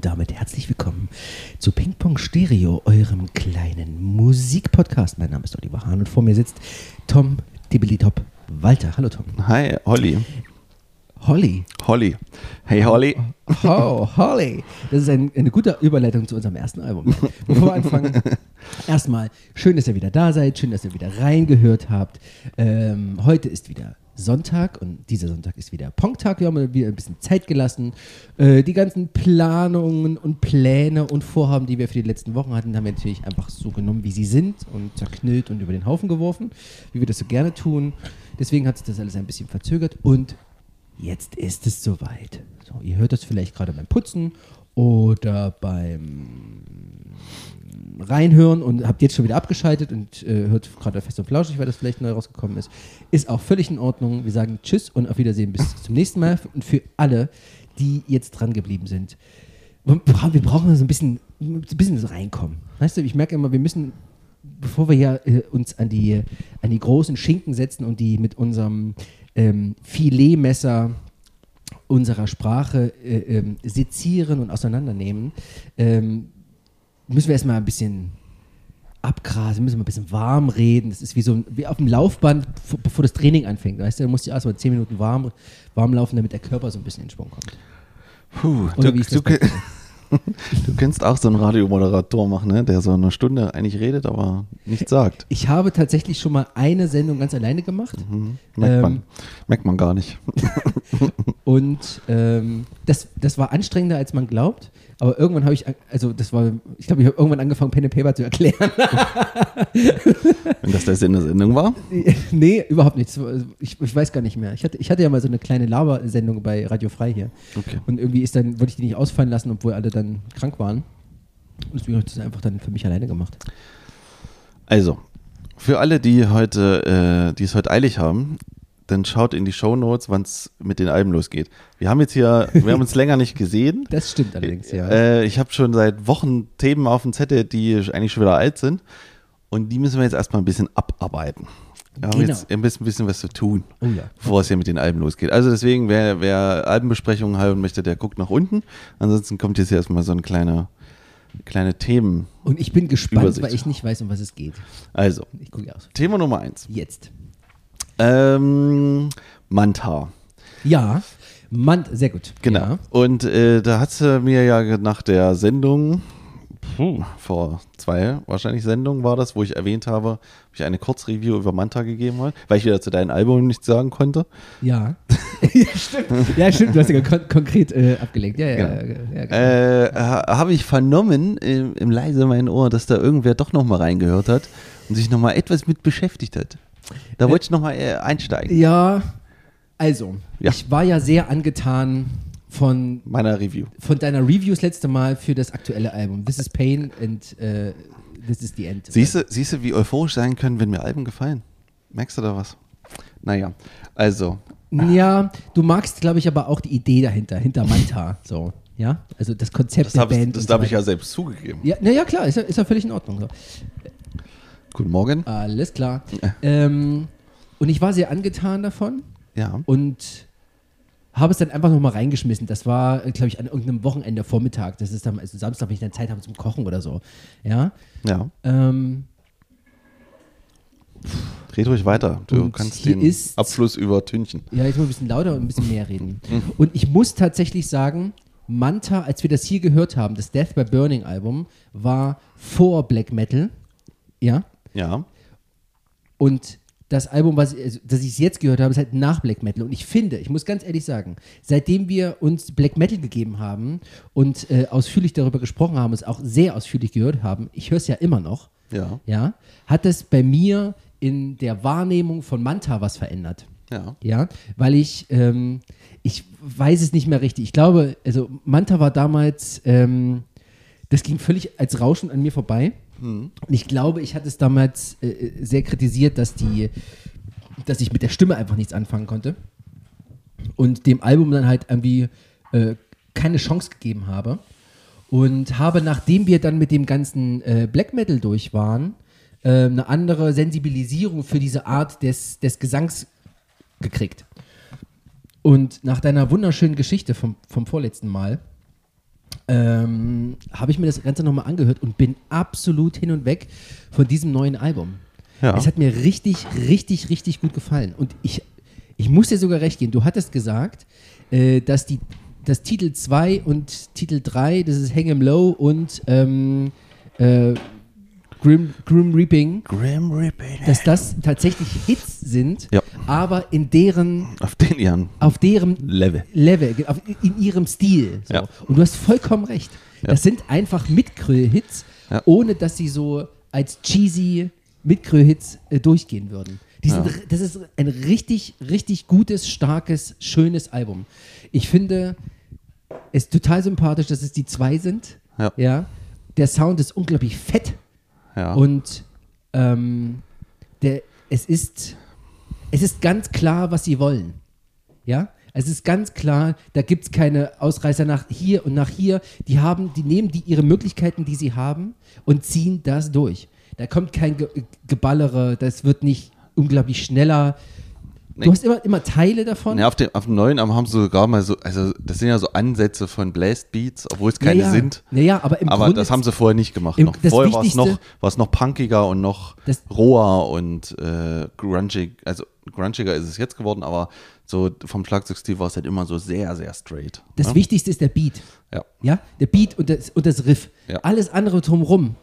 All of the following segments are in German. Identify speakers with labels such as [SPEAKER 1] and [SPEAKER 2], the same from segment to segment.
[SPEAKER 1] und damit herzlich willkommen zu Ping Pong Stereo, eurem kleinen Musikpodcast. Mein Name ist Oliver Hahn und vor mir sitzt Tom Tibbeli-Top Walter. Hallo Tom.
[SPEAKER 2] Hi, Holly.
[SPEAKER 1] Holly.
[SPEAKER 2] Holly. Hey, Holly.
[SPEAKER 1] Oh, Holly. Das ist ein, eine gute Überleitung zu unserem ersten Album. Bevor wir anfangen, erstmal schön, dass ihr wieder da seid, schön, dass ihr wieder reingehört habt. Ähm, heute ist wieder Sonntag und dieser Sonntag ist wieder Pong-Tag. Wir haben wieder ein bisschen Zeit gelassen. Äh, die ganzen Planungen und Pläne und Vorhaben, die wir für die letzten Wochen hatten, haben wir natürlich einfach so genommen, wie sie sind und zerknüllt und über den Haufen geworfen, wie wir das so gerne tun. Deswegen hat sich das alles ein bisschen verzögert und jetzt ist es soweit. So, ihr hört das vielleicht gerade beim Putzen oder beim Reinhören und habt jetzt schon wieder abgeschaltet und äh, hört gerade fest und flauschig, weil das vielleicht neu rausgekommen ist. Ist auch völlig in Ordnung. Wir sagen Tschüss und auf Wiedersehen bis zum nächsten Mal. Und für alle, die jetzt dran geblieben sind, wir brauchen so ein bisschen, ein bisschen so reinkommen. Weißt du, ich merke immer, wir müssen, bevor wir ja äh, uns an die, an die großen Schinken setzen und die mit unserem ähm, Filetmesser unserer Sprache äh, ähm, sezieren und auseinandernehmen, ähm, müssen wir erstmal ein bisschen abgrasen, müssen wir ein bisschen warm reden. Das ist wie so wie auf dem Laufband, bevor das Training anfängt. Weißt du, da musst du erstmal zehn Minuten warm, warm laufen, damit der Körper so ein bisschen in Schwung kommt.
[SPEAKER 2] Puh, du, du, du kannst auch so einen Radiomoderator machen, ne? der so eine Stunde eigentlich redet, aber nichts sagt.
[SPEAKER 1] Ich habe tatsächlich schon mal eine Sendung ganz alleine gemacht.
[SPEAKER 2] Mhm. Merkt, ähm, man, merkt man gar nicht.
[SPEAKER 1] und ähm, das, das war anstrengender, als man glaubt. Aber irgendwann habe ich, also das war, ich glaube, ich habe irgendwann angefangen, Pen and Paper zu erklären.
[SPEAKER 2] Wenn das der Sinn der Sendung war?
[SPEAKER 1] Nee, überhaupt nicht. Ich, ich, weiß gar nicht mehr. Ich hatte, ich hatte ja mal so eine kleine Labersendung bei Radio Frei hier. Okay. Und irgendwie ist dann, wollte ich die nicht ausfallen lassen, obwohl alle dann krank waren. Und deswegen habe ich das einfach dann für mich alleine gemacht.
[SPEAKER 2] Also, für alle, die heute, äh, die es heute eilig haben, dann schaut in die Show Notes, wann es mit den Alben losgeht. Wir haben jetzt hier, wir haben uns länger nicht gesehen.
[SPEAKER 1] Das stimmt allerdings, ja.
[SPEAKER 2] Äh, ich habe schon seit Wochen Themen auf dem Zettel, die eigentlich schon wieder alt sind. Und die müssen wir jetzt erstmal ein bisschen abarbeiten. Wir haben genau. jetzt ein bisschen, ein bisschen was zu tun, oh ja. bevor es hier mit den Alben losgeht. Also deswegen, wer, wer Albenbesprechungen haben möchte, der guckt nach unten. Ansonsten kommt jetzt hier erstmal so ein kleiner kleine Themen.
[SPEAKER 1] Und ich bin gespannt, Übersicht. weil ich nicht weiß, um was es geht.
[SPEAKER 2] Also, Thema Nummer eins.
[SPEAKER 1] Jetzt.
[SPEAKER 2] Ähm, Manta.
[SPEAKER 1] Ja, Mant, sehr gut.
[SPEAKER 2] Genau.
[SPEAKER 1] Ja.
[SPEAKER 2] Und äh, da hat sie mir ja nach der Sendung, puh, vor zwei wahrscheinlich Sendungen war das, wo ich erwähnt habe, habe ich eine Kurzreview über Manta gegeben habe, weil ich wieder zu deinem Album nichts sagen konnte.
[SPEAKER 1] Ja. ja, stimmt. Ja, stimmt. Du hast ja kon konkret äh, abgelenkt. Ja, ja.
[SPEAKER 2] Genau. ja, ja genau. äh, habe ich vernommen im, im leise mein Ohr, dass da irgendwer doch nochmal reingehört hat und sich nochmal etwas mit beschäftigt hat. Da wollte ich nochmal äh, einsteigen.
[SPEAKER 1] Ja, also, ja. ich war ja sehr angetan von
[SPEAKER 2] meiner Review.
[SPEAKER 1] Von deiner Review das letzte Mal für das aktuelle Album. This is Pain and uh, This is the End.
[SPEAKER 2] Siehst du, siehst du, wie euphorisch sein können, wenn mir Alben gefallen? Merkst du da was? Naja, also.
[SPEAKER 1] Ja, du magst, glaube ich, aber auch die Idee dahinter, hinter Manta. So, ja, also das Konzept
[SPEAKER 2] das der Band. Das habe ich ja selbst zugegeben.
[SPEAKER 1] Ja, naja, klar, ist ja, ist ja völlig in Ordnung. So.
[SPEAKER 2] Guten Morgen.
[SPEAKER 1] Alles klar. Ähm, und ich war sehr angetan davon.
[SPEAKER 2] Ja.
[SPEAKER 1] Und habe es dann einfach nochmal reingeschmissen. Das war, glaube ich, an irgendeinem Wochenende Vormittag. Das ist dann also Samstag, wenn ich dann Zeit habe zum Kochen oder so. Ja.
[SPEAKER 2] Ja.
[SPEAKER 1] Ähm,
[SPEAKER 2] Red ruhig weiter. Du kannst den ist, Abfluss übertünchen.
[SPEAKER 1] Ja, ich muss ein bisschen lauter und ein bisschen mehr reden. Mhm. und ich muss tatsächlich sagen, Manta, als wir das hier gehört haben, das Death by Burning Album, war vor Black Metal. Ja.
[SPEAKER 2] Ja.
[SPEAKER 1] Und das Album, was also, das ich jetzt gehört habe, ist halt nach Black Metal. Und ich finde, ich muss ganz ehrlich sagen, seitdem wir uns Black Metal gegeben haben und äh, ausführlich darüber gesprochen haben, es auch sehr ausführlich gehört haben, ich höre es ja immer noch,
[SPEAKER 2] ja.
[SPEAKER 1] ja, hat es bei mir in der Wahrnehmung von Manta was verändert.
[SPEAKER 2] Ja.
[SPEAKER 1] Ja, weil ich, ähm, ich weiß es nicht mehr richtig. Ich glaube, also Manta war damals, ähm, das ging völlig als Rauschen an mir vorbei. Mhm. Ich glaube, ich hatte es damals äh, sehr kritisiert, dass die, dass ich mit der Stimme einfach nichts anfangen konnte. Und dem Album dann halt irgendwie äh, keine Chance gegeben habe. Und habe, nachdem wir dann mit dem ganzen äh, Black Metal durch waren, äh, eine andere Sensibilisierung für diese Art des, des Gesangs gekriegt. Und nach deiner wunderschönen Geschichte vom, vom vorletzten Mal, ähm, habe ich mir das Ganze nochmal angehört und bin absolut hin und weg von diesem neuen Album. Ja. Es hat mir richtig, richtig, richtig gut gefallen. Und ich, ich muss dir sogar recht geben. Du hattest gesagt, äh, dass die dass Titel 2 und Titel 3, das ist Hang 'em Low und ähm, äh, Grim, Grim Reaping,
[SPEAKER 2] Grim Reaping,
[SPEAKER 1] dass das tatsächlich Hits sind, ja. aber in deren
[SPEAKER 2] auf den ihren
[SPEAKER 1] auf deren Level, Level auf, in ihrem Stil. So. Ja. Und du hast vollkommen recht. Ja. Das sind einfach Mitkrö-Hits, ohne dass sie so als cheesy Mitkrö-Hits äh, durchgehen würden. Sind, das ist ein richtig, richtig gutes, starkes, schönes Album. Ich finde es total sympathisch, dass es die zwei sind. Ja. Der Sound ist unglaublich fett. Und ähm, der, es, ist, es ist ganz klar, was sie wollen. Ja? Es ist ganz klar, da gibt es keine Ausreißer nach hier und nach hier. Die haben, die nehmen die ihre Möglichkeiten, die sie haben, und ziehen das durch. Da kommt kein Ge Geballere, das wird nicht unglaublich schneller. Du hast immer, immer Teile davon.
[SPEAKER 2] Ja, auf dem, auf dem neuen haben sie sogar mal so, also das sind ja so Ansätze von Blast Beats, obwohl es keine
[SPEAKER 1] ja, ja.
[SPEAKER 2] sind.
[SPEAKER 1] Ja, aber im
[SPEAKER 2] aber Grunde das haben sie vorher nicht gemacht. Im, noch. Vorher war es noch, noch punkiger und noch roher und äh, grungig, also grungiger ist es jetzt geworden, aber so vom Schlagzeugstil war es halt immer so sehr, sehr straight.
[SPEAKER 1] Das ne? Wichtigste ist der Beat. Ja. Ja, der Beat und das, und das Riff. Ja. Alles andere drumherum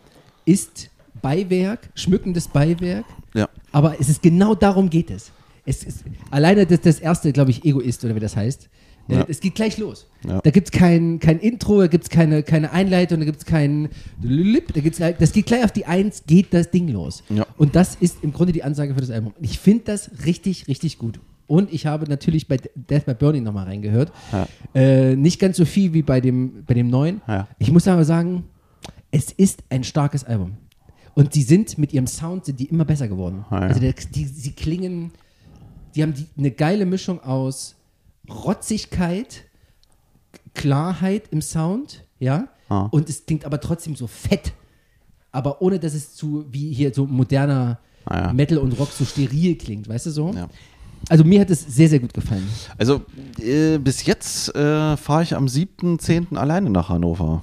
[SPEAKER 1] ist Beiwerk, schmückendes Beiwerk. Ja. Aber es ist genau darum geht es es ist, alleine das, das erste, glaube ich, Egoist oder wie das heißt. Äh, ja. Es geht gleich los. Ja. Da gibt es kein, kein Intro, da gibt es keine, keine Einleitung, da gibt es kein da gibt's, das geht gleich auf die Eins, geht das Ding los. Ja. Und das ist im Grunde die Ansage für das Album. Ich finde das richtig, richtig gut. Und ich habe natürlich bei Death by Burning nochmal reingehört. Äh, nicht ganz so viel wie bei dem, bei dem neuen. Ich muss aber sagen, es ist ein starkes Album. Und sie sind mit ihrem Sound sind die immer besser geworden. Also der, die, sie klingen die haben die, eine geile Mischung aus Rotzigkeit, Klarheit im Sound, ja, ah. und es klingt aber trotzdem so fett, aber ohne dass es zu, wie hier so moderner ah, ja. Metal und Rock so steril klingt, weißt du so? Ja. Also mir hat es sehr, sehr gut gefallen.
[SPEAKER 2] Also äh, bis jetzt äh, fahre ich am 7.10. alleine nach Hannover.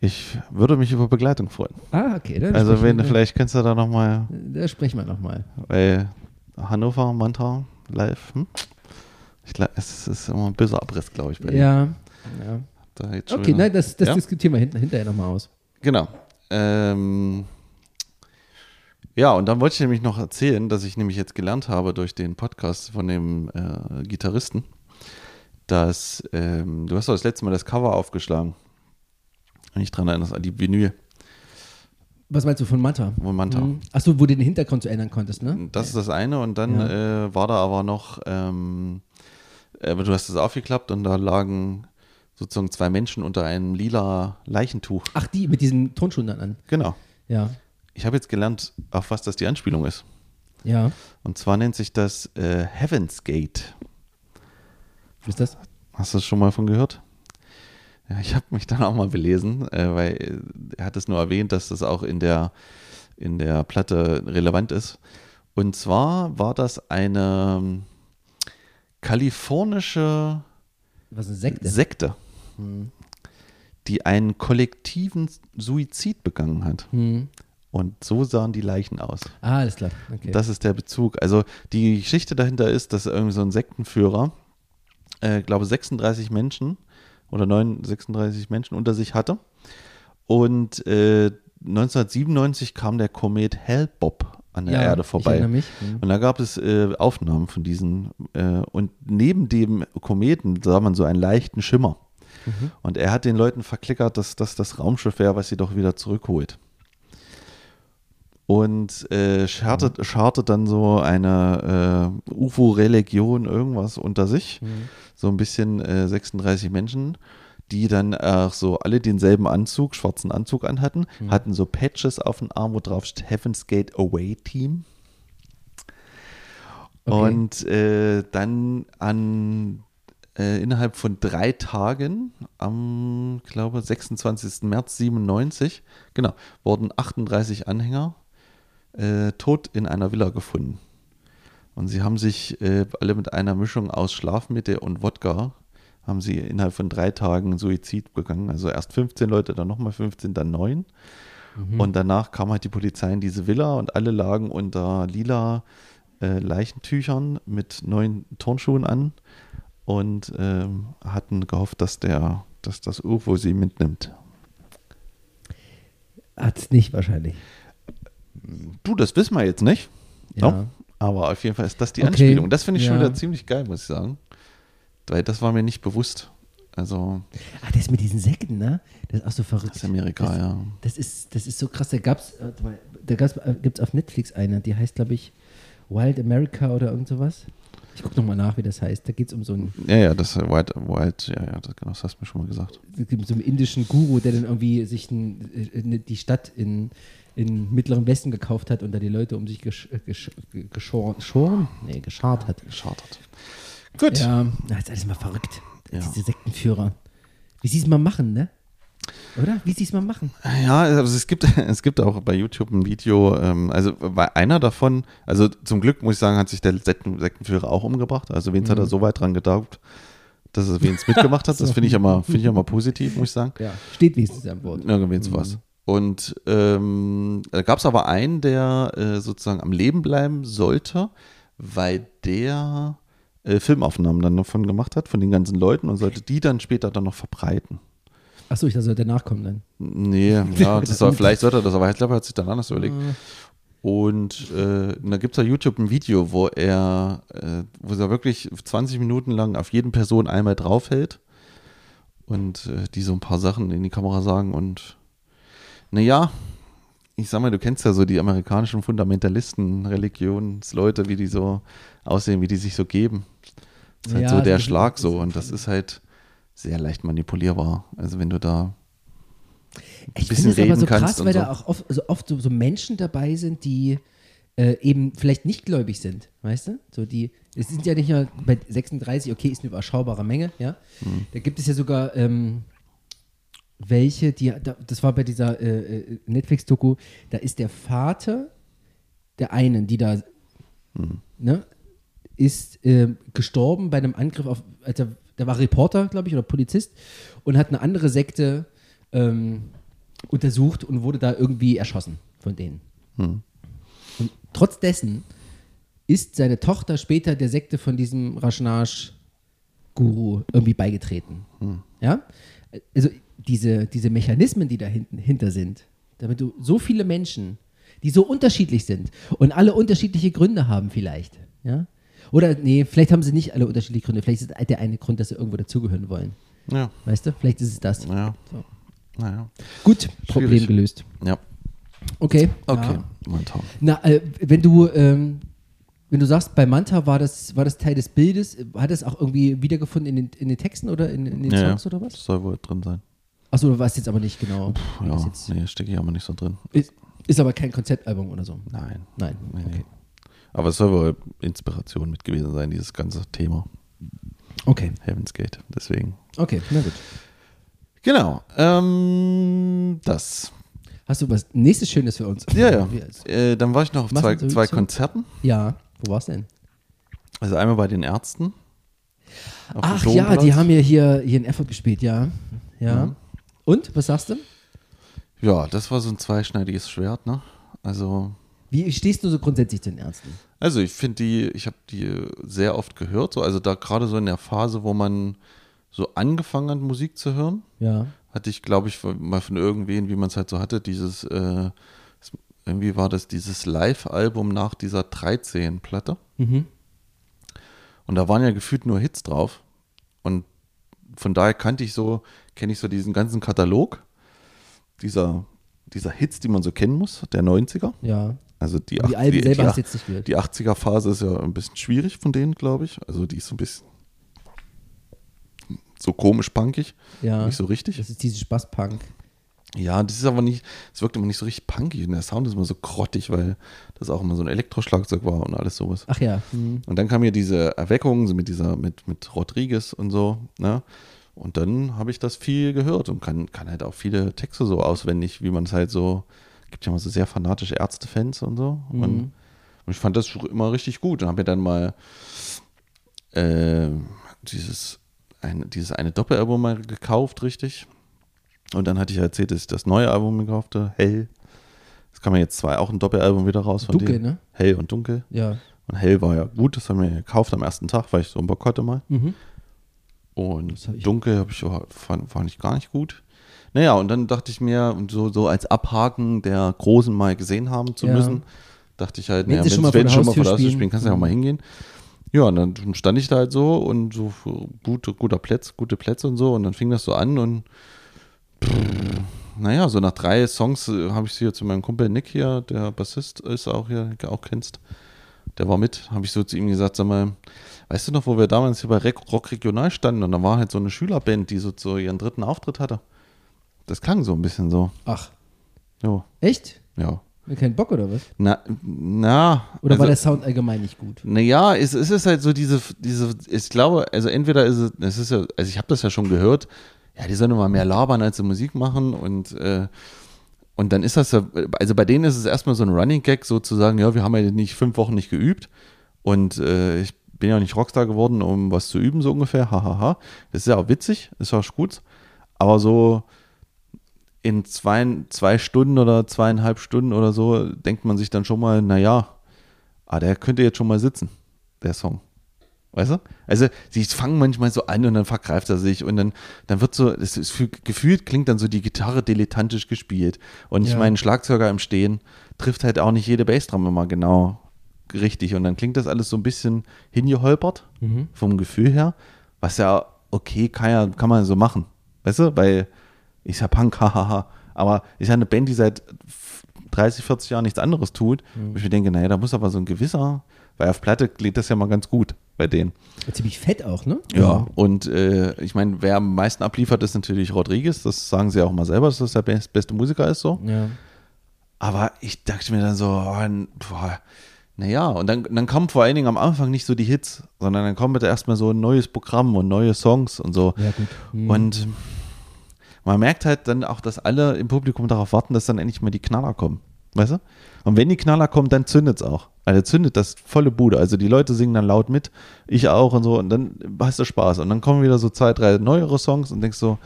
[SPEAKER 2] Ich würde mich über Begleitung freuen.
[SPEAKER 1] Ah, okay.
[SPEAKER 2] also wenn, vielleicht kennst du da nochmal.
[SPEAKER 1] Da sprechen wir nochmal.
[SPEAKER 2] Weil Hannover, Mantra, live. Hm? Ich glaub, es ist immer ein böser Abriss, glaube ich,
[SPEAKER 1] bei Ja. ja. okay, nein, das, das ja? diskutieren wir hinter, hinterher nochmal aus.
[SPEAKER 2] Genau. Ähm, ja, und dann wollte ich nämlich noch erzählen, dass ich nämlich jetzt gelernt habe durch den Podcast von dem äh, Gitarristen, dass ähm, du hast doch das letzte Mal das Cover aufgeschlagen. Wenn ich dran erinnere, an die Vinyl.
[SPEAKER 1] Was meinst du von Manta?
[SPEAKER 2] Von Manta. Mhm.
[SPEAKER 1] Achso, wo du den Hintergrund so ändern konntest, ne?
[SPEAKER 2] Das ist das eine und dann ja. äh, war da aber noch, ähm, äh, du hast es aufgeklappt und da lagen sozusagen zwei Menschen unter einem lila Leichentuch.
[SPEAKER 1] Ach, die mit diesen Tonschuhen dann an.
[SPEAKER 2] Genau.
[SPEAKER 1] Ja.
[SPEAKER 2] Ich habe jetzt gelernt, auf was das die Anspielung ist.
[SPEAKER 1] Ja.
[SPEAKER 2] Und zwar nennt sich das äh, Heaven's Gate.
[SPEAKER 1] Was ist das?
[SPEAKER 2] Hast du das schon mal von gehört? Ja, ich habe mich dann auch mal belesen, äh, weil er hat es nur erwähnt, dass das auch in der, in der Platte relevant ist. Und zwar war das eine ähm, kalifornische
[SPEAKER 1] Was, eine Sekte,
[SPEAKER 2] Sekte hm. die einen kollektiven Suizid begangen hat. Hm. Und so sahen die Leichen aus.
[SPEAKER 1] Ah, alles klar.
[SPEAKER 2] Okay. Das ist der Bezug. Also die Geschichte dahinter ist, dass irgendwie so ein Sektenführer, äh, glaube 36 Menschen oder 9, 36 Menschen unter sich hatte. Und äh, 1997 kam der Komet Hellbob an der ja, Erde vorbei.
[SPEAKER 1] Mhm.
[SPEAKER 2] Und da gab es äh, Aufnahmen von diesen. Äh, und neben dem Kometen sah man so einen leichten Schimmer. Mhm. Und er hat den Leuten verklickert, dass das das Raumschiff wäre, was sie doch wieder zurückholt. Und äh, chartet, chartet dann so eine äh, UFO-Religion irgendwas unter sich. Mhm so ein bisschen äh, 36 Menschen, die dann auch so alle denselben Anzug, schwarzen Anzug anhatten, mhm. hatten so Patches auf dem Arm, wo drauf steht Heaven's Gate Away Team. Okay. Und äh, dann an äh, innerhalb von drei Tagen, am, glaube 26. März 97, genau, wurden 38 Anhänger äh, tot in einer Villa gefunden. Und sie haben sich äh, alle mit einer Mischung aus Schlafmittel und Wodka haben sie innerhalb von drei Tagen Suizid begangen. Also erst 15 Leute, dann nochmal 15, dann 9. Mhm. Und danach kam halt die Polizei in diese Villa und alle lagen unter lila äh, Leichentüchern mit neuen Turnschuhen an und ähm, hatten gehofft, dass der, dass das UFO sie mitnimmt.
[SPEAKER 1] Hat es nicht wahrscheinlich.
[SPEAKER 2] Du, das wissen wir jetzt nicht. Ja. No? Aber auf jeden Fall ist das die okay. Anspielung. Das finde ich ja. schon wieder ziemlich geil, muss ich sagen. Weil das war mir nicht bewusst. Also.
[SPEAKER 1] Ah, das mit diesen Säcken, ne? Das ist auch so verrückt. Das
[SPEAKER 2] ist Amerika,
[SPEAKER 1] das,
[SPEAKER 2] ja.
[SPEAKER 1] Das ist, das ist so krass. Da gab's, äh, da äh, gibt es auf Netflix eine, die heißt, glaube ich, Wild America oder irgend sowas. Ich gucke nochmal nach, wie das heißt. Da geht es um so einen.
[SPEAKER 2] Ja, ja, das ist Wild, Wild ja, ja, das, genau, das hast du mir schon mal gesagt.
[SPEAKER 1] Es gibt so einen indischen Guru, der dann irgendwie sich ein, äh, die Stadt in, in Mittleren Westen gekauft hat und da die Leute um sich gesch, gesch, geschoren, nee, geschart hat.
[SPEAKER 2] Geschart hat.
[SPEAKER 1] Gut. Ja, das ist alles mal verrückt. Ja. Diese Sektenführer. Wie sie es mal machen, ne? Oder? Wie sie es mal machen.
[SPEAKER 2] Ja, also es gibt, es gibt auch bei YouTube ein Video, ähm, also bei einer davon, also zum Glück muss ich sagen, hat sich der Sekten, Sektenführer auch umgebracht. Also Vince mhm. hat er so weit dran gedauert, dass er Vince mitgemacht hat. so. Das finde ich immer, finde ich immer positiv, muss ich sagen.
[SPEAKER 1] Ja, steht wenigstens am Wort.
[SPEAKER 2] Ja, wenigstens mhm. was. Und ähm, da gab es aber einen, der äh, sozusagen am Leben bleiben sollte, weil der äh, Filmaufnahmen dann davon gemacht hat, von den ganzen Leuten und sollte die dann später dann noch verbreiten.
[SPEAKER 1] Achso, ich dachte, der nachkommen dann.
[SPEAKER 2] Nee, ja, das war, vielleicht sollte er das, aber ich glaube, er hat sich dann anders überlegt. Ah. Und äh, da gibt es auf YouTube ein Video, wo er, äh, wo er wirklich 20 Minuten lang auf jeden Person einmal draufhält und äh, die so ein paar Sachen in die Kamera sagen und naja, ich sag mal, du kennst ja so die amerikanischen Fundamentalisten, Religionsleute, wie die so aussehen, wie die sich so geben. Das ist halt ja, so der Schlag so und das ist halt sehr leicht manipulierbar. Also wenn du da
[SPEAKER 1] ein ich bisschen reden aber so kannst. Krass, weil so. da auch oft, also oft so, so, Menschen dabei sind, die äh, eben vielleicht nicht gläubig sind, weißt du? So die, es sind ja nicht nur bei 36, okay, ist eine überschaubare Menge, ja. Hm. Da gibt es ja sogar ähm, welche, die, das war bei dieser äh, äh, Netflix-Doku, da ist der Vater der einen, die da, hm. ne, ist äh, gestorben bei einem Angriff auf, also der war Reporter, glaube ich, oder Polizist und hat eine andere Sekte ähm, untersucht und wurde da irgendwie erschossen von denen. Hm. Und trotz dessen ist seine Tochter später der Sekte von diesem Raschnage-Guru irgendwie beigetreten. Hm. Ja? Also diese, diese Mechanismen, die dahinter sind, damit du so viele Menschen, die so unterschiedlich sind und alle unterschiedliche Gründe haben vielleicht, ja, oder nee, vielleicht haben sie nicht alle unterschiedliche Gründe, vielleicht ist der eine Grund, dass sie irgendwo dazugehören wollen. Ja. Weißt du, vielleicht ist es das.
[SPEAKER 2] Ja. So. Naja.
[SPEAKER 1] Gut, Problem Schwierig. gelöst.
[SPEAKER 2] Ja.
[SPEAKER 1] Okay.
[SPEAKER 2] Okay,
[SPEAKER 1] ja. Manta. Na, äh, wenn du, ähm, wenn du sagst, bei Manta war das, war das Teil des Bildes, hat es auch irgendwie wiedergefunden in den, in den Texten oder in, in den ja, Songs oder was?
[SPEAKER 2] Das soll wohl drin sein.
[SPEAKER 1] Achso, du weißt jetzt aber nicht genau.
[SPEAKER 2] Puh, ja, jetzt nee, stecke ich aber nicht so drin.
[SPEAKER 1] Ist, ist, aber kein Konzeptalbum oder so?
[SPEAKER 2] Nein.
[SPEAKER 1] Nein, nee, okay.
[SPEAKER 2] Aber es soll wohl Inspiration mit gewesen sein, dieses ganze Thema.
[SPEAKER 1] Okay.
[SPEAKER 2] Heaven's Gate, deswegen.
[SPEAKER 1] Okay, na gut.
[SPEAKER 2] Genau, ähm, das.
[SPEAKER 1] Hast du was nächstes Schönes für uns?
[SPEAKER 2] Ja, ja. Äh, dann war ich noch auf zwei, zwei Konzerten.
[SPEAKER 1] Ja, wo war's denn?
[SPEAKER 2] Also einmal bei den Ärzten.
[SPEAKER 1] Ach ja, die haben ja hier, hier in Erfurt gespielt, ja. Ja. Mhm. Und, was sagst du?
[SPEAKER 2] Ja, das war so ein zweischneidiges Schwert, ne? Also.
[SPEAKER 1] Wie stehst du so grundsätzlich zu den Ärzten?
[SPEAKER 2] Also ich finde die, ich habe die sehr oft gehört, so, also da gerade so in der Phase, wo man so angefangen hat, Musik zu hören,
[SPEAKER 1] ja.
[SPEAKER 2] hatte ich, glaube ich, mal von irgendwen, wie man es halt so hatte, dieses, äh, irgendwie war das dieses Live-Album nach dieser 13-Platte. Mhm. Und da waren ja gefühlt nur Hits drauf. Und von daher kannte ich so, kenne ich so diesen ganzen Katalog dieser, dieser Hits, die man so kennen muss, der 90er.
[SPEAKER 1] Ja.
[SPEAKER 2] Also die,
[SPEAKER 1] die Alben
[SPEAKER 2] die,
[SPEAKER 1] selber
[SPEAKER 2] die. Die 80er-Phase ist ja ein bisschen schwierig von denen, glaube ich. Also die ist so ein bisschen so komisch punkig.
[SPEAKER 1] Ja.
[SPEAKER 2] Nicht so richtig.
[SPEAKER 1] Das ist diese Spaß-Punk.
[SPEAKER 2] Ja, das ist aber nicht, es wirkt immer nicht so richtig punkig und der Sound ist immer so grottig, weil das auch immer so ein Elektroschlagzeug war und alles sowas.
[SPEAKER 1] Ach ja. Mhm.
[SPEAKER 2] Und dann kam hier diese Erweckung so mit dieser, mit, mit Rodriguez und so, ne? Und dann habe ich das viel gehört und kann, kann halt auch viele Texte so auswendig, wie man es halt so, gibt ja immer so sehr fanatische Ärztefans und so. Mhm. Und, und, ich fand das immer richtig gut und habe mir dann mal äh, dieses ein, dieses eine Doppelalbum mal gekauft, richtig. Und dann hatte ich erzählt, dass ich das neue Album gekaufte, Hell. Das kann man jetzt zwei auch ein Doppelalbum wieder raus
[SPEAKER 1] von Dunkel, ne?
[SPEAKER 2] Hell und Dunkel.
[SPEAKER 1] Ja.
[SPEAKER 2] Und Hell war ja gut, das haben wir gekauft am ersten Tag, weil ich so einen Bock hatte mal.
[SPEAKER 1] Mhm.
[SPEAKER 2] Und hab Dunkel habe ich fand, fand ich gar nicht gut. Naja, und dann dachte ich mir, und so, so als Abhaken der Großen mal gesehen haben zu ja. müssen, dachte ich halt,
[SPEAKER 1] wenn naja, sie schon mal, wenn schon mal vor der Haustür spielen,
[SPEAKER 2] kannst du ja auch mal mhm. hingehen. Ja, und dann stand ich da halt so und so gute, guter Plätze, gute Plätze und so. Und dann fing das so an und pff, naja, so nach drei Songs äh, habe ich sie hier zu meinem Kumpel Nick hier, der Bassist ist auch hier, auch kennst. Der war mit, habe ich so zu ihm gesagt, sag mal, weißt du noch, wo wir damals hier bei Rock Regional standen und da war halt so eine Schülerband, die so zu ihren dritten Auftritt hatte. Das klang so ein bisschen so.
[SPEAKER 1] Ach.
[SPEAKER 2] Jo.
[SPEAKER 1] Echt?
[SPEAKER 2] Ja.
[SPEAKER 1] Kein Bock oder was?
[SPEAKER 2] Na, na.
[SPEAKER 1] Oder also, war der Sound allgemein nicht gut?
[SPEAKER 2] Naja, es, es ist halt so diese, diese, ich glaube, also entweder ist es, es ist ja, also ich habe das ja schon gehört, ja, die sollen mal mehr labern, als sie Musik machen und, äh, und dann ist das ja, also bei denen ist es erstmal so ein Running Gag, sozusagen, ja, wir haben ja nicht fünf Wochen nicht geübt und äh, ich bin ja nicht Rockstar geworden, um was zu üben, so ungefähr, hahaha. Ha, ha. Das ist ja auch witzig, ist auch gut, aber so, in zwei, zwei Stunden oder zweieinhalb Stunden oder so denkt man sich dann schon mal, naja, ah, der könnte jetzt schon mal sitzen, der Song. Weißt du? Also, sie fangen manchmal so an und dann vergreift er sich und dann, dann wird so, es ist gefühlt klingt dann so die Gitarre dilettantisch gespielt. Und ja. ich meine, Schlagzeuger im Stehen trifft halt auch nicht jede Bassdrum immer genau richtig. Und dann klingt das alles so ein bisschen hingeholpert mhm. vom Gefühl her, was ja okay kann, ja, kann man so machen. Weißt du? Weil ist ja Punk, hahaha. Aber ist ja eine Band, die seit 30, 40 Jahren nichts anderes tut. Mhm. ich mir denke, naja, da muss aber so ein gewisser, weil auf Platte klingt das ja mal ganz gut bei denen.
[SPEAKER 1] Ziemlich fett auch, ne?
[SPEAKER 2] Ja, ja. und äh, ich meine, wer am meisten abliefert, ist natürlich Rodriguez. Das sagen sie auch mal selber, dass das der beste Musiker ist so.
[SPEAKER 1] Ja.
[SPEAKER 2] Aber ich dachte mir dann so, oh, boah, naja, und dann, dann kommen vor allen Dingen am Anfang nicht so die Hits, sondern dann kommt erstmal so ein neues Programm und neue Songs und so.
[SPEAKER 1] Ja.
[SPEAKER 2] Mhm. Und man merkt halt dann auch, dass alle im Publikum darauf warten, dass dann endlich mal die Knaller kommen. Weißt du? Und wenn die Knaller kommen, dann zündet es auch. Also zündet das volle Bude. Also die Leute singen dann laut mit, ich auch und so. Und dann hast du Spaß. Und dann kommen wieder so zwei, drei neuere Songs und denkst so,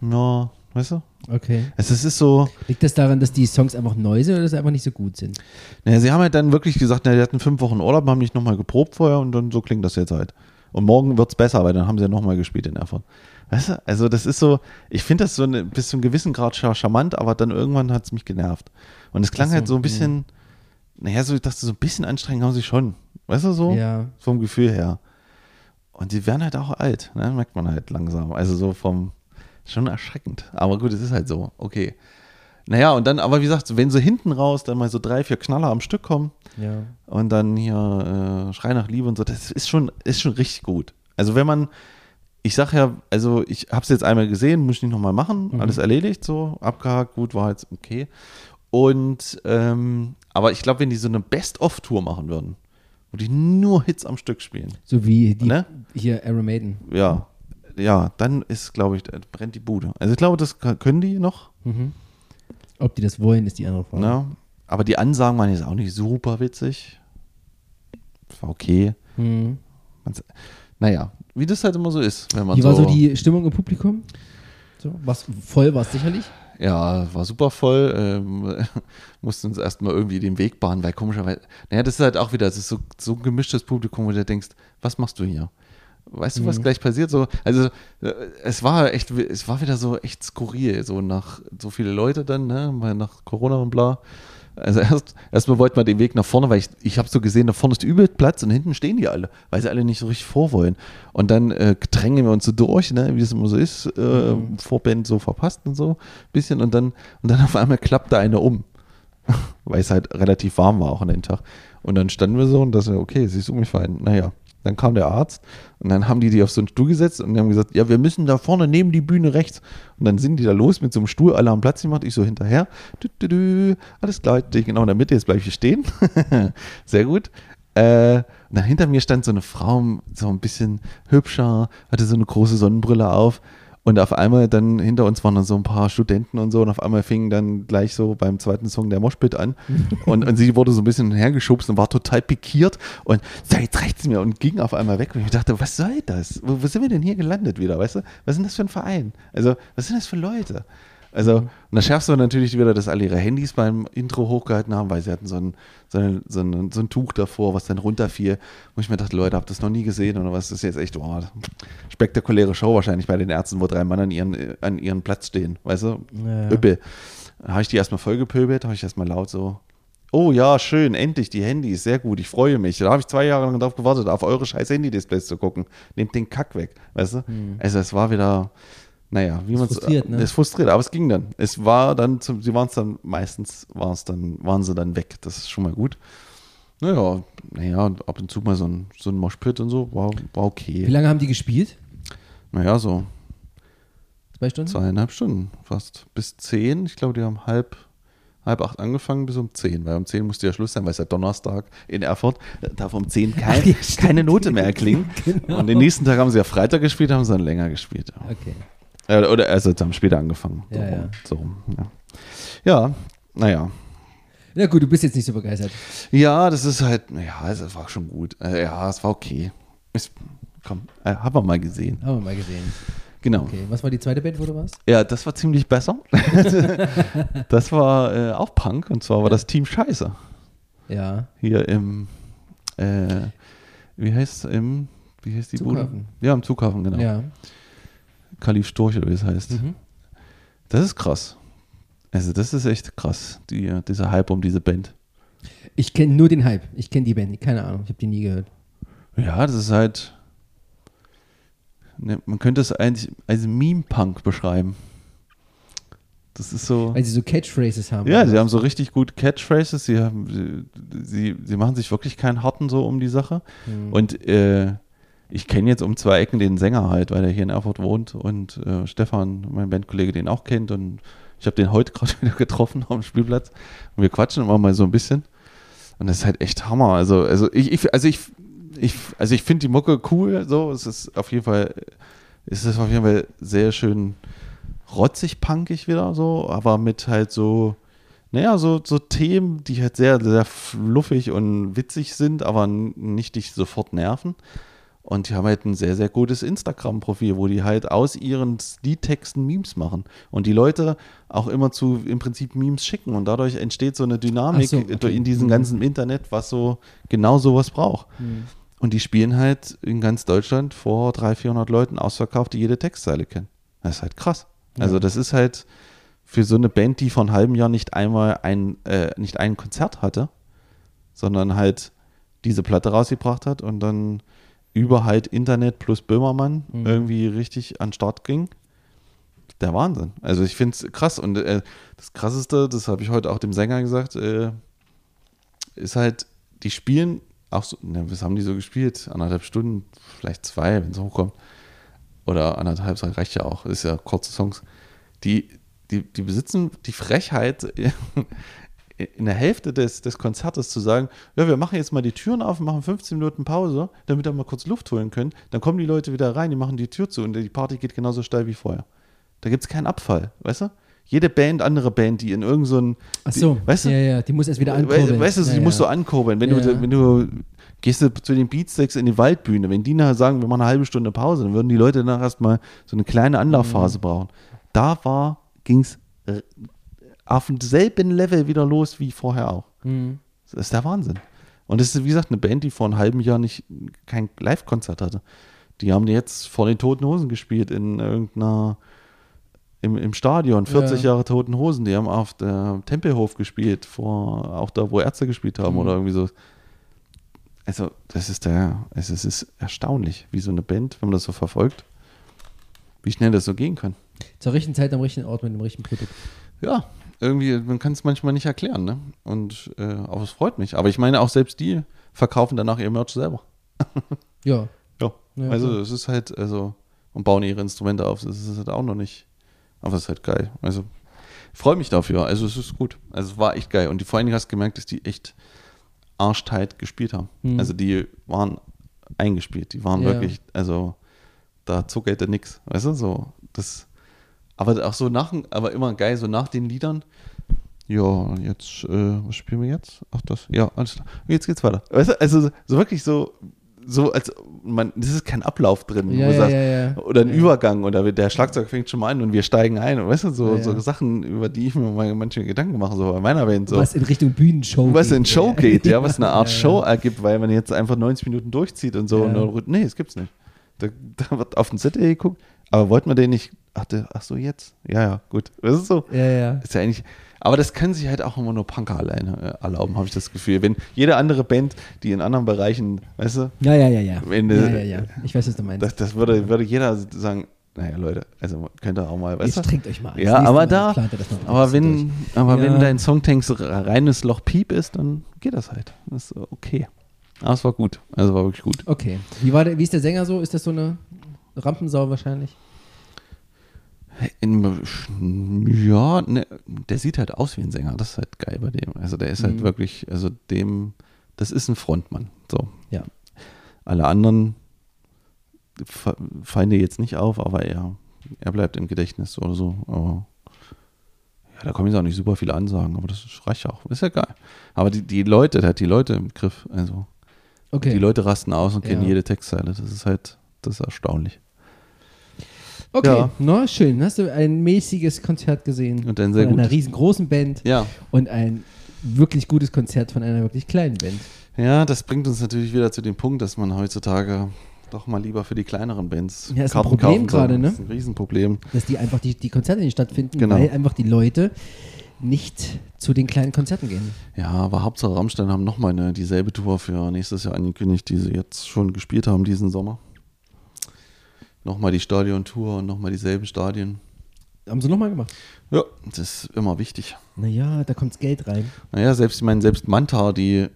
[SPEAKER 2] ja, weißt du?
[SPEAKER 1] Okay.
[SPEAKER 2] Also es ist so.
[SPEAKER 1] Liegt das daran, dass die Songs einfach neu sind oder dass sie einfach nicht so gut sind?
[SPEAKER 2] Naja, sie haben halt dann wirklich gesagt, na, die hatten fünf Wochen Urlaub, haben nicht nochmal geprobt vorher und dann so klingt das jetzt halt. Und morgen wird es besser, weil dann haben sie ja nochmal gespielt in Erfurt. Weißt du, also das ist so, ich finde das so eine, bis zu einem gewissen Grad charmant, aber dann irgendwann hat es mich genervt. Und es klang so, halt so ein bisschen, mh. naja, so, ich dachte, so ein bisschen anstrengend haben sie schon. Weißt du so?
[SPEAKER 1] Ja.
[SPEAKER 2] Vom Gefühl her. Und die werden halt auch alt, ne? merkt man halt langsam. Also so vom, schon erschreckend. Aber gut, es ist halt so, okay. Naja, und dann, aber wie gesagt, wenn so hinten raus dann mal so drei, vier Knaller am Stück kommen
[SPEAKER 1] ja.
[SPEAKER 2] und dann hier äh, Schrei nach Liebe und so, das ist schon, ist schon richtig gut. Also wenn man, ich sag ja, also ich habe es jetzt einmal gesehen, muss ich nicht nochmal machen, mhm. alles erledigt, so, abgehakt, gut, war jetzt okay. Und, ähm, aber ich glaube, wenn die so eine Best-of-Tour machen würden, wo die nur Hits am Stück spielen.
[SPEAKER 1] So wie die ne? hier Iron Maiden.
[SPEAKER 2] Ja, ja, dann ist, glaube ich, brennt die Bude. Also ich glaube, das können die noch.
[SPEAKER 1] Mhm. Ob die das wollen, ist die andere Frage.
[SPEAKER 2] Ja, aber die Ansagen waren jetzt auch nicht super witzig. Das war okay.
[SPEAKER 1] Mhm.
[SPEAKER 2] Naja, wie das halt immer so ist. Wenn man
[SPEAKER 1] Wie
[SPEAKER 2] so
[SPEAKER 1] war so die Stimmung im Publikum? So, was, voll war es sicherlich?
[SPEAKER 2] Ja, war super voll. Ähm, mussten uns erstmal irgendwie den Weg bahnen, weil komischerweise, naja, das ist halt auch wieder, das ist so, so ein gemischtes Publikum, wo du denkst, was machst du hier? Weißt du, was mhm. gleich passiert? So, also äh, es war echt, es war wieder so echt skurril, so nach so viele Leute dann, ne, nach Corona und bla. Also erst erstmal wollten wir den Weg nach vorne, weil ich, ich habe so gesehen, da vorne ist übel Platz und hinten stehen die alle, weil sie alle nicht so richtig vorwollen. Und dann äh, drängen wir uns so durch, ne, wie es immer so ist, äh, mhm. Vorband so verpasst und so ein bisschen und dann, und dann auf einmal klappt da einer um. weil es halt relativ warm war auch an dem Tag. Und dann standen wir so und das, okay, sie ist umgefallen. Naja, dann kam der Arzt und dann haben die die auf so einen Stuhl gesetzt und die haben gesagt, ja, wir müssen da vorne neben die Bühne rechts. Und dann sind die da los mit so einem Stuhl, alle haben Platz gemacht, ich so hinterher. Du, du, du, alles klar, ich genau in der Mitte, jetzt bleibe ich stehen. Sehr gut. Äh, und dann hinter mir stand so eine Frau, so ein bisschen hübscher, hatte so eine große Sonnenbrille auf. Und auf einmal dann hinter uns waren dann so ein paar Studenten und so und auf einmal fing dann gleich so beim zweiten Song der Moshpit an und, und sie wurde so ein bisschen hergeschubst und war total pikiert und so jetzt reicht's mir und ging auf einmal weg und ich dachte, was soll das? Wo, wo sind wir denn hier gelandet wieder, weißt du? Was ist denn das für ein Verein? Also, was sind das für Leute? Also, und da schärfst du natürlich wieder, dass alle ihre Handys beim Intro hochgehalten haben, weil sie hatten so ein, so ein, so ein, so ein Tuch davor, was dann runterfiel. Wo ich mir dachte, Leute, habt das noch nie gesehen oder was? Das ist jetzt echt, oh, spektakuläre Show wahrscheinlich bei den Ärzten, wo drei Mann an ihren, an ihren Platz stehen, weißt du? Ja. Da habe ich die erstmal vollgepöbelt, habe ich erstmal laut so, oh ja, schön, endlich die Handys, sehr gut, ich freue mich. Da habe ich zwei Jahre lang darauf gewartet, auf eure scheiß Handy-Displays zu gucken. Nehmt den Kack weg, weißt du? Mhm. Also es war wieder naja, wie man es frustriert, ne? ist frustriert, aber es ging dann. Es war dann, zum, sie waren es dann meistens, war es dann, waren sie dann weg. Das ist schon mal gut. Naja, naja, ab und zu mal so ein, so ein Moshpit und so, war, war okay.
[SPEAKER 1] Wie lange haben die gespielt?
[SPEAKER 2] Naja, so.
[SPEAKER 1] Zwei Stunden?
[SPEAKER 2] Zweieinhalb Stunden, fast. Bis zehn. Ich glaube, die haben halb, halb acht angefangen bis um zehn, weil um zehn musste ja Schluss sein, weil es ja Donnerstag in Erfurt, darf um zehn kein, ja, keine Note mehr erklingen. genau. Und den nächsten Tag haben sie ja Freitag gespielt, haben sie dann länger gespielt.
[SPEAKER 1] Okay.
[SPEAKER 2] Äh, oder also haben später angefangen.
[SPEAKER 1] Ja, ja.
[SPEAKER 2] So, ja. ja, naja.
[SPEAKER 1] Ja gut, du bist jetzt nicht so begeistert.
[SPEAKER 2] Ja, das ist halt, ja, es war schon gut. Äh, ja, es war okay. Ich, komm, äh, haben wir mal gesehen.
[SPEAKER 1] Haben wir mal gesehen.
[SPEAKER 2] Genau.
[SPEAKER 1] Okay, was war die zweite Band, wo du warst?
[SPEAKER 2] Ja, das war ziemlich besser. das war äh, auch Punk und zwar war das Team Scheiße.
[SPEAKER 1] Ja.
[SPEAKER 2] Hier im, äh, wie heißt es, im, wie heißt die
[SPEAKER 1] Zughafen.
[SPEAKER 2] Bude? Ja, im Zughafen, genau.
[SPEAKER 1] Ja.
[SPEAKER 2] Kalif Storch oder wie es heißt. Mhm. Das ist krass. Also das ist echt krass, die, dieser Hype um diese Band.
[SPEAKER 1] Ich kenne nur den Hype. Ich kenne die Band, keine Ahnung, ich habe die nie gehört.
[SPEAKER 2] Ja, das ist halt, ne, man könnte es eigentlich als Meme-Punk beschreiben. Das ist so.
[SPEAKER 1] Weil sie so Catchphrases haben.
[SPEAKER 2] Ja, sie haben so richtig gut Catchphrases. Sie, haben, sie, sie, machen sich wirklich keinen Harten so um die Sache. Mhm. Und äh, ich kenne jetzt um zwei Ecken den Sänger halt, weil er hier in Erfurt wohnt und äh, Stefan, mein Bandkollege, den auch kennt und ich habe den heute gerade wieder getroffen auf dem Spielplatz und wir quatschen immer mal so ein bisschen und das ist halt echt Hammer. Also, also ich, ich also ich, ich, also ich finde die Mucke cool, so, es ist auf jeden Fall, es ist auf jeden Fall sehr schön rotzig punkig wieder so, aber mit halt so, naja, so, so Themen, die halt sehr, sehr fluffig und witzig sind, aber nicht dich sofort nerven. Und die haben halt ein sehr, sehr gutes Instagram-Profil, wo die halt aus ihren Liedtexten Memes machen. Und die Leute auch immer zu im Prinzip Memes schicken. Und dadurch entsteht so eine Dynamik so, okay. in diesem mhm. ganzen Internet, was so genau sowas braucht. Mhm. Und die spielen halt in ganz Deutschland vor 300, 400 Leuten ausverkauft, die jede Textzeile kennen. Das ist halt krass. Ja. Also das ist halt für so eine Band, die vor einem halben Jahr nicht einmal ein, äh, nicht ein Konzert hatte, sondern halt diese Platte rausgebracht hat und dann über halt Internet plus Böhmermann mhm. irgendwie richtig an den Start ging. Der Wahnsinn. Also ich finde es krass. Und äh, das Krasseste, das habe ich heute auch dem Sänger gesagt, äh, ist halt, die spielen auch so, ne, was haben die so gespielt? Anderthalb Stunden, vielleicht zwei, wenn es hochkommt. Oder anderthalb, das reicht ja auch, ist ja kurze Songs. Die, die, die besitzen die Frechheit, in der Hälfte des, des Konzertes zu sagen, ja, wir machen jetzt mal die Türen auf und machen 15 Minuten Pause, damit wir mal kurz Luft holen können. Dann kommen die Leute wieder rein, die machen die Tür zu und die Party geht genauso steil wie vorher. Da gibt es keinen Abfall, weißt du? Jede Band, andere Band, die in irgendeinem so
[SPEAKER 1] Ach so,
[SPEAKER 2] die, weißt du?
[SPEAKER 1] Ja, ja, die muss erst wieder ankurbeln.
[SPEAKER 2] Weißt du, die
[SPEAKER 1] ja,
[SPEAKER 2] musst du ankurbeln. Wenn, ja. du, wenn du gehst du zu den Beatsticks in die Waldbühne, wenn die nachher sagen, wir machen eine halbe Stunde Pause, dann würden die Leute danach erstmal so eine kleine Anlaufphase mhm. brauchen. Da war, ging es auf demselben Level wieder los wie vorher auch. Mhm. Das ist der Wahnsinn. Und das ist, wie gesagt, eine Band, die vor einem halben Jahr nicht kein Live-Konzert hatte. Die haben jetzt vor den Toten Hosen gespielt in irgendeiner im, im Stadion, 40 ja. Jahre Toten Hosen, die haben auf der Tempelhof gespielt, vor auch da, wo Ärzte gespielt haben mhm. oder irgendwie so. Also, das ist der, es ist erstaunlich, wie so eine Band, wenn man das so verfolgt, wie schnell das so gehen kann.
[SPEAKER 1] Zur richtigen Zeit am richtigen Ort mit dem richtigen Produkt.
[SPEAKER 2] Ja, irgendwie, man kann es manchmal nicht erklären, ne? Und äh, aber es freut mich. Aber ich meine, auch selbst die verkaufen danach ihr Merch selber.
[SPEAKER 1] ja.
[SPEAKER 2] ja. ja. Also es ist halt, also, und bauen ihre Instrumente auf. Das ist halt auch noch nicht. Aber es ist halt geil. Also freue mich dafür. Also es ist gut. Also es war echt geil. Und die, vor allen Dingen hast du gemerkt, dass die echt arschtheit gespielt haben. Mhm. Also die waren eingespielt. Die waren ja. wirklich, also da zuckerte nix. Weißt du, so Das, aber auch so nach, aber immer geil, so nach den Liedern. Ja, jetzt, äh, was spielen wir jetzt? Ach, das, ja, alles klar. Jetzt geht's weiter. Weißt du, also so wirklich so, so als man, das ist kein Ablauf drin,
[SPEAKER 1] ja, ja,
[SPEAKER 2] sagst,
[SPEAKER 1] ja,
[SPEAKER 2] oder ein Übergang oder der Schlagzeug fängt schon mal an und wir steigen ein. weißt du, so, so Sachen, über die ich mir mal manche Gedanken mache, so bei meiner Band. So.
[SPEAKER 1] Was in Richtung Bühnenshow
[SPEAKER 2] was geht. Was in Show geht, ja, was eine Art Show ergibt, weil man jetzt einfach 90 Minuten durchzieht und so. Und dann, nee, das gibt's nicht. Da, da wird auf den Zettel geguckt, aber wollten wir den nicht, ach, der, ach so, jetzt? Ja, ja, gut. Das ist so.
[SPEAKER 1] Ja, ja.
[SPEAKER 2] Ist ja eigentlich, aber das können sich halt auch immer nur Punker alleine äh, erlauben, habe ich das Gefühl. Wenn jede andere Band, die in anderen Bereichen, weißt du?
[SPEAKER 1] Ja, ja, ja, ja.
[SPEAKER 2] Wenn,
[SPEAKER 1] ja, ja, ja. Ich weiß, was du meinst.
[SPEAKER 2] Das, das würde, würde jeder sagen, naja, Leute, also könnt ihr auch mal, weißt
[SPEAKER 1] Jetzt trinkt euch mal.
[SPEAKER 2] Ja, aber da, aber wenn, aber ja. wenn dein Songtanks reines Loch Piep ist, dann geht das halt. Das ist okay. Aber es war gut. Also war wirklich gut.
[SPEAKER 1] Okay. Wie, war der, wie ist der Sänger so? Ist das so eine Rampensau wahrscheinlich?
[SPEAKER 2] In, ja, ne, der sieht halt aus wie ein Sänger. Das ist halt geil bei dem. Also der ist halt mhm. wirklich, also dem, das ist ein Frontmann. So.
[SPEAKER 1] Ja.
[SPEAKER 2] Alle anderen fallen dir jetzt nicht auf, aber er, er bleibt im Gedächtnis oder so. Aber ja, da kommen jetzt auch nicht super viele Ansagen, aber das reicht auch. Ist ja geil. Aber die, die Leute, der hat die Leute im Griff. Also
[SPEAKER 1] okay.
[SPEAKER 2] die Leute rasten aus und kennen ja. jede Textzeile. Das ist halt, das ist erstaunlich.
[SPEAKER 1] Okay, ja. no, schön. Hast du ein mäßiges Konzert gesehen?
[SPEAKER 2] Und ein sehr
[SPEAKER 1] von einer riesengroßen Band.
[SPEAKER 2] Ja.
[SPEAKER 1] Und ein wirklich gutes Konzert von einer wirklich kleinen Band.
[SPEAKER 2] Ja, das bringt uns natürlich wieder zu dem Punkt, dass man heutzutage doch mal lieber für die kleineren Bands
[SPEAKER 1] ja, ist Karten ein Problem gerade, ne?
[SPEAKER 2] Das ist ein Riesenproblem.
[SPEAKER 1] Dass die einfach die, die Konzerte nicht stattfinden, genau. weil einfach die Leute nicht zu den kleinen Konzerten gehen.
[SPEAKER 2] Ja, aber Hauptsache Rammstein haben nochmal eine dieselbe Tour für nächstes Jahr angekündigt, die sie jetzt schon gespielt haben diesen Sommer nochmal die Stadiontour und nochmal dieselben Stadien.
[SPEAKER 1] Haben sie nochmal gemacht?
[SPEAKER 2] Ja, das ist immer wichtig.
[SPEAKER 1] Naja, da kommt Geld rein.
[SPEAKER 2] Naja, selbst, ich meine, selbst Manta, die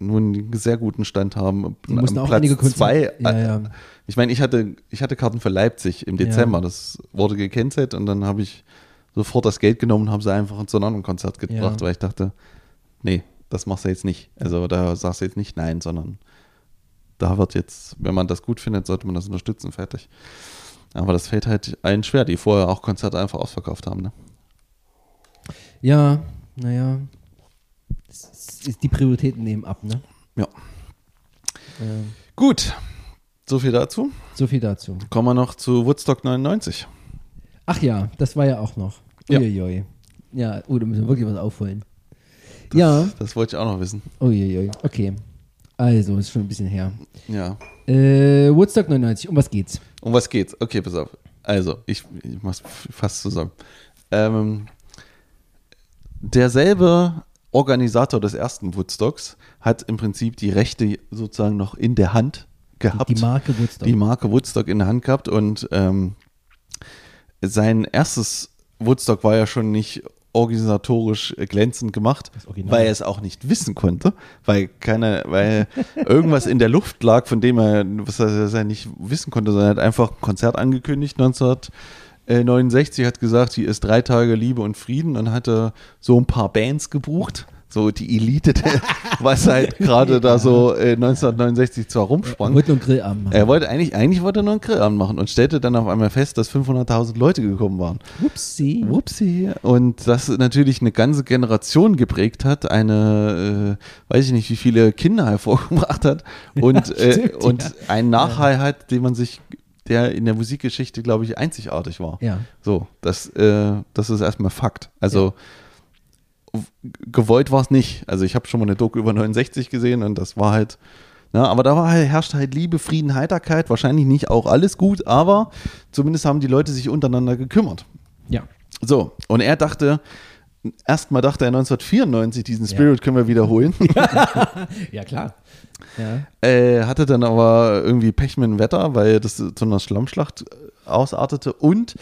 [SPEAKER 2] nun einen sehr guten Stand haben,
[SPEAKER 1] die mussten auch einige
[SPEAKER 2] zwei. Ja, ja. Ich meine, ich hatte, ich hatte Karten für Leipzig im Dezember, ja. das wurde gekennzeichnet und dann habe ich sofort das Geld genommen und habe sie einfach zu einem anderen Konzert gebracht, weil ich dachte, nee, das machst du jetzt nicht. Also da sagst du jetzt nicht nein, sondern da wird jetzt, wenn man das gut findet, sollte man das unterstützen, fertig. Aber das fällt halt allen schwer, die vorher auch Konzerte einfach ausverkauft haben, ne?
[SPEAKER 1] Ja, naja. Die Prioritäten nehmen ab, ne?
[SPEAKER 2] Ja. Äh. Gut. So viel dazu.
[SPEAKER 1] So viel dazu.
[SPEAKER 2] Kommen wir noch zu Woodstock 99.
[SPEAKER 1] Ach ja, das war ja auch noch. Uiuiui. Ja, ja oh, da müssen wir wirklich was aufholen.
[SPEAKER 2] Das,
[SPEAKER 1] ja.
[SPEAKER 2] Das wollte ich auch noch wissen.
[SPEAKER 1] Uiuiui. Okay. Also, ist schon ein bisschen her.
[SPEAKER 2] Ja.
[SPEAKER 1] Äh, Woodstock 99, um was geht's?
[SPEAKER 2] Um was geht's? Okay, pass auf. Also, ich, ich mach's fast zusammen. Ähm, derselbe Organisator des ersten Woodstocks hat im Prinzip die Rechte sozusagen noch in der Hand gehabt.
[SPEAKER 1] Die Marke Woodstock.
[SPEAKER 2] Die Marke Woodstock in der Hand gehabt und ähm, sein erstes Woodstock war ja schon nicht organisatorisch glänzend gemacht, weil er es auch nicht wissen konnte, weil keine, weil irgendwas in der Luft lag, von dem er, was er nicht wissen konnte, sondern er hat einfach ein Konzert angekündigt 1969, hat gesagt, hier ist drei Tage Liebe und Frieden und hatte so ein paar Bands gebucht so die Elite, was halt gerade da so äh, 1969 zwar rumsprang.
[SPEAKER 1] Er wollte nur einen Grillabend
[SPEAKER 2] machen. Er wollte eigentlich, eigentlich wollte er nur einen Grillabend machen und stellte dann auf einmal fest, dass 500.000 Leute gekommen waren.
[SPEAKER 1] Wupsi.
[SPEAKER 2] Wupsi. Und das natürlich eine ganze Generation geprägt hat, eine, äh, weiß ich nicht, wie viele Kinder hervorgebracht hat und, ja, stimmt, äh, und ja. einen Nachhall hat, den man sich der in der Musikgeschichte, glaube ich, einzigartig war.
[SPEAKER 1] Ja.
[SPEAKER 2] So, das, äh, das ist erstmal Fakt. Also ja gewollt war es nicht. Also ich habe schon mal eine Doku über 69 gesehen und das war halt, na, aber da war halt, herrscht halt Liebe, Frieden, Heiterkeit. Wahrscheinlich nicht auch alles gut, aber zumindest haben die Leute sich untereinander gekümmert.
[SPEAKER 1] Ja.
[SPEAKER 2] So, und er dachte, erstmal dachte er 1994, diesen Spirit ja. können wir wiederholen.
[SPEAKER 1] ja, klar.
[SPEAKER 2] Ja. Äh, hatte dann aber irgendwie Pech mit dem Wetter, weil das zu einer Schlammschlacht ausartete und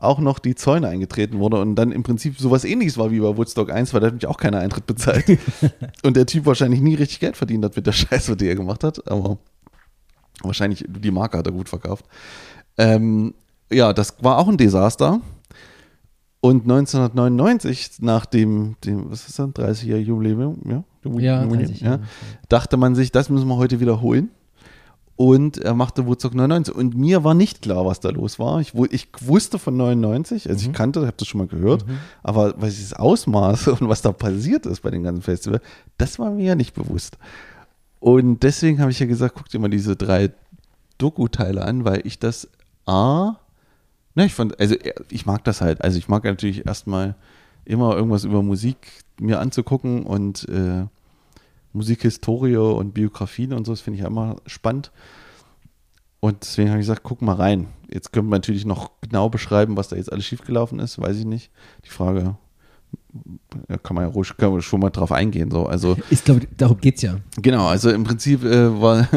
[SPEAKER 2] auch noch die Zäune eingetreten wurde und dann im Prinzip sowas ähnliches war wie bei Woodstock 1, weil da hat mich auch keiner Eintritt bezahlt. und der Typ wahrscheinlich nie richtig Geld verdient hat mit der Scheiße, die er gemacht hat, aber wahrscheinlich die Marke hat er gut verkauft. Ähm, ja, das war auch ein Desaster. Und 1999, nach dem, dem was ist das, 30-jährigen Jubiläum, ja,
[SPEAKER 1] ja, 30,
[SPEAKER 2] ja, dachte man sich, das müssen wir heute wiederholen. Und er machte Woodstock 99. Und mir war nicht klar, was da los war. Ich, ich wusste von 99, also mhm. ich kannte, habe das schon mal gehört, mhm. aber was das Ausmaß und was da passiert ist bei dem ganzen Festival, das war mir ja nicht bewusst. Und deswegen habe ich ja gesagt, guck dir mal diese drei Doku-Teile an, weil ich das A, ne, ich fand, also ich mag das halt. Also ich mag natürlich erstmal immer irgendwas über Musik mir anzugucken und äh, Musikhistorie und Biografien und so, das finde ich ja immer spannend. Und deswegen habe ich gesagt, guck mal rein. Jetzt können wir natürlich noch genau beschreiben, was da jetzt alles schiefgelaufen ist, weiß ich nicht. Die Frage kann man ja ruhig kann man schon mal drauf eingehen. So. Also,
[SPEAKER 1] ich glaube, darum geht es ja.
[SPEAKER 2] Genau, also im Prinzip äh, war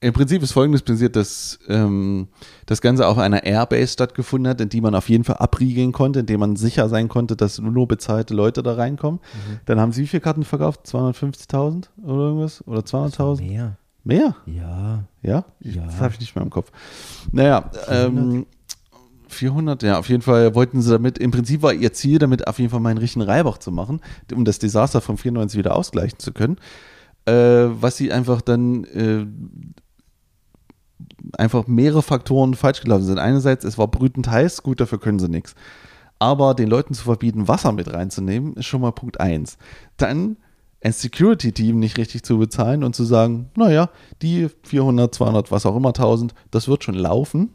[SPEAKER 2] im Prinzip ist folgendes passiert, dass ähm, das Ganze auf einer Airbase stattgefunden hat, in die man auf jeden Fall abriegeln konnte, in dem man sicher sein konnte, dass nur bezahlte Leute da reinkommen. Mhm. Dann haben sie wie viele Karten verkauft? 250.000 oder irgendwas? Oder 200.000?
[SPEAKER 1] Mehr.
[SPEAKER 2] Mehr?
[SPEAKER 1] Ja.
[SPEAKER 2] Ja? ja. Das habe ich nicht mehr im Kopf. Naja, 400? Ähm, 400, ja, auf jeden Fall wollten sie damit, im Prinzip war ihr Ziel, damit auf jeden Fall meinen richtigen Reibach zu machen, um das Desaster von 94 wieder ausgleichen zu können. Äh, was sie einfach dann äh, einfach mehrere Faktoren falsch gelaufen sind. Einerseits, es war brütend heiß, gut, dafür können sie nichts. Aber den Leuten zu verbieten, Wasser mit reinzunehmen, ist schon mal Punkt 1. Dann ein Security-Team nicht richtig zu bezahlen und zu sagen, naja, die 400, 200, was auch immer, 1000, das wird schon laufen.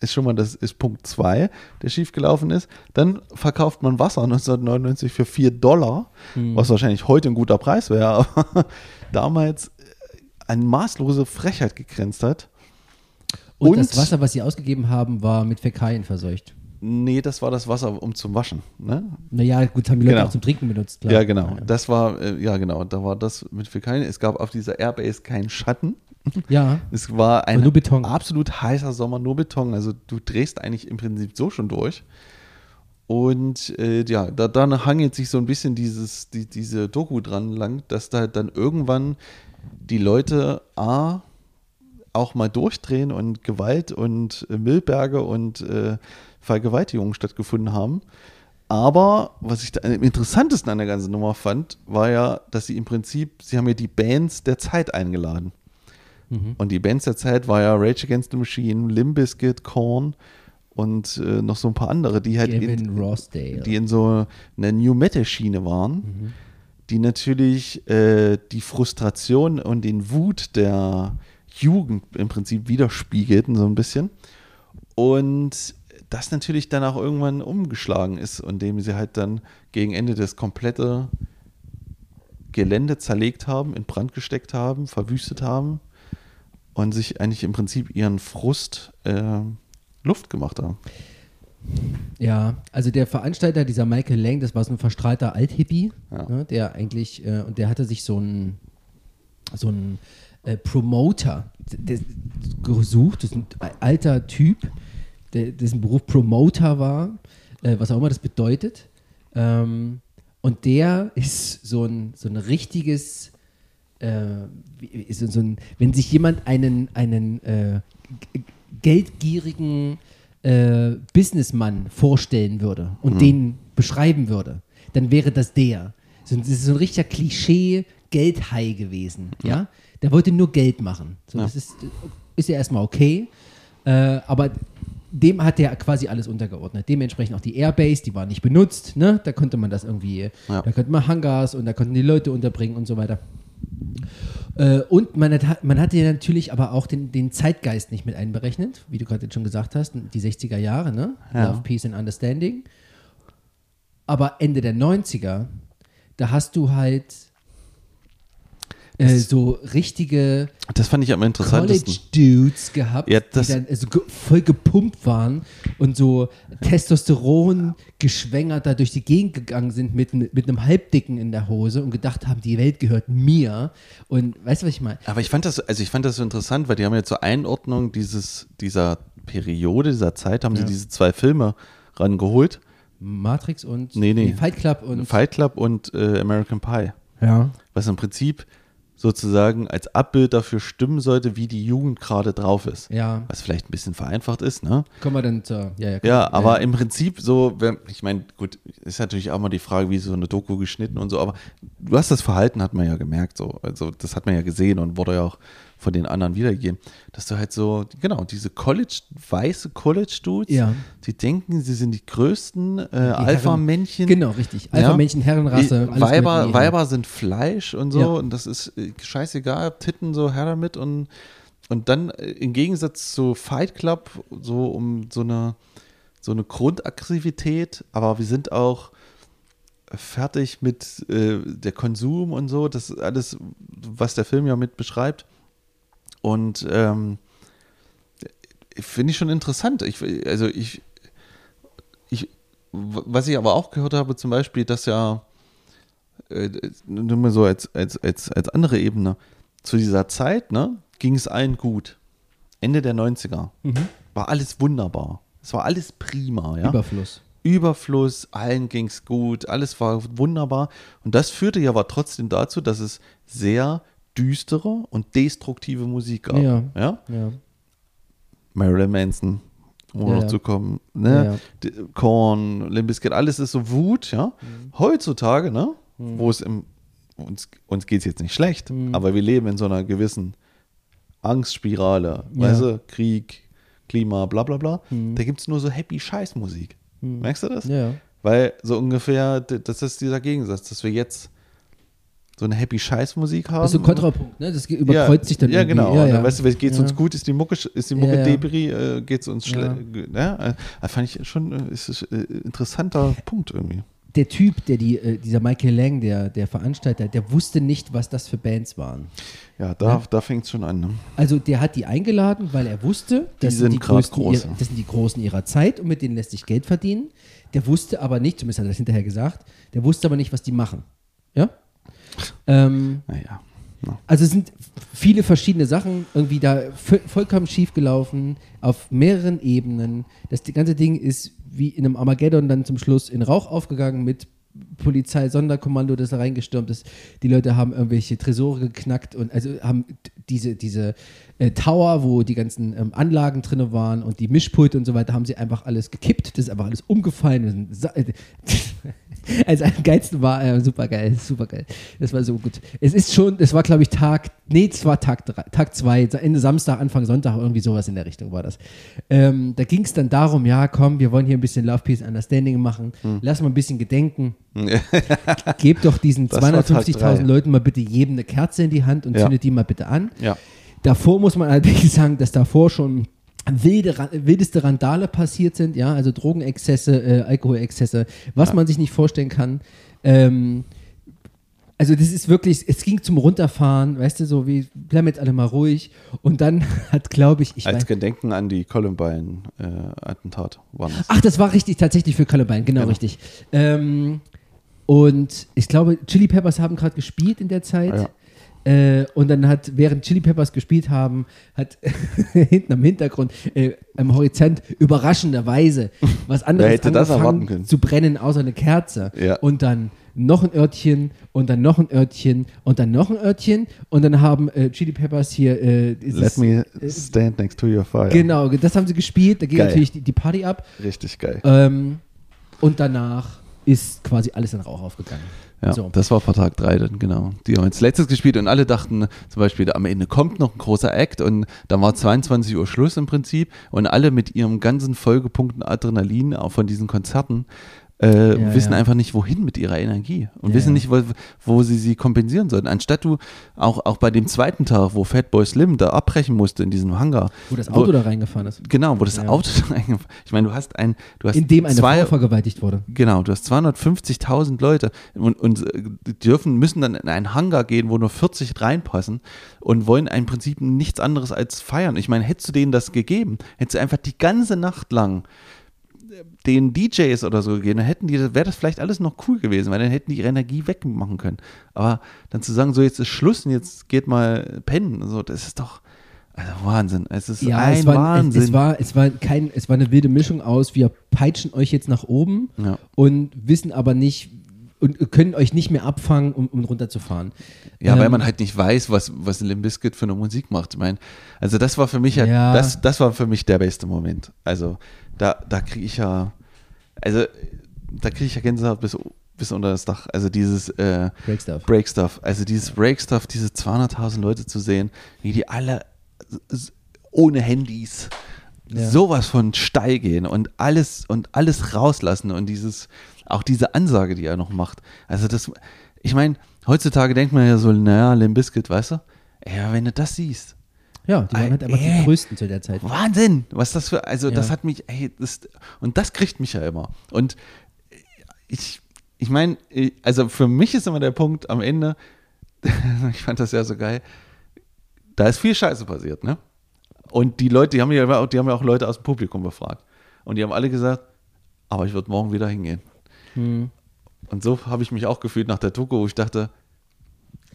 [SPEAKER 2] Ist schon mal, das ist Punkt 2, der schiefgelaufen ist. Dann verkauft man Wasser 1999 für 4 Dollar, hm. was wahrscheinlich heute ein guter Preis wäre, aber damals eine maßlose Frechheit gegrenzt hat.
[SPEAKER 1] Und, und, das Wasser, was sie ausgegeben haben, war mit Fäkalien verseucht.
[SPEAKER 2] Nee, das war das Wasser, um zu waschen. Ne?
[SPEAKER 1] Naja, gut, haben die Leute genau. auch zum Trinken benutzt.
[SPEAKER 2] Klar. Ja, genau. Das war, äh, ja, genau, da war das mit Fäkalien. Es gab auf dieser Airbase keinen Schatten.
[SPEAKER 1] Ja.
[SPEAKER 2] Es war ein absolut heißer Sommer, nur Beton. Also du drehst eigentlich im Prinzip so schon durch. Und äh, ja, da, dann hangelt sich so ein bisschen dieses, die, diese Doku dran lang, dass da dann irgendwann die Leute A auch mal durchdrehen und Gewalt und äh, Müllberge und äh, Vergewaltigungen stattgefunden haben. Aber was ich da am interessantesten an der ganzen Nummer fand, war ja, dass sie im Prinzip, sie haben ja die Bands der Zeit eingeladen. Mhm. Und die Bands der Zeit war ja Rage Against the Machine, Limp Bizkit, Korn und äh, noch so ein paar andere, die halt in, die in so einer New Metal Schiene waren, mhm. die natürlich äh, die Frustration und den Wut der Jugend im Prinzip widerspiegelten, so ein bisschen. Und das natürlich dann auch irgendwann umgeschlagen ist, indem sie halt dann gegen Ende das komplette Gelände zerlegt haben, in Brand gesteckt haben, verwüstet haben und sich eigentlich im Prinzip ihren Frust äh, Luft gemacht haben.
[SPEAKER 1] Ja, also der Veranstalter, dieser Michael Lang, das war so ein verstrahlter Althippie, ja. ne, der eigentlich, äh, und der hatte sich so ein, so ein äh, Promoter gesucht. Das ist ein alter Typ, der, dessen Beruf Promoter war, äh, was auch immer das bedeutet. Ähm, und der ist so ein, so ein richtiges, äh, so, so ein, wenn sich jemand einen, einen äh, geldgierigen äh, Businessmann vorstellen würde und mhm. den beschreiben würde, dann wäre das der. So, das ist so ein richtiger Klischee-Geldhai gewesen. Ja. ja? Der wollte nur Geld machen. So, ja. Das ist, ist ja erstmal okay. Äh, aber dem hat der quasi alles untergeordnet. Dementsprechend auch die Airbase, die war nicht benutzt. Ne? Da konnte man das irgendwie, ja. da konnte man Hangars und da konnten die Leute unterbringen und so weiter. Äh, und man, hat, man hatte ja natürlich aber auch den, den Zeitgeist nicht mit einberechnet, wie du gerade schon gesagt hast, die 60er Jahre, ne? Ja. Love, Peace and Understanding. Aber Ende der 90er, da hast du halt äh, so richtige
[SPEAKER 2] das fand ich am interessantesten.
[SPEAKER 1] College-Dudes gehabt,
[SPEAKER 2] ja,
[SPEAKER 1] die dann so voll gepumpt waren und so Testosteron geschwängert da durch die Gegend gegangen sind mit, mit einem Halbdicken in der Hose und gedacht haben, die Welt gehört mir. Und weißt du, was ich meine?
[SPEAKER 2] Aber ich fand das, also ich fand das so interessant, weil die haben ja zur Einordnung dieses, dieser Periode, dieser Zeit, haben ja. sie diese zwei Filme rangeholt.
[SPEAKER 1] Matrix und
[SPEAKER 2] nee, nee.
[SPEAKER 1] Fight Club und
[SPEAKER 2] Fight Club und äh, American Pie.
[SPEAKER 1] Ja.
[SPEAKER 2] Was im Prinzip sozusagen als Abbild dafür stimmen sollte, wie die Jugend gerade drauf ist.
[SPEAKER 1] Ja.
[SPEAKER 2] Was vielleicht ein bisschen vereinfacht ist, ne?
[SPEAKER 1] Kommen wir dann zur, ja, ja.
[SPEAKER 2] Ja, aber ja. im Prinzip so, ich meine, gut, ist natürlich auch mal die Frage, wie so eine Doku geschnitten und so, aber du hast das Verhalten, hat man ja gemerkt, so. Also, das hat man ja gesehen und wurde ja auch von den anderen wiedergegeben, dass du halt so, genau, diese College, weiße College-Dudes,
[SPEAKER 1] Ja.
[SPEAKER 2] die denken, sie sind die größten äh, Alpha-Männchen.
[SPEAKER 1] Genau, richtig. Alpha-Männchen, Herrenrasse, alles
[SPEAKER 2] Weiber,
[SPEAKER 1] mit-
[SPEAKER 2] Weiber sind Fleisch und so
[SPEAKER 1] Ja.
[SPEAKER 2] und das ist äh, scheißegal, Titten so her damit und, und dann äh, im Gegensatz zu Fight Club so um so eine, so eine Grundaggressivität, aber wir sind auch fertig mit äh, der Konsum und so, das ist alles, was der Film ja mit beschreibt und ähm, finde ich schon interessant. Ich, also ich, ich, was ich aber auch gehört habe, zum Beispiel, dass ja, äh, nur mal so als, als, als, als andere Ebene, zu dieser Zeit, ne, ging es allen gut. Ende der 90er.
[SPEAKER 1] Mhm.
[SPEAKER 2] War alles wunderbar. Es war alles prima, ja.
[SPEAKER 1] Überfluss.
[SPEAKER 2] Überfluss, allen ging es gut, alles war wunderbar. Und das führte ja aber trotzdem dazu, dass es sehr düstere und destruktive Musik gab.
[SPEAKER 1] Ja.
[SPEAKER 2] ja?
[SPEAKER 1] Ja.
[SPEAKER 2] Marilyn Manson, um
[SPEAKER 1] Ja,
[SPEAKER 2] noch zu kommen, ne? Korn, Limp Bizkit, alles ist so Wut, ja.
[SPEAKER 1] Mhm.
[SPEAKER 2] Heutzutage, ne, wo es im, uns, uns geht es jetzt nicht schlecht,
[SPEAKER 1] Mhm.
[SPEAKER 2] aber wir leben in so einer gewissen Angstspirale,
[SPEAKER 1] Ja.
[SPEAKER 2] weißt du, Krieg, Klima, bla bla bla.
[SPEAKER 1] Mhm.
[SPEAKER 2] Da gibt es nur so happy Scheißmusik. Merkst du das?
[SPEAKER 1] Ja.
[SPEAKER 2] Weil so ungefähr, das ist dieser Gegensatz, dass wir jetzt so eine happy Scheißmusik haben.
[SPEAKER 1] Das ist so ein Kontrapunkt, ne? Das überkreuzt sich dann
[SPEAKER 2] ja,
[SPEAKER 1] irgendwie.
[SPEAKER 2] genau.
[SPEAKER 1] Ja, ja.
[SPEAKER 2] dann, weißt du, geht es
[SPEAKER 1] Ja.
[SPEAKER 2] uns gut, ist die Mucke, ist die Mucke
[SPEAKER 1] Ja, ja.
[SPEAKER 2] Debris, äh, geht es uns
[SPEAKER 1] Ja.
[SPEAKER 2] schlecht. Ja. äh, fand ich schon, äh, ist, ist, äh, interessanter Punkt irgendwie.
[SPEAKER 1] Der Typ, der die, äh, dieser Michael Lang, der, der Veranstalter, der wusste nicht, was das für Bands waren.
[SPEAKER 2] Ja, da, da fängt es schon an. Ne?
[SPEAKER 1] Also der hat die eingeladen, weil er wusste,
[SPEAKER 2] Die
[SPEAKER 1] das
[SPEAKER 2] sind
[SPEAKER 1] die größten
[SPEAKER 2] groß.
[SPEAKER 1] ihrer, das sind die Großen ihrer Zeit und mit denen lässt sich Geld verdienen. Der wusste aber nicht, zumindest hat er das hinterher gesagt, der wusste aber nicht, was die machen. Ja? Ähm,
[SPEAKER 2] Naja. Ja.
[SPEAKER 1] also es sind viele verschiedene Sachen irgendwie da vo- vollkommen schief gelaufen, auf mehreren Ebenen. Das ganze Ding ist wie in einem Armageddon dann zum Schluss in Rauch aufgegangen mit Polizei, Sonderkommando, das da reingestürmt ist. Die Leute haben irgendwelche Tresore geknackt und also haben diese, diese äh, Tower, wo die ganzen ähm, Anlagen drin waren und die Mischpulte und so weiter, haben sie einfach alles gekippt. Das ist einfach alles umgefallen. Also am geilsten war, äh, super geil, super geil. Das war so gut. Es ist schon, es war glaube ich Tag, nee, es war Tag drei, Tag zwei, Ende Samstag, Anfang Sonntag, irgendwie sowas in der Richtung war das. Ähm, da ging es dann darum, ja komm, wir wollen hier ein bisschen Love, Peace, Understanding machen, lass mal ein bisschen gedenken. Gebt doch diesen
[SPEAKER 2] Das war Tag
[SPEAKER 1] 250.000
[SPEAKER 2] drei.
[SPEAKER 1] Leuten mal bitte jedem eine Kerze in die Hand und
[SPEAKER 2] Ja.
[SPEAKER 1] zündet die mal bitte an.
[SPEAKER 2] ja.
[SPEAKER 1] Davor muss man allerdings sagen, dass davor schon wilde, wildeste Randale passiert sind, ja, also Drogenexzesse, äh, Alkoholexzesse, was man sich nicht vorstellen kann. Ähm, also das ist wirklich, es ging zum Runterfahren, weißt du, so wie, bleiben jetzt alle mal ruhig. Und dann hat, glaube ich, ich
[SPEAKER 2] Als
[SPEAKER 1] weiß,
[SPEAKER 2] Gedenken an die Columbine-Attentat waren das.
[SPEAKER 1] Ach, das war richtig, tatsächlich für Columbine, genau,
[SPEAKER 2] Genau.
[SPEAKER 1] richtig. Ähm, und ich glaube, Chili Peppers haben gerade gespielt in der Zeit.
[SPEAKER 2] Ja.
[SPEAKER 1] Äh, und dann hat, während Chili Peppers gespielt haben, hat hinten am Hintergrund, äh, am Horizont überraschenderweise was anderes
[SPEAKER 2] hätte das erwarten können?
[SPEAKER 1] zu brennen, außer eine Kerze.
[SPEAKER 2] Ja.
[SPEAKER 1] Und dann noch ein Örtchen und dann noch ein Örtchen und dann noch ein Örtchen und dann haben äh, Chili Peppers hier äh, dieses,
[SPEAKER 2] Let me stand next to your fire.
[SPEAKER 1] Genau, das haben sie gespielt, da ging
[SPEAKER 2] Geil.
[SPEAKER 1] natürlich die, die Party ab.
[SPEAKER 2] Richtig geil.
[SPEAKER 1] Ähm, und danach ist quasi alles in Rauch aufgegangen.
[SPEAKER 2] Ja,
[SPEAKER 1] so.
[SPEAKER 2] das war vor Tag 3 dann, genau. Die haben als letztes gespielt und alle dachten zum Beispiel, am Ende kommt noch ein großer Act und dann war 22 Uhr Schluss im Prinzip und alle mit ihrem ganzen vollgepunkten Adrenalin auch von diesen Konzerten äh,
[SPEAKER 1] Ja,
[SPEAKER 2] wissen
[SPEAKER 1] ja.
[SPEAKER 2] einfach nicht, wohin mit ihrer Energie und
[SPEAKER 1] Ja,
[SPEAKER 2] wissen nicht, wo, wo sie sie kompensieren sollten. Anstatt du auch, auch bei dem zweiten Tag, wo Fatboy Slim da abbrechen musste in diesem Hangar.
[SPEAKER 1] Wo das Auto da reingefahren ist.
[SPEAKER 2] Genau, wo das. Auto da reingef- Ich meine, du hast ein, du hast
[SPEAKER 1] In dem eine
[SPEAKER 2] zwei,
[SPEAKER 1] Frau vergewaltigt wurde.
[SPEAKER 2] Genau, du hast 250.000 Leute und, und äh, dürfen, müssen dann in einen Hangar gehen, wo nur 40 reinpassen und wollen im Prinzip nichts anderes als feiern. Ich meine, hättest du denen das gegeben, hättest du einfach die ganze Nacht lang den DJs oder so gegeben, dann hätten die, wäre das vielleicht alles noch cool gewesen, weil dann hätten die ihre Energie wegmachen können. Aber dann zu sagen, so jetzt ist Schluss und jetzt geht mal pennen, so, das ist doch, also Wahnsinn. Es ist
[SPEAKER 1] Ja,
[SPEAKER 2] ein
[SPEAKER 1] es war,
[SPEAKER 2] Wahnsinn.
[SPEAKER 1] Es, es, war, es, war kein, es war eine wilde Mischung aus, wir peitschen euch jetzt nach oben
[SPEAKER 2] Ja.
[SPEAKER 1] und wissen aber nicht und können euch nicht mehr abfangen, um, um runterzufahren.
[SPEAKER 2] Ja, weil
[SPEAKER 1] Ähm,
[SPEAKER 2] man halt nicht weiß, was, was Limp Bizkit für eine Musik macht. Ich meine, also das war für mich ja,
[SPEAKER 1] Ja.
[SPEAKER 2] Das, das war für mich der beste Moment. Also da, da kriege ich ja, also da kriege ich ja Gänsehaut bis bis unter das Dach. Also dieses äh,
[SPEAKER 1] Break Stuff.
[SPEAKER 2] Break Stuff. Also dieses ja. Break Stuff, diese 200.000 Leute zu sehen, wie die alle ohne Handys ja. sowas von steil gehen und alles und alles rauslassen und dieses auch diese Ansage, die er noch macht. Also das, ich meine, heutzutage denkt man ja so, naja, Limp Bizkit, weißt du? Ja, wenn du das siehst.
[SPEAKER 1] Ja, die waren halt einfach die größten zu der Zeit.
[SPEAKER 2] Wahnsinn, was das für, also ja. das hat mich, ey, das, und das kriegt mich ja immer. Und ich, ich meine, also für mich ist immer der Punkt am Ende, ich fand das ja so geil, da ist viel Scheiße passiert, ne? Und die Leute, die haben ja auch, die haben ja auch Leute aus dem Publikum befragt. Und die haben alle gesagt, aber ich würde morgen wieder hingehen. Hm. Und so habe ich mich auch gefühlt nach der Doku, wo ich dachte,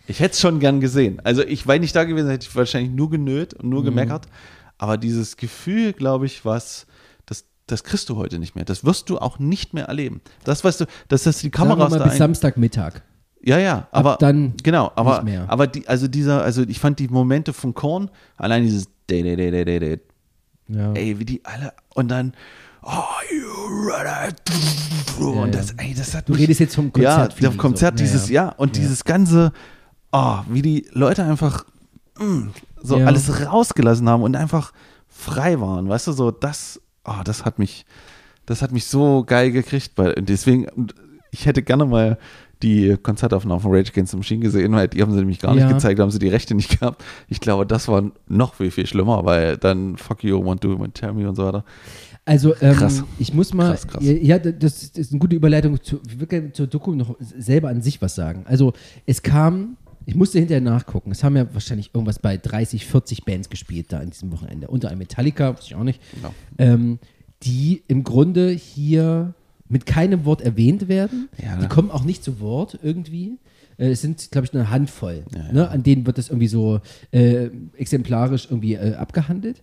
[SPEAKER 2] ich hätte es schon gern gesehen. Also ich war nicht da gewesen, hätte ich wahrscheinlich nur genöt und nur mhm. gemeckert. Aber dieses Gefühl, glaube ich, was das, kriegst du heute nicht mehr. Das wirst du auch nicht mehr erleben. Das weißt du, dass das die
[SPEAKER 1] wir mal bis Samstagmittag.
[SPEAKER 2] Ja, ja, aber
[SPEAKER 1] Ab dann
[SPEAKER 2] genau, aber aber die, also dieser, also ich fand die Momente von Korn, allein dieses ja. ey, wie die alle und dann Oh, you ready? Und das, ey, das hat
[SPEAKER 1] Du mich, redest jetzt vom Konzert.
[SPEAKER 2] Ja, vom Konzert, so. dieses, ja, und ja. dieses ganze, oh, wie die Leute einfach mh, mm, so ja. alles rausgelassen haben und einfach frei waren, weißt du, so das, oh, das hat mich, das hat mich so geil gekriegt, weil deswegen, ich hätte gerne mal die Konzertaufnahmen von Rage Against the Machine gesehen, weil die haben sie nämlich gar nicht ja. gezeigt, haben sie die Rechte nicht gehabt. Ich glaube, das war noch viel, viel schlimmer, weil dann Fuck You, Want Do, Want Tell Me und so weiter.
[SPEAKER 1] Also ähm, krass. ich muss mal, krass, krass. ja, das ist eine gute Überleitung, zu, wirklich zur Doku noch selber an sich was sagen. Also es kam, ich musste hinterher nachgucken, es haben ja wahrscheinlich irgendwas bei 30, 40 Bands gespielt da in diesem Wochenende, unter anderem Metallica, weiß ich auch nicht, ja. ähm, die im Grunde hier mit keinem Wort erwähnt werden. Ja. Die kommen auch nicht zu Wort irgendwie. Äh, es sind, glaube ich, eine Handvoll. Ja, ne? An denen wird das irgendwie so äh, exemplarisch irgendwie äh, abgehandelt.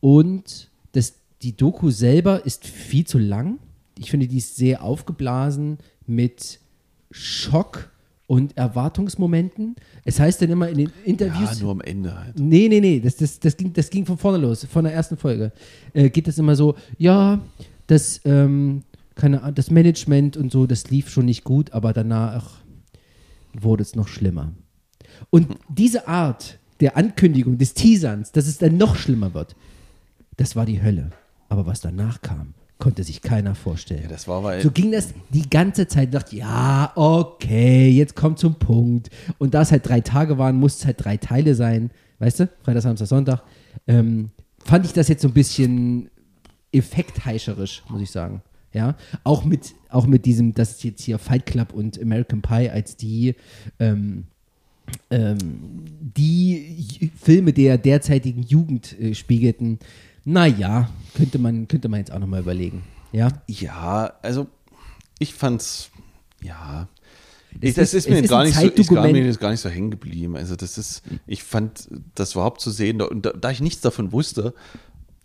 [SPEAKER 1] Und das die Doku selber ist viel zu lang. Ich finde, die ist sehr aufgeblasen mit Schock und Erwartungsmomenten. Es heißt dann immer in den Interviews.
[SPEAKER 2] Ja, nur am Ende halt.
[SPEAKER 1] Nee, nee, nee, das, das, das, ging, das ging von vorne los, von der ersten Folge. Äh, geht das immer so, ja, das, ähm, keine, das Management und so, das lief schon nicht gut, aber danach wurde es noch schlimmer. Und diese Art der Ankündigung, des Teaserns, dass es dann noch schlimmer wird, das war die Hölle. Aber was danach kam, konnte sich keiner vorstellen. Ja,
[SPEAKER 2] das war weil
[SPEAKER 1] so ging das die ganze Zeit. Dachte, ja, okay, jetzt kommt zum Punkt. Und da es halt drei Tage waren, musste es halt drei Teile sein. Weißt du? Freitag, Samstag, Sonntag. Ähm, fand ich das jetzt so ein bisschen effektheischerisch, muss ich sagen. Ja, auch mit, auch mit diesem, das ist jetzt hier Fight Club und American Pie als die, ähm, ähm, die Filme der derzeitigen Jugend äh, spiegelten, naja, könnte man, könnte man jetzt auch nochmal überlegen. Ja?
[SPEAKER 2] Ja, also ich fand's, ja. Ich, das ist, ist mir, ist gar, nicht so, ist gar, mir gar nicht so hängen geblieben. Also das ist, ich fand das überhaupt zu sehen, und da, da ich nichts davon wusste,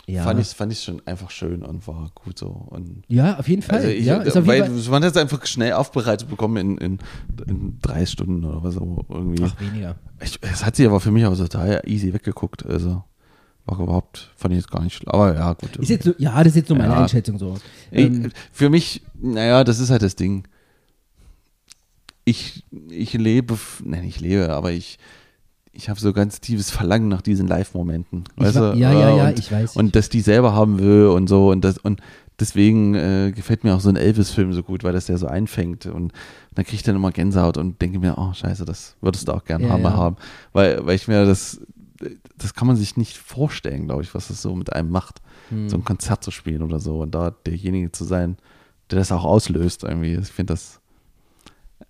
[SPEAKER 2] ja. fand ich es fand schon einfach schön und war gut so. Und
[SPEAKER 1] ja, auf jeden Fall. Also
[SPEAKER 2] ich,
[SPEAKER 1] ja,
[SPEAKER 2] ist auf weil jeden Fall. man hat es einfach schnell aufbereitet bekommen in, in, in, drei Stunden oder was so irgendwie.
[SPEAKER 1] Ach, weniger.
[SPEAKER 2] es hat sich aber für mich auch total easy weggeguckt. Also war überhaupt, fand ich jetzt gar nicht schlimm. Aber ja, gut.
[SPEAKER 1] Ist jetzt so, ja, das ist jetzt so meine ja. Einschätzung so.
[SPEAKER 2] Ähm, für mich, naja, das ist halt das Ding. Ich, ich lebe, nein, ich lebe, aber ich, ich habe so ganz tiefes Verlangen nach diesen Live-Momenten. Weißt
[SPEAKER 1] du? Ja, ja, ja, und, ich weiß.
[SPEAKER 2] Und dass die selber haben will und so. Und, das, und deswegen äh, gefällt mir auch so ein Elvis-Film so gut, weil das der so einfängt. Und dann kriege ich dann immer Gänsehaut und denke mir, oh, scheiße, das würdest du auch gerne ja, ja. haben. Weil, weil ich mir das, das kann man sich nicht vorstellen, glaube ich, was das so mit einem macht, hm. so ein Konzert zu spielen oder so und da derjenige zu sein, der das auch auslöst irgendwie. Ich finde das,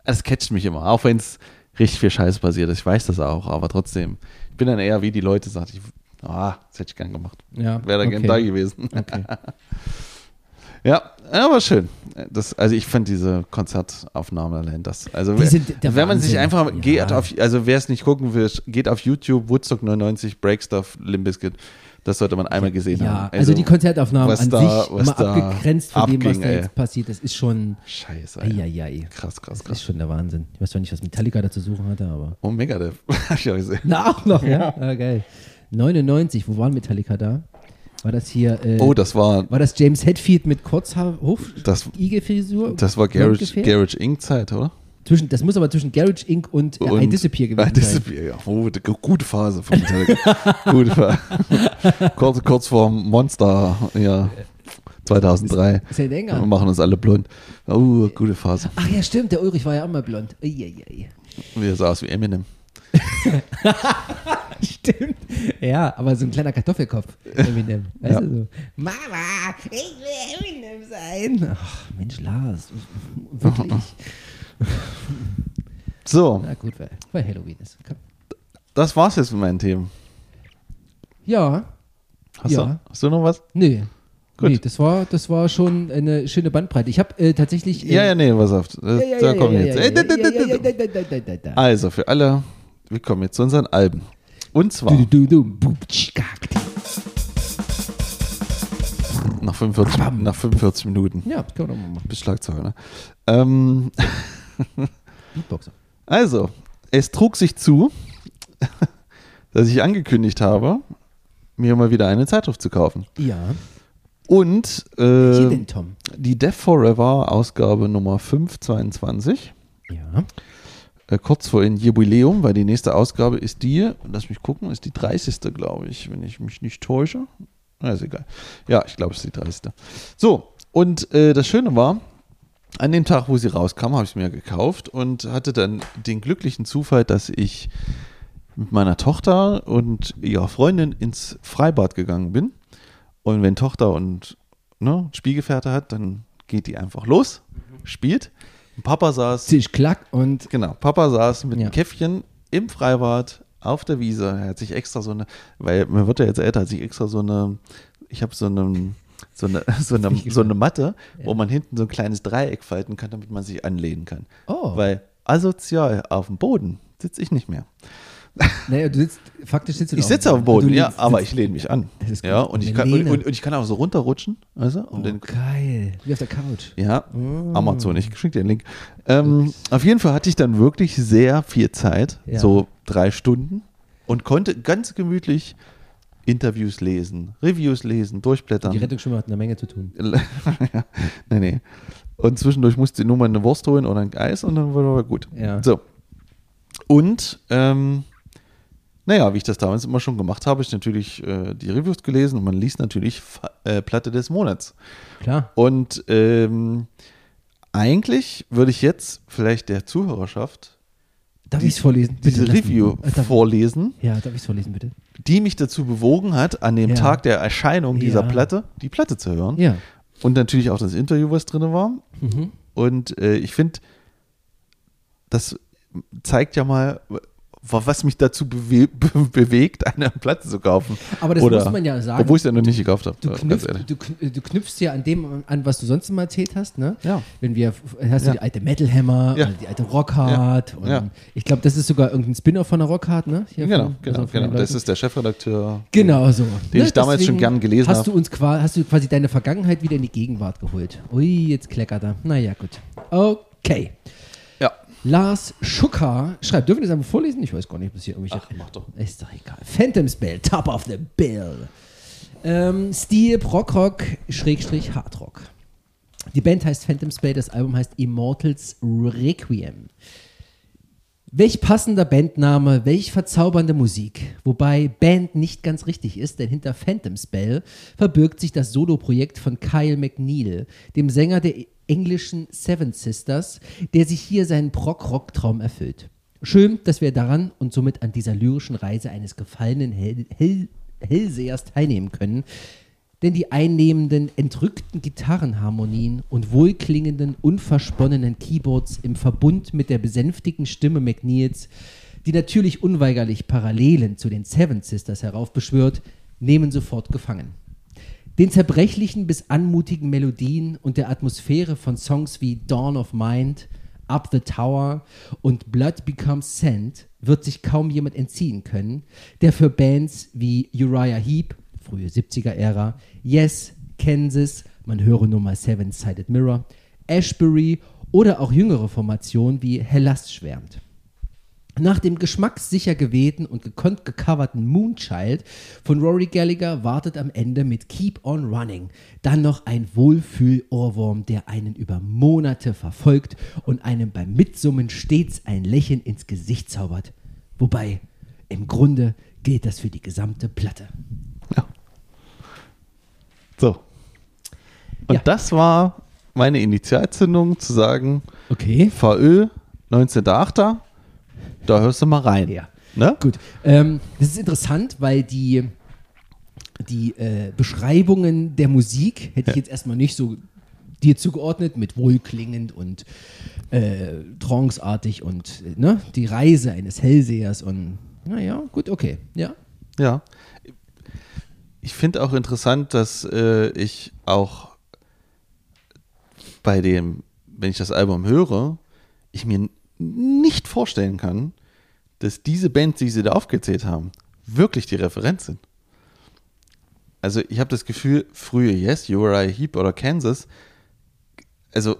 [SPEAKER 2] es catcht mich immer, auch wenn es richtig viel Scheiß passiert ist. Ich weiß das auch, aber trotzdem, ich bin dann eher wie die Leute sagen, ich, ah, das hätte ich gern gemacht.
[SPEAKER 1] Ja,
[SPEAKER 2] Wäre da okay. gern da gewesen. Okay. Ja, aber schön. Das, also ich fand diese Konzertaufnahme allein das. Also
[SPEAKER 1] sind,
[SPEAKER 2] wenn man sich einfach ja. geht auf, also wer es nicht gucken will, geht auf YouTube, Woodstock 99, Breakstuff, Limbiskit. Das sollte man einmal gesehen
[SPEAKER 1] ja,
[SPEAKER 2] haben.
[SPEAKER 1] Also, also die Konzertaufnahmen an da, sich, mal abgegrenzt von abging, dem, was da jetzt passiert, das ist schon.
[SPEAKER 2] Scheiße.
[SPEAKER 1] Ey. Eieiei.
[SPEAKER 2] Krass, krass, krass.
[SPEAKER 1] Das ist schon der Wahnsinn. Ich weiß zwar nicht, was Metallica da zu suchen hatte, aber.
[SPEAKER 2] Oh, Megadeth. Hab ich auch gesehen.
[SPEAKER 1] Na, auch noch, ja? ja. Ah, geil. 99, wo waren Metallica da? War das hier.
[SPEAKER 2] Äh, oh, das war.
[SPEAKER 1] War das James Hetfield mit Kurzhaar, Hof,
[SPEAKER 2] das,
[SPEAKER 1] Igel-Frisur?
[SPEAKER 2] Das war Garage, Garage Inc. Zeit, oder?
[SPEAKER 1] Zwischen, das muss aber zwischen Garage Inc. und, äh, und I Disappear gewesen I Disappear,
[SPEAKER 2] ja. Oh, gute Phase von Metallica. gute Phase. kurz, kurz vor Monster, ja. 2003. Ist, ist länger. Wir machen uns alle blond. Oh, gute Phase.
[SPEAKER 1] Ach ja, stimmt. Der Ulrich war ja auch mal blond. Uiuiui.
[SPEAKER 2] Wie er sah aus wie Eminem.
[SPEAKER 1] Stimmt. Ja, aber so ein kleiner Kartoffelkopf. Eminem. Weißt ja. du so? Mama, ich will Eminem sein. Ach, Mensch, Lars. Wirklich.
[SPEAKER 2] So.
[SPEAKER 1] Na gut, weil, weil Halloween ist. Komm.
[SPEAKER 2] Das war's jetzt mit meinen Themen.
[SPEAKER 1] Ja.
[SPEAKER 2] Hast,
[SPEAKER 1] ja.
[SPEAKER 2] Du, hast du noch was?
[SPEAKER 1] Nee. Gut. Nee, das war, das war schon eine schöne Bandbreite. Ich habe äh, tatsächlich. Äh,
[SPEAKER 2] ja, ja, nee, was auf. Da kommen wir jetzt. Also, für alle, wir kommen jetzt zu unseren Alben. Und zwar. Nach 45, nach 45 Minuten.
[SPEAKER 1] Ja, können wir doch mal machen.
[SPEAKER 2] Bis Schlagzeug, ne? Ähm, Beatboxer. Also, es trug sich zu, dass ich angekündigt habe, mir mal wieder eine Zeitschrift zu kaufen.
[SPEAKER 1] Ja.
[SPEAKER 2] Und äh, denn, Tom? die Death Forever Ausgabe Nummer 522.
[SPEAKER 1] Ja.
[SPEAKER 2] Äh, kurz vor ein Jubiläum, weil die nächste Ausgabe ist die, lass mich gucken, ist die 30. glaube ich, wenn ich mich nicht täusche. Na, ist egal. Ja, ich glaube, es ist die 30. So, und äh, das Schöne war, an dem Tag, wo sie rauskam, habe ich es mir gekauft und hatte dann den glücklichen Zufall, dass ich mit meiner Tochter und ihrer Freundin ins Freibad gegangen bin. Und wenn Tochter und ne, Spielgefährte hat, dann geht die einfach los, spielt. Und Papa saß.
[SPEAKER 1] Zisch klack und.
[SPEAKER 2] Genau, Papa saß mit ja. einem Käffchen im Freibad auf der Wiese. Er hat sich extra so eine, weil man wird ja jetzt älter, hat sich extra so eine, ich habe so eine so eine, so eine, so eine Matte, ja. wo man hinten so ein kleines Dreieck falten kann, damit man sich anlehnen kann.
[SPEAKER 1] Oh.
[SPEAKER 2] Weil asozial auf dem Boden sitze ich nicht mehr.
[SPEAKER 1] Naja, du sitzt, faktisch sitzt du
[SPEAKER 2] Ich sitze auf dem Boden, ja, aber ich lehne mich an. Ja, und ich, kann, und, und, ich kann auch so runterrutschen. Also, und
[SPEAKER 1] oh, dann, geil. Wie auf der Couch.
[SPEAKER 2] Ja, oh. Amazon, ich schicke dir den Link. Ähm, auf jeden Fall hatte ich dann wirklich sehr viel Zeit, ja. so drei Stunden, und konnte ganz gemütlich Interviews lesen, Reviews lesen, durchblättern.
[SPEAKER 1] Die Rettungsschwimmer hatten eine Menge zu tun.
[SPEAKER 2] ja, nee, nee. Und zwischendurch musste ich nur mal eine Wurst holen oder ein Eis und dann war gut.
[SPEAKER 1] Ja.
[SPEAKER 2] So. Und, ähm, naja, wie ich das damals immer schon gemacht habe, ich natürlich äh, die Reviews gelesen und man liest natürlich äh, Platte des Monats.
[SPEAKER 1] Klar.
[SPEAKER 2] Und ähm, eigentlich würde ich jetzt vielleicht der Zuhörerschaft
[SPEAKER 1] Darf ich es vorlesen?
[SPEAKER 2] Bitte diese Review äh, vorlesen.
[SPEAKER 1] Ja, darf ich es vorlesen, bitte?
[SPEAKER 2] Die mich dazu bewogen hat, an dem ja. Tag der Erscheinung dieser ja. Platte, die Platte zu hören.
[SPEAKER 1] Ja.
[SPEAKER 2] Und natürlich auch das Interview, was drin war. Mhm. Und äh, ich finde, das zeigt ja mal, was mich dazu bewe bewegt, eine Platte zu kaufen.
[SPEAKER 1] Aber das Oder, muss man ja sagen.
[SPEAKER 2] Obwohl ich es ja noch nicht gekauft habe.
[SPEAKER 1] Du, knüpf, du, du, knüpfst ja an dem an, was du sonst immer erzählt hast, ne?
[SPEAKER 2] Ja.
[SPEAKER 1] Wenn wir, hast du ja. die alte Metal Hammer ja. die alte Rockhard. Ja. ja. Ich glaube, das ist sogar irgendein Spin-off von der Rockhard, ne?
[SPEAKER 2] Hier genau, von, genau, also genau. Das ist der Chefredakteur.
[SPEAKER 1] Genau so.
[SPEAKER 2] Den ne? ich damals Deswegen schon gern gelesen
[SPEAKER 1] habe.
[SPEAKER 2] Hast
[SPEAKER 1] du uns quasi, hast du quasi deine Vergangenheit wieder in die Gegenwart geholt. Ui, jetzt kleckert er. Naja, gut. Okay. Lars Schucker schreibt, dürfen wir das einfach vorlesen? Ich weiß gar nicht, bis hier irgendwelche.
[SPEAKER 2] Ach, mach doch.
[SPEAKER 1] Ist doch egal. Phantom Spell, Top of the Bill. Ähm, Stil, Rockrock, Schrägstrich, Hardrock. Die Band heißt Phantom Spell, das Album heißt Immortals Requiem. Welch passender Bandname, welch verzaubernde Musik. Wobei Band nicht ganz richtig ist, denn hinter Phantom Spell verbirgt sich das Soloprojekt von Kyle McNeil, dem Sänger der englischen Seven Sisters, der sich hier seinen Prog-Rock-Traum erfüllt. Schön, dass wir daran und somit an dieser lyrischen Reise eines gefallenen Hell Hell Hellsehers teilnehmen können, denn die einnehmenden, entrückten Gitarrenharmonien und wohlklingenden, unversponnenen Keyboards im Verbund mit der besänftigten Stimme McNeils, die natürlich unweigerlich Parallelen zu den Seven Sisters heraufbeschwört, nehmen sofort gefangen. Den zerbrechlichen bis anmutigen Melodien und der Atmosphäre von Songs wie Dawn of Mind, Up the Tower und Blood Becomes Sand wird sich kaum jemand entziehen können, der für Bands wie Uriah Heep, frühe 70er-Ära, Yes, Kansas, man höre nur mal Seven-Sided Mirror, Ashbury oder auch jüngere Formationen wie Hellas schwärmt. Nach dem geschmackssicher gewählten und gekonnt gecoverten Moonchild von Rory Gallagher wartet am Ende mit Keep on Running dann noch ein Wohlfühl-Ohrwurm, der einen über Monate verfolgt und einem beim Mitsummen stets ein Lächeln ins Gesicht zaubert. Wobei, im Grunde gilt das für die gesamte Platte. Ja.
[SPEAKER 2] So. Und ja. das war meine Initialzündung zu sagen,
[SPEAKER 1] okay.
[SPEAKER 2] VÖ, 19.8., da hörst du mal rein.
[SPEAKER 1] Ja. Ne? Gut. Ähm, das ist interessant, weil die, die äh, Beschreibungen der Musik hätte ich jetzt erstmal nicht so dir zugeordnet mit wohlklingend und äh, tranceartig und ne, die Reise eines Hellsehers und naja, gut, okay, ja.
[SPEAKER 2] Ja. Ich finde auch interessant, dass äh, ich auch bei dem, wenn ich das Album höre, ich mir nicht vorstellen kann, dass diese Bands, die sie da aufgezählt haben, wirklich die Referenz sind. Also ich habe das Gefühl, frühe Yes, Uriah Heep oder Kansas, also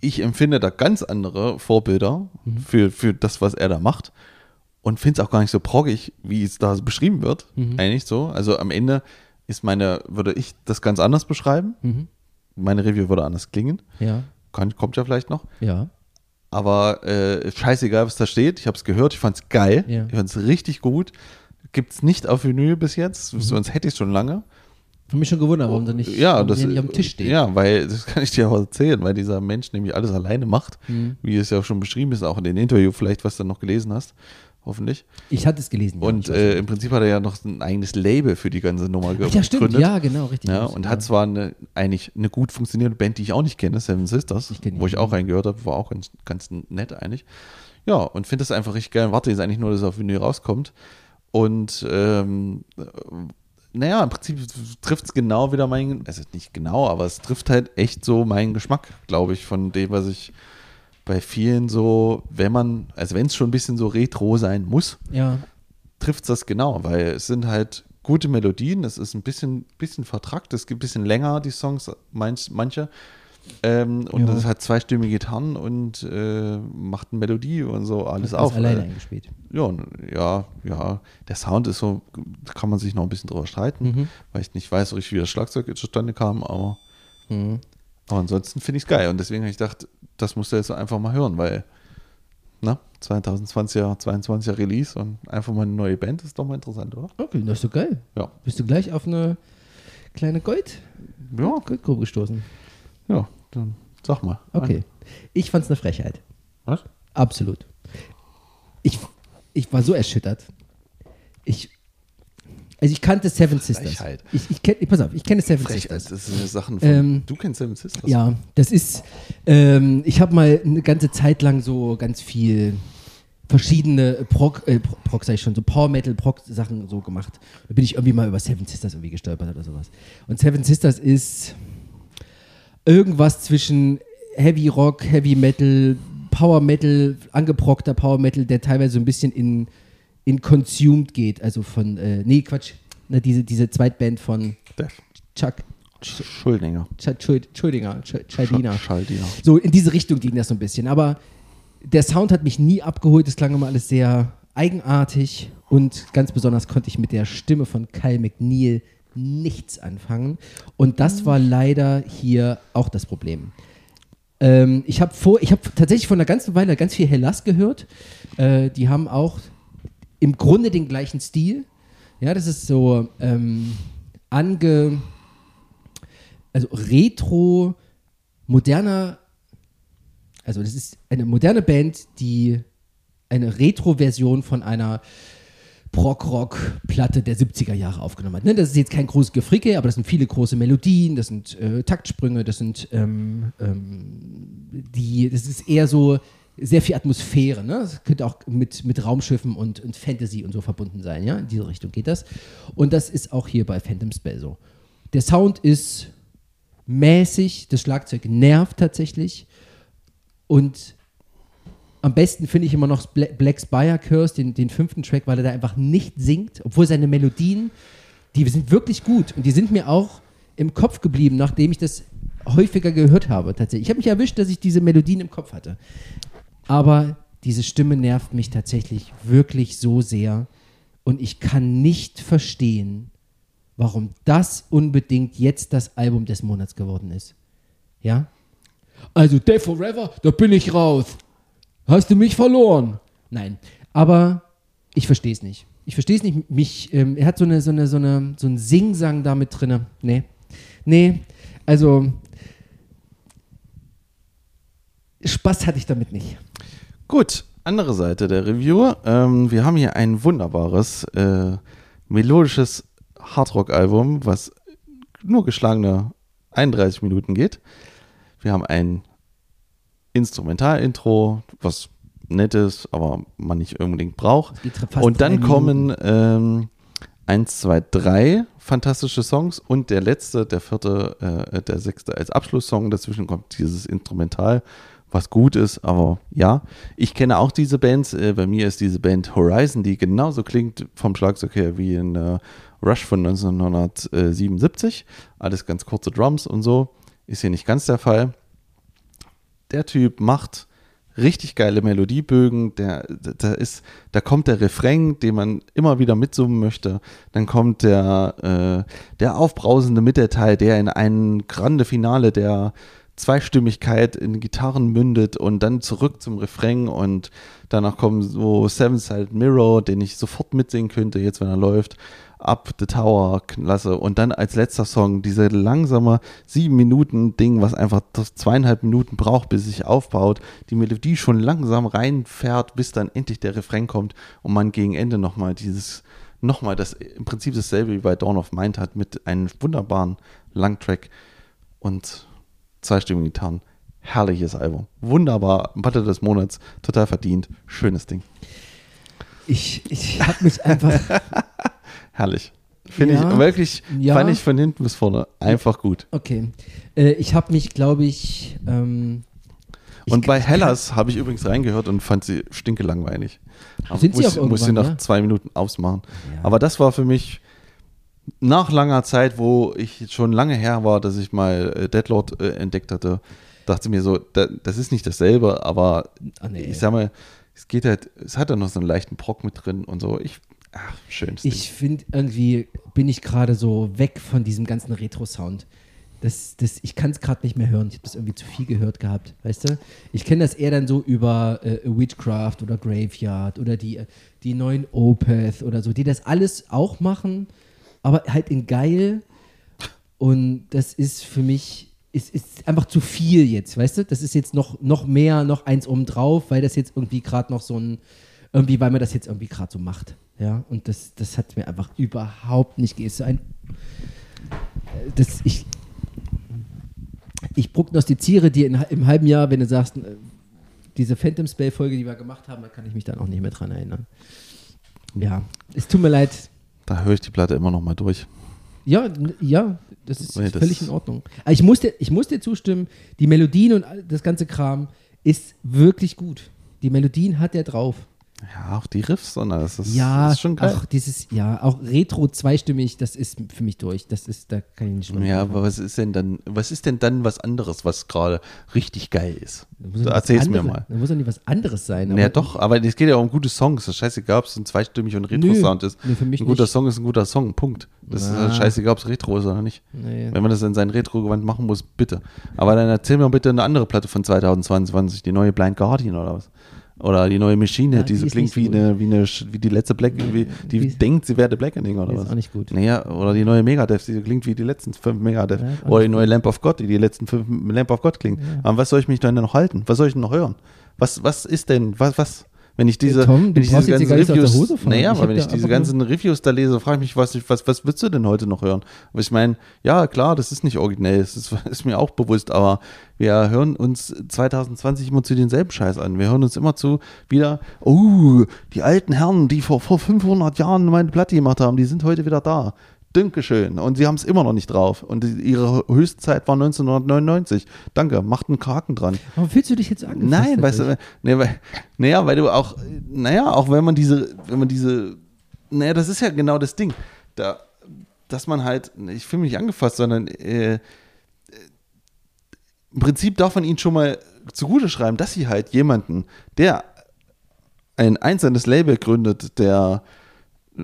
[SPEAKER 2] ich empfinde da ganz andere Vorbilder mhm. für, für das, was er da macht und finde es auch gar nicht so proggig, wie es da beschrieben wird. Mhm. Eigentlich so. Also am Ende ist meine, würde ich das ganz anders beschreiben. Mhm. Meine Review würde anders klingen.
[SPEAKER 1] Ja.
[SPEAKER 2] Kann, kommt ja vielleicht noch.
[SPEAKER 1] Ja.
[SPEAKER 2] Aber äh, scheißegal, was da steht. Ich habe es gehört, ich fand es geil. Ja. Ich fand es richtig gut. Gibt es nicht auf Vinyl bis jetzt, mhm. sonst hätte ich es schon lange.
[SPEAKER 1] Ich habe mich schon gewundert, warum, oh, nicht,
[SPEAKER 2] ja, das,
[SPEAKER 1] nicht dem Tisch steht.
[SPEAKER 2] Ja, weil, das kann ich dir auch erzählen, weil dieser Mensch nämlich alles alleine macht, mhm. wie es ja auch schon beschrieben ist, auch in dem Interview vielleicht, was du noch gelesen hast hoffentlich.
[SPEAKER 1] Ich hatte es gelesen.
[SPEAKER 2] Und ja, äh, im Prinzip hat er ja noch ein eigenes Label für die ganze Nummer gegründet.
[SPEAKER 1] Ja, stimmt, ja, genau, richtig.
[SPEAKER 2] Ja, und hat zwar eine, eigentlich eine gut funktionierende Band, die ich auch nicht kenne, Seven Sisters, ich wo ich auch reingehört habe, war auch ganz, ganz nett eigentlich. Ja, und finde das einfach richtig geil. Warte jetzt eigentlich nur, dass es auf Vinyl rauskommt. Und ähm, naja, im Prinzip trifft es genau wieder meinen, also nicht genau, aber es trifft halt echt so meinen Geschmack, glaube ich, von dem, was ich bei vielen so, wenn man, also wenn es schon ein bisschen so retro sein muss,
[SPEAKER 1] ja.
[SPEAKER 2] trifft es das genau, weil es sind halt gute Melodien, es ist ein bisschen, bisschen vertrackt, es gibt ein bisschen länger die Songs, manch, manche. Ähm, und es hat zweistimmige Gitarren und äh, macht eine Melodie und so alles auf.
[SPEAKER 1] alleine eingespielt.
[SPEAKER 2] Ja, ja, ja. Der Sound ist so, da kann man sich noch ein bisschen drüber streiten, mhm. weil ich nicht weiß, wie das Schlagzeug zustande kam, aber mhm. Aber ansonsten finde ich es geil und deswegen habe ich gedacht, das musst du jetzt einfach mal hören, weil ne, 2020er, 22er Release und einfach mal eine neue Band ist doch mal interessant, oder?
[SPEAKER 1] Okay, das ist doch geil.
[SPEAKER 2] Ja.
[SPEAKER 1] Bist du gleich auf eine kleine Gold,
[SPEAKER 2] ja.
[SPEAKER 1] Goldgrube gestoßen?
[SPEAKER 2] Ja, dann sag mal.
[SPEAKER 1] Okay. Ich fand es eine Frechheit.
[SPEAKER 2] Was?
[SPEAKER 1] Absolut. Ich, ich war so erschüttert. Ich also ich kannte Seven Sisters.
[SPEAKER 2] Frechheit.
[SPEAKER 1] Ich, ich kenn, pass auf, ich kenne Seven Frechheit.
[SPEAKER 2] Sisters. Das sind Sachen von, ähm, du kennst Seven Sisters?
[SPEAKER 1] Ja, das ist, ähm, ich habe mal eine ganze Zeit lang so ganz viel verschiedene Prog, äh, Prog sag ich schon, so Power Metal Prog Sachen so gemacht. Da bin ich irgendwie mal über Seven Sisters irgendwie gestolpert oder sowas. Und Seven Sisters ist irgendwas zwischen Heavy Rock, Heavy Metal, Power Metal, angeprockter Power Metal, der teilweise so ein bisschen in in Consumed geht. Also von, äh, nee, Quatsch, ne, diese, diese Zweitband von
[SPEAKER 2] Def.
[SPEAKER 1] Chuck.
[SPEAKER 2] Schuldinger.
[SPEAKER 1] Schuldinger, Schaldiner.
[SPEAKER 2] Schaldiner.
[SPEAKER 1] So in diese Richtung ging das so ein bisschen. Aber der Sound hat mich nie abgeholt. Es klang immer alles sehr eigenartig. Und ganz besonders konnte ich mit der Stimme von Kyle McNeil nichts anfangen. Und das war leider hier auch das Problem. Ähm, ich habe vor, tatsächlich vor einer ganzen Weile ganz viel Hellas gehört. Äh, die haben auch im Grunde den gleichen Stil. Ja, das ist so ähm, ange, also retro, moderner, also das ist eine moderne Band, die eine Retro-Version von einer Prog-Rock-Platte der 70er Jahre aufgenommen hat. Ne? Das ist jetzt kein großes Gefricke, aber das sind viele große Melodien, das sind äh, Taktsprünge, das sind ähm, ähm, die, das ist eher so sehr viel Atmosphäre. Ne? Das könnte auch mit, mit Raumschiffen und, und Fantasy und so verbunden sein. Ja? In diese Richtung geht das. Und das ist auch hier bei Phantom Spell so. Der Sound ist mäßig, das Schlagzeug nervt tatsächlich. Und am besten finde ich immer noch Black Spire Curse, den, den fünften Track, weil er da einfach nicht singt, obwohl seine Melodien, die sind wirklich gut und die sind mir auch im Kopf geblieben, nachdem ich das häufiger gehört habe tatsächlich. Ich habe mich erwischt, dass ich diese Melodien im Kopf hatte. Aber diese Stimme nervt mich tatsächlich wirklich so sehr. Und ich kann nicht verstehen, warum das unbedingt jetzt das Album des Monats geworden ist. Ja? Also Day Forever, da bin ich raus. Hast du mich verloren? Nein, aber ich verstehe es nicht. Ich verstehe es nicht. Mich, ähm, er hat so eine, so eine, so eine, so ein Singsang da mit drinne. Nee. Nee, also Spaß hatte ich damit nicht.
[SPEAKER 2] Gut, andere Seite der Review. Ähm, wir haben hier ein wunderbares, äh, melodisches Hardrock-Album, was nur geschlagene 31 Minuten geht. Wir haben ein Instrumental-Intro, was nett ist, aber man nicht unbedingt braucht. Und dann kommen ähm, 1, 2, 3 fantastische Songs und der letzte, der vierte, äh, der sechste als Abschlusssong. Dazwischen kommt dieses Instrumental, was gut ist, aber ja. Ich kenne auch diese Bands. Äh, bei mir ist diese Band Horizon, die genauso klingt vom Schlagzeug her wie in äh, Rush von 1977. Alles ganz kurze Drums und so. Ist hier nicht ganz der Fall. Der Typ macht richtig geile Melodiebögen, der, da ist, da kommt der Refrain, den man immer wieder mitsummen möchte, dann kommt der, äh, der aufbrausende Mittelteil, der in ein grande Finale der Zweistimmigkeit in Gitarren mündet und dann zurück zum Refrain und danach kommen so Seven Side Mirror, den ich sofort mitsingen könnte, jetzt wenn er läuft. Up the Tower klasse. Und dann als letzter Song diese langsame sieben Minuten Ding, was einfach zweieinhalb Minuten braucht, bis es sich aufbaut. Die Melodie schon langsam reinfährt, bis dann endlich der Refrain kommt und man gegen Ende nochmal dieses, nochmal das im Prinzip dasselbe wie bei Dawn of Mind hat mit einem wunderbaren Langtrack und zweistimmigen Gitarren. Herrliches Album. Wunderbar. Platte des Monats. Total verdient. Schönes Ding.
[SPEAKER 1] Ich, ich habe mich einfach
[SPEAKER 2] Herrlich. Finde ja, ich wirklich, ja. fand ich von hinten bis vorne einfach gut.
[SPEAKER 1] Okay. Äh, ich habe mich, glaube ich. Ähm,
[SPEAKER 2] und bei Hellas habe ich übrigens reingehört und fand sie stinke langweilig.
[SPEAKER 1] Sind muss, sie auch
[SPEAKER 2] muss sie nach ja? zwei Minuten ausmachen. Aber das war für mich nach langer Zeit, wo ich schon lange her war, dass ich mal äh, Deadlord äh, entdeckt hatte, dachte mir so, da, das ist nicht dasselbe, aber ah, nee. ich sag mal, es geht halt, es hat da noch so einen leichten Brock mit drin und so. Ich Ach, schönes
[SPEAKER 1] Ich finde irgendwie bin ich gerade so weg von diesem ganzen Retro-Sound. Das, das, ich kann es gerade nicht mehr hören. Ich habe das irgendwie zu viel gehört gehabt, weißt du? Ich kenne das eher dann so über äh, Witchcraft oder Graveyard oder die, die neuen Opeth oder so, die das alles auch machen, aber halt in geil. Und das ist für mich, ist, ist einfach zu viel jetzt, weißt du? Das ist jetzt noch, noch mehr, noch eins oben drauf, weil das jetzt irgendwie gerade noch so ein, irgendwie, weil man das jetzt irgendwie gerade so macht. Ja, und das, das hat mir einfach überhaupt nicht gegeben. ein, das, ich, ich prognostiziere dir in, im halben Jahr, wenn du sagst, äh, diese Phantom Spell-Folge, die wir gemacht haben, da kann ich mich dann auch nicht mehr dran erinnern. Ja, es tut mir leid.
[SPEAKER 2] Da höre ich die Platte immer noch mal durch.
[SPEAKER 1] Ja, ja, das ist nee, völlig das in Ordnung. Aber ich muss, dir, ich muss dir zustimmen, die Melodien und das ganze Kram ist wirklich gut. Die Melodien hat er drauf.
[SPEAKER 2] Ja, auch die Riffs, sondern das ist,
[SPEAKER 1] ja,
[SPEAKER 2] das ist schon geil.
[SPEAKER 1] Auch dieses, ja, auch Retro zweistimmig, das ist für mich durch. Das ist, da kann ich nicht
[SPEAKER 2] mehr. Ja, aber was ist denn dann, was ist denn dann was anderes, was gerade richtig geil ist? So, erzähl's
[SPEAKER 1] andere,
[SPEAKER 2] mir mal.
[SPEAKER 1] Da muss doch nicht was anderes sein.
[SPEAKER 2] Ja, doch, aber es geht ja um gute Songs. Das ist scheißegal, ob es ein zweistimmig und Retro-Sound ist. Nee, für mich ein guter nicht. Song ist ein guter Song, Punkt. Das Na. ist halt scheißegal, ob es Retro ist oder nicht. Nee. Wenn man das in sein Retro-Gewand machen muss, bitte. Aber dann erzähl mir bitte eine andere Platte von 2022, die neue Blind Guardian oder was. Oder die neue Machine, ja, die, so klingt wie, so eine, wie, eine, wie die letzte Black, wie, die, die denkt, sie wäre der Blackening oder was.
[SPEAKER 1] Ist auch nicht gut.
[SPEAKER 2] Naja, oder die neue Megadeth, die klingt wie die letzten fünf Megadeth. Ja, oder die neue Lamp of God, die die letzten fünf Lamp of God klingt. Ja. Aber was soll ich mich denn noch halten? Was soll ich denn noch hören? Was, was ist denn, was, was? Wenn ich diese,
[SPEAKER 1] Tom,
[SPEAKER 2] wenn ich diese
[SPEAKER 1] ganzen
[SPEAKER 2] Reviews, naja, aber wenn ich diese ganzen Reviews da lese, frage ich mich, was, was, was willst du denn heute noch hören? Aber ich meine, ja, klar, das ist nicht originell, das ist, ist, mir auch bewusst, aber wir hören uns 2020 immer zu denselben Scheiß an. Wir hören uns immer zu wieder, oh, die alten Herren, die vor, vor 500 Jahren meine Platte gemacht haben, die sind heute wieder da. Dankeschön. Und sie haben es immer noch nicht drauf. Und ihre Höchstzeit war 1999. Danke, macht einen Kraken dran.
[SPEAKER 1] Warum fühlst du dich jetzt angefasst?
[SPEAKER 2] Nein, weißt du, nee, weil, naja, weil du auch, naja, auch wenn man diese, wenn man diese, naja, das ist ja genau das Ding. Da, dass man halt, ich fühle mich nicht angefasst, sondern äh, im Prinzip darf man ihnen schon mal zugute schreiben, dass sie halt jemanden, der ein einzelnes Label gründet, der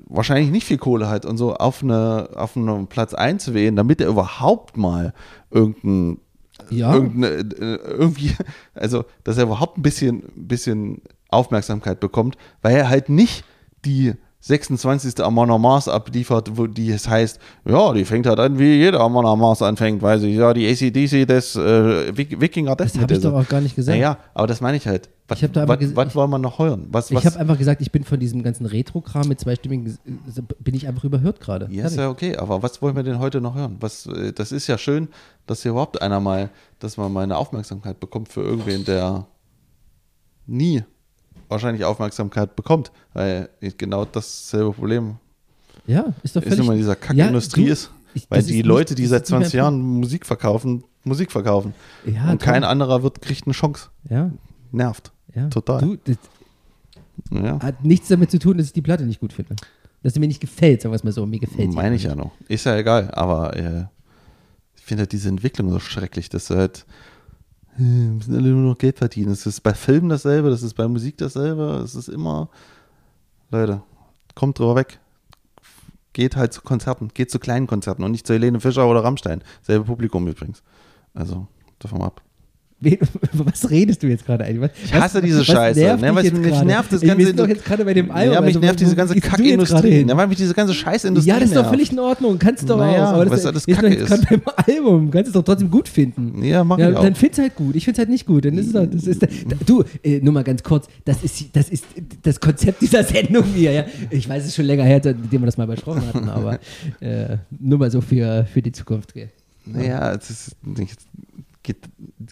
[SPEAKER 2] wahrscheinlich nicht viel Kohle hat und so auf, eine, auf einen Platz einzuwählen, damit er überhaupt mal irgendein ja. Irgendeine, äh, irgendwie, also dass er überhaupt ein bisschen, bisschen Aufmerksamkeit bekommt, weil er halt nicht die 26. Amon Mars abliefert, wo die es heißt, ja, die fängt halt an, wie jeder Amon Mars anfängt, weil sie ja die ACDC des äh, Wikinger
[SPEAKER 1] Das habe ich doch auch gar nicht gesagt.
[SPEAKER 2] Naja, aber das meine ich halt. Was,
[SPEAKER 1] ich was,
[SPEAKER 2] was wollen wir noch hören? Was,
[SPEAKER 1] ich habe einfach gesagt, ich bin von diesem ganzen Retro-Kram mit zweistimmigen, bin ich einfach überhört gerade.
[SPEAKER 2] Ja, ist ja okay, aber was wollen wir denn heute noch hören? Was, äh, das ist ja schön, dass hier überhaupt einer mal, dass man mal eine Aufmerksamkeit bekommt für irgendwen, der nie wahrscheinlich Aufmerksamkeit bekommt, weil genau dasselbe Problem
[SPEAKER 1] ja, ist doch
[SPEAKER 2] ist immer dieser Kackindustrie ja, ist, ich, weil die Leute, die seit 20 Jahren Musik verkaufen, Musik verkaufen. Ja, und kein anderer wird, kriegt eine Chance.
[SPEAKER 1] Ja.
[SPEAKER 2] Nervt. Ja. Total. Du, das
[SPEAKER 1] ja. Hat nichts damit zu tun, dass ich die Platte nicht gut finde. Dass sie mir nicht gefällt, sagen wir es mal so. Mir gefällt
[SPEAKER 2] sie. Meine ich ja noch. Ist ja egal, aber äh, ich finde halt diese Entwicklung so schrecklich, dass du halt müssen alle nur noch Geld verdienen. Das ist bei Filmen dasselbe, das ist bei Musik dasselbe. Es ist immer, Leute, kommt drüber weg. Geht halt zu Konzerten, geht zu kleinen Konzerten und nicht zu Helene Fischer oder Rammstein. Selbe Publikum übrigens. Also, davon ab.
[SPEAKER 1] Was redest du jetzt gerade eigentlich?
[SPEAKER 2] ich hasse diese Scheiße.
[SPEAKER 1] Nervt ne,
[SPEAKER 2] mich,
[SPEAKER 1] mich
[SPEAKER 2] nervt das ganze.
[SPEAKER 1] Wir sind doch jetzt gerade bei dem Album.
[SPEAKER 2] Ja, mich also, nervt diese ganze Kackindustrie. Ne, weil mich diese ganze Scheißindustrie
[SPEAKER 1] Ja, das ist doch völlig in Ordnung. Kannst du doch
[SPEAKER 2] naja,
[SPEAKER 1] auch.
[SPEAKER 2] Aber das, das ist Kacke ist.
[SPEAKER 1] gerade beim Album. Kannst es doch trotzdem gut finden.
[SPEAKER 2] Ja, mach ja, ich auch.
[SPEAKER 1] Dann find's halt gut. Ich find's halt nicht gut. Dann ist es halt, das ist, du, äh, nur mal ganz kurz. Das ist, das ist das Konzept dieser Sendung hier. Ja. Ich weiß es schon länger her, seitdem wir das mal besprochen hatten, aber äh, nur mal so für, für die Zukunft.
[SPEAKER 2] Naja, es ist nicht geht,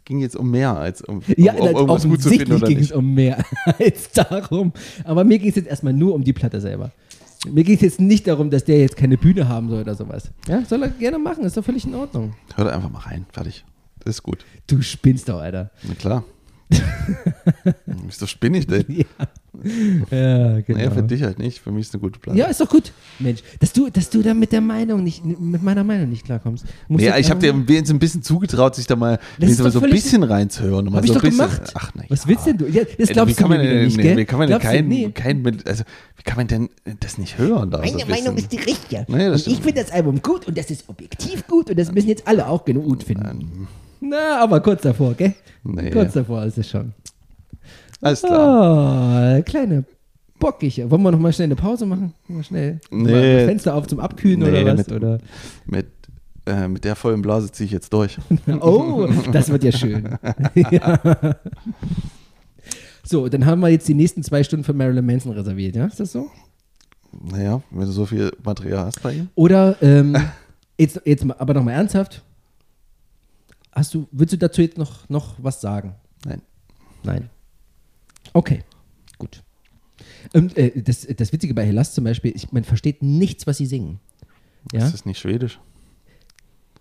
[SPEAKER 2] ging jetzt um mehr als um,
[SPEAKER 1] ja, um, um irgendwas gut zu finden oder ging es um mehr als darum. Aber mir ging es jetzt erstmal nur um die Platte selber. Mir ging es jetzt nicht darum, dass der jetzt keine Bühne haben soll oder sowas. Ja, soll er gerne machen, ist doch völlig in Ordnung.
[SPEAKER 2] Hör da einfach mal rein, fertig. Das ist gut.
[SPEAKER 1] Du spinnst doch, Alter.
[SPEAKER 2] Na klar. Wieso spinne ich denn? Ja.
[SPEAKER 1] Ja, genau.
[SPEAKER 2] Naja, für dich halt nicht. Für mich ist eine gute Platte.
[SPEAKER 1] Ja, ist doch gut. Mensch, dass du, dass du da mit der Meinung nicht, mit meiner Meinung nicht klarkommst.
[SPEAKER 2] ja, ich habe dir ein bisschen zugetraut, sich da mal so, so ein bisschen reinzuhören.
[SPEAKER 1] Hab
[SPEAKER 2] ich
[SPEAKER 1] so
[SPEAKER 2] doch
[SPEAKER 1] bisschen, gemacht.
[SPEAKER 2] Ach, nein.
[SPEAKER 1] Was willst denn du? Ja, das glaubst du mir denn, nicht, gell?
[SPEAKER 2] Wie kann man denn kein, nee. kein, also, wie kann man denn das nicht hören?
[SPEAKER 1] Da Meine so Meinung ist die richtige. Nee, und ich finde das Album gut und das ist objektiv gut und das müssen jetzt alle auch genug finden. Na, aber kurz davor, gell? Nee. Kurz davor ist es schon.
[SPEAKER 2] Alles klar.
[SPEAKER 1] Oh, kleine bockig. Wollen wir noch mal schnell eine Pause machen? Mal schnell.
[SPEAKER 2] Nee.
[SPEAKER 1] Mal Fenster auf zum Abkühlen nee, oder was?
[SPEAKER 2] Mit,
[SPEAKER 1] oder?
[SPEAKER 2] Mit, äh, mit der vollen Blase ziehe ich jetzt durch.
[SPEAKER 1] oh, das wird ja schön. ja. So, dann haben wir jetzt die nächsten zwei Stunden für Marilyn Manson reserviert, ja? Ist das so?
[SPEAKER 2] Naja, wenn du so viel Material hast bei ihm.
[SPEAKER 1] Oder, ähm, jetzt, jetzt aber nochmal ernsthaft. Hast du, willst du dazu jetzt noch, noch was sagen?
[SPEAKER 2] Nein.
[SPEAKER 1] Nein. Okay, gut. Und äh, das, das Witzige bei Hellas zum Beispiel, ich, man versteht nichts, was sie singen. Ja?
[SPEAKER 2] Ist das nicht schwedisch?